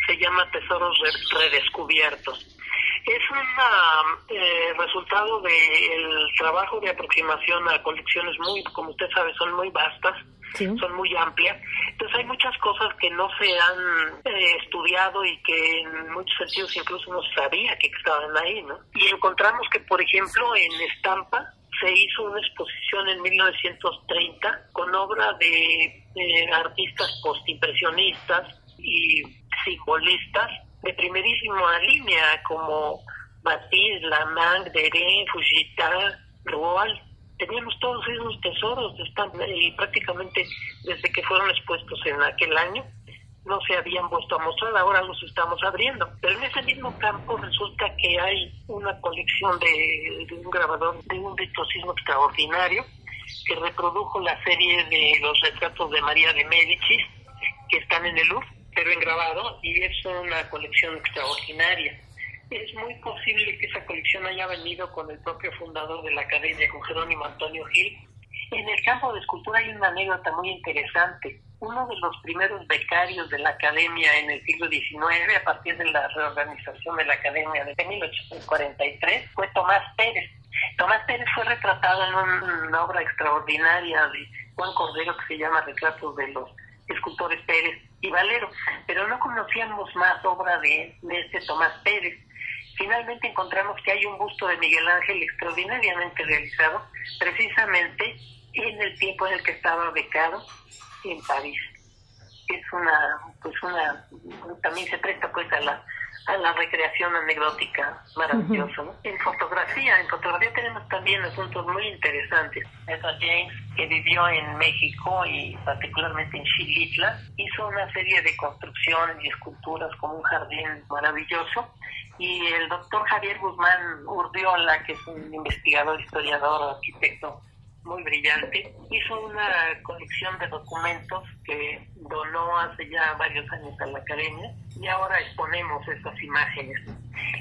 se llama Tesoros Redescubiertos. Es un eh, resultado del trabajo de aproximación a colecciones muy, como usted sabe, son muy vastas, son muy amplias. Entonces hay muchas cosas que no se han eh, estudiado y que en muchos sentidos incluso no sabía que estaban ahí, ¿no? Y encontramos que, por ejemplo, en Estampa se hizo una exposición en 1930 con obra de, artistas postimpresionistas y simbolistas de primerísima línea como Matisse, Lamang, Deren, Fujita, Rual. Teníamos todos esos tesoros están, y prácticamente desde que fueron expuestos en aquel año no se habían puesto a mostrar, ahora los estamos abriendo. Pero en ese mismo campo resulta que hay una colección de, un grabador de un virtuosismo extraordinario que reprodujo la serie de los retratos de María de Médicis que están en el Louvre, pero en grabado, y es una colección extraordinaria. Es muy posible que esa colección haya venido con el propio fundador de la academia, con Jerónimo Antonio Gil. En el campo de escultura hay una anécdota muy interesante uno de los primeros becarios de la academia en el siglo XIX, a partir de la reorganización de la academia de 1843, fue Tomás Pérez. Tomás Pérez fue retratado en una obra extraordinaria de Juan Cordero que se llama Retratos de los escultores Pérez y Valero, pero no conocíamos más obra de, de este Tomás Pérez. Finalmente encontramos que hay un busto de Miguel Ángel extraordinariamente realizado, precisamente en el tiempo en el que estaba becado en París. Es una, pues una, también se presta pues a la, a la recreación anecdótica maravillosa. En fotografía, en fotografía tenemos también asuntos muy interesantes. Esa James, que vivió en México y particularmente en Chilitla, hizo una serie de construcciones y esculturas como un jardín maravilloso. Y el doctor Javier Guzmán Urdiola, que es un investigador, historiador, arquitecto muy brillante. Hizo una colección de documentos que donó hace ya varios años a la academia y ahora exponemos estas imágenes.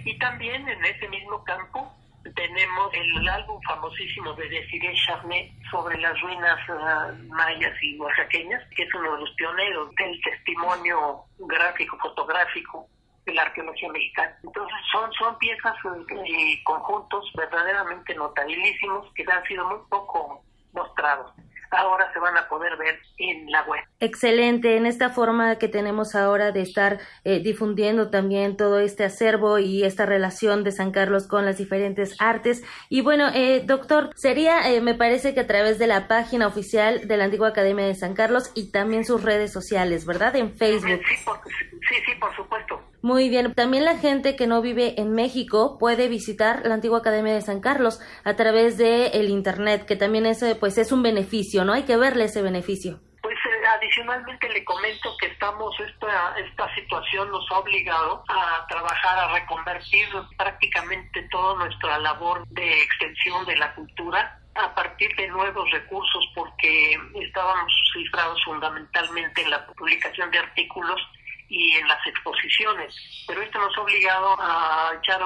Y también en ese mismo campo tenemos el álbum famosísimo de Desiree Charnet sobre las ruinas uh, mayas y oaxaqueñas, que es uno de los pioneros del testimonio gráfico, fotográfico de la arqueología mexicana. Entonces son, son piezas y conjuntos verdaderamente notabilísimos que han sido muy poco mostrados ahora se van a poder ver en la web. Excelente, en esta forma que tenemos ahora de estar eh, difundiendo también todo este acervo y esta relación de San Carlos con las diferentes artes. Y bueno, eh, doctor, sería, eh, me parece que a través de la página oficial de la antigua Academia de San Carlos y también sus redes sociales, ¿verdad? En Facebook. Sí, sí, por supuesto. Muy bien, también la gente que no vive en México puede visitar la antigua Academia de San Carlos a través de el internet, que también es pues es un beneficio, ¿no? Hay que verle ese beneficio. Pues eh, adicionalmente le comento que estamos esta esta situación nos ha obligado a trabajar a reconvertir prácticamente toda nuestra labor de extensión de la cultura a partir de nuevos recursos porque estábamos cifrados fundamentalmente en la publicación de artículos y en las exposiciones, pero esto nos ha obligado a echar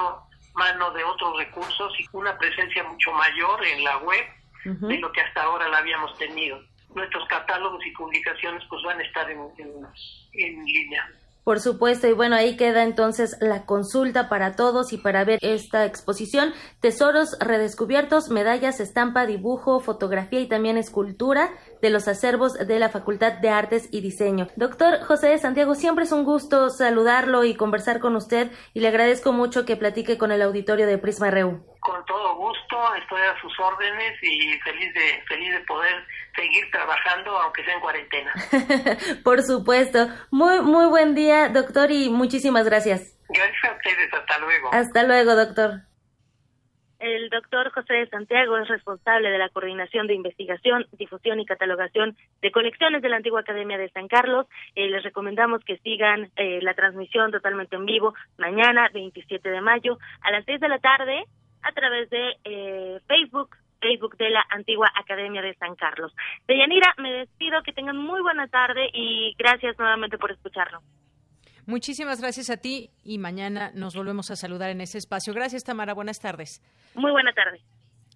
mano de otros recursos y una presencia mucho mayor en la web de lo que hasta ahora la habíamos tenido. Nuestros catálogos y publicaciones pues van a estar en, en línea. Por supuesto, y bueno, ahí queda entonces la consulta para todos y para ver esta exposición, Tesoros Redescubiertos, Medallas, Estampa, Dibujo, Fotografía y también Escultura de los acervos de la Facultad de Artes y Diseño. Doctor José de Santiago, siempre es un gusto saludarlo y conversar con usted y le agradezco mucho que platique con el auditorio de Prisma RU. Con todo gusto, estoy a sus órdenes y feliz de, feliz de poder seguir trabajando aunque sea en cuarentena. (laughs) Por supuesto. Muy, muy buen día, doctor, y muchísimas gracias. Gracias a ustedes, hasta luego. Hasta luego, doctor. El doctor José de Santiago es responsable de la coordinación de investigación, difusión y catalogación de colecciones de la antigua Academia de San Carlos. Eh, les recomendamos que sigan eh, la transmisión totalmente en vivo mañana, 27 de mayo, a las 6 de la tarde, a través de eh, Facebook, Facebook de la antigua Academia de San Carlos. Deyanira, me despido, que tengan muy buena tarde y gracias nuevamente por escucharnos. Muchísimas gracias a ti y mañana nos volvemos a saludar en ese espacio. Gracias, Tamara. Buenas tardes. Muy buena tarde.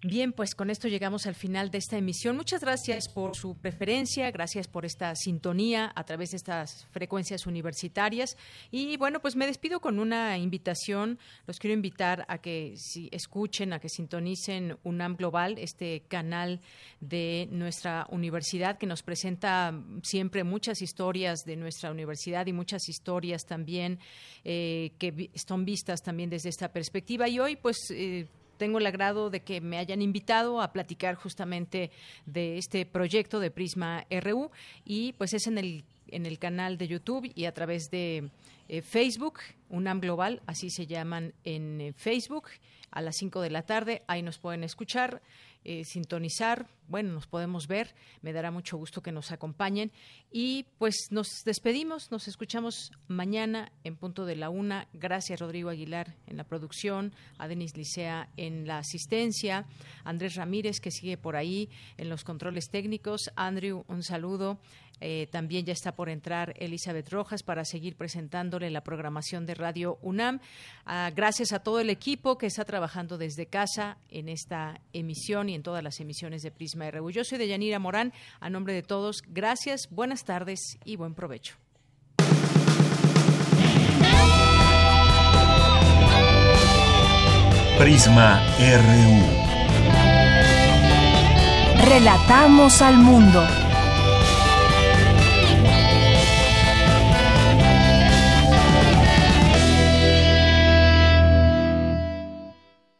Bien, pues con esto llegamos al final de esta emisión. Muchas gracias por su preferencia, gracias por esta sintonía a través de estas frecuencias universitarias. Y bueno, pues me despido con una invitación. Los quiero invitar a que si escuchen, a que sintonicen UNAM Global, este canal de nuestra universidad que nos presenta siempre muchas historias de nuestra universidad y muchas historias también eh, que son vistas también desde esta perspectiva. Y hoy, pues, eh, tengo el agrado de que me hayan invitado a platicar justamente de este proyecto de Prisma RU y pues es en el en el canal de YouTube y a través de eh, Facebook, UNAM Global, así se llaman en eh, Facebook, a las 5 de la tarde, ahí nos pueden escuchar. Eh, sintonizar. Bueno, nos podemos ver. Me dará mucho gusto que nos acompañen. Y pues nos despedimos. Nos escuchamos mañana en punto de la una. Gracias, Rodrigo Aguilar, en la producción. A Denis Licea en la asistencia. Andrés Ramírez, que sigue por ahí en los controles técnicos. Andrew, un saludo. Eh, también ya está por entrar Elizabeth Rojas para seguir en la programación de Radio UNAM. Ah, gracias a todo el equipo que está trabajando desde casa en esta emisión y en todas las emisiones de Prisma RU. Yo soy Deyanira Morán. A nombre de todos, gracias, buenas tardes y buen provecho. Prisma RU. Relatamos al mundo.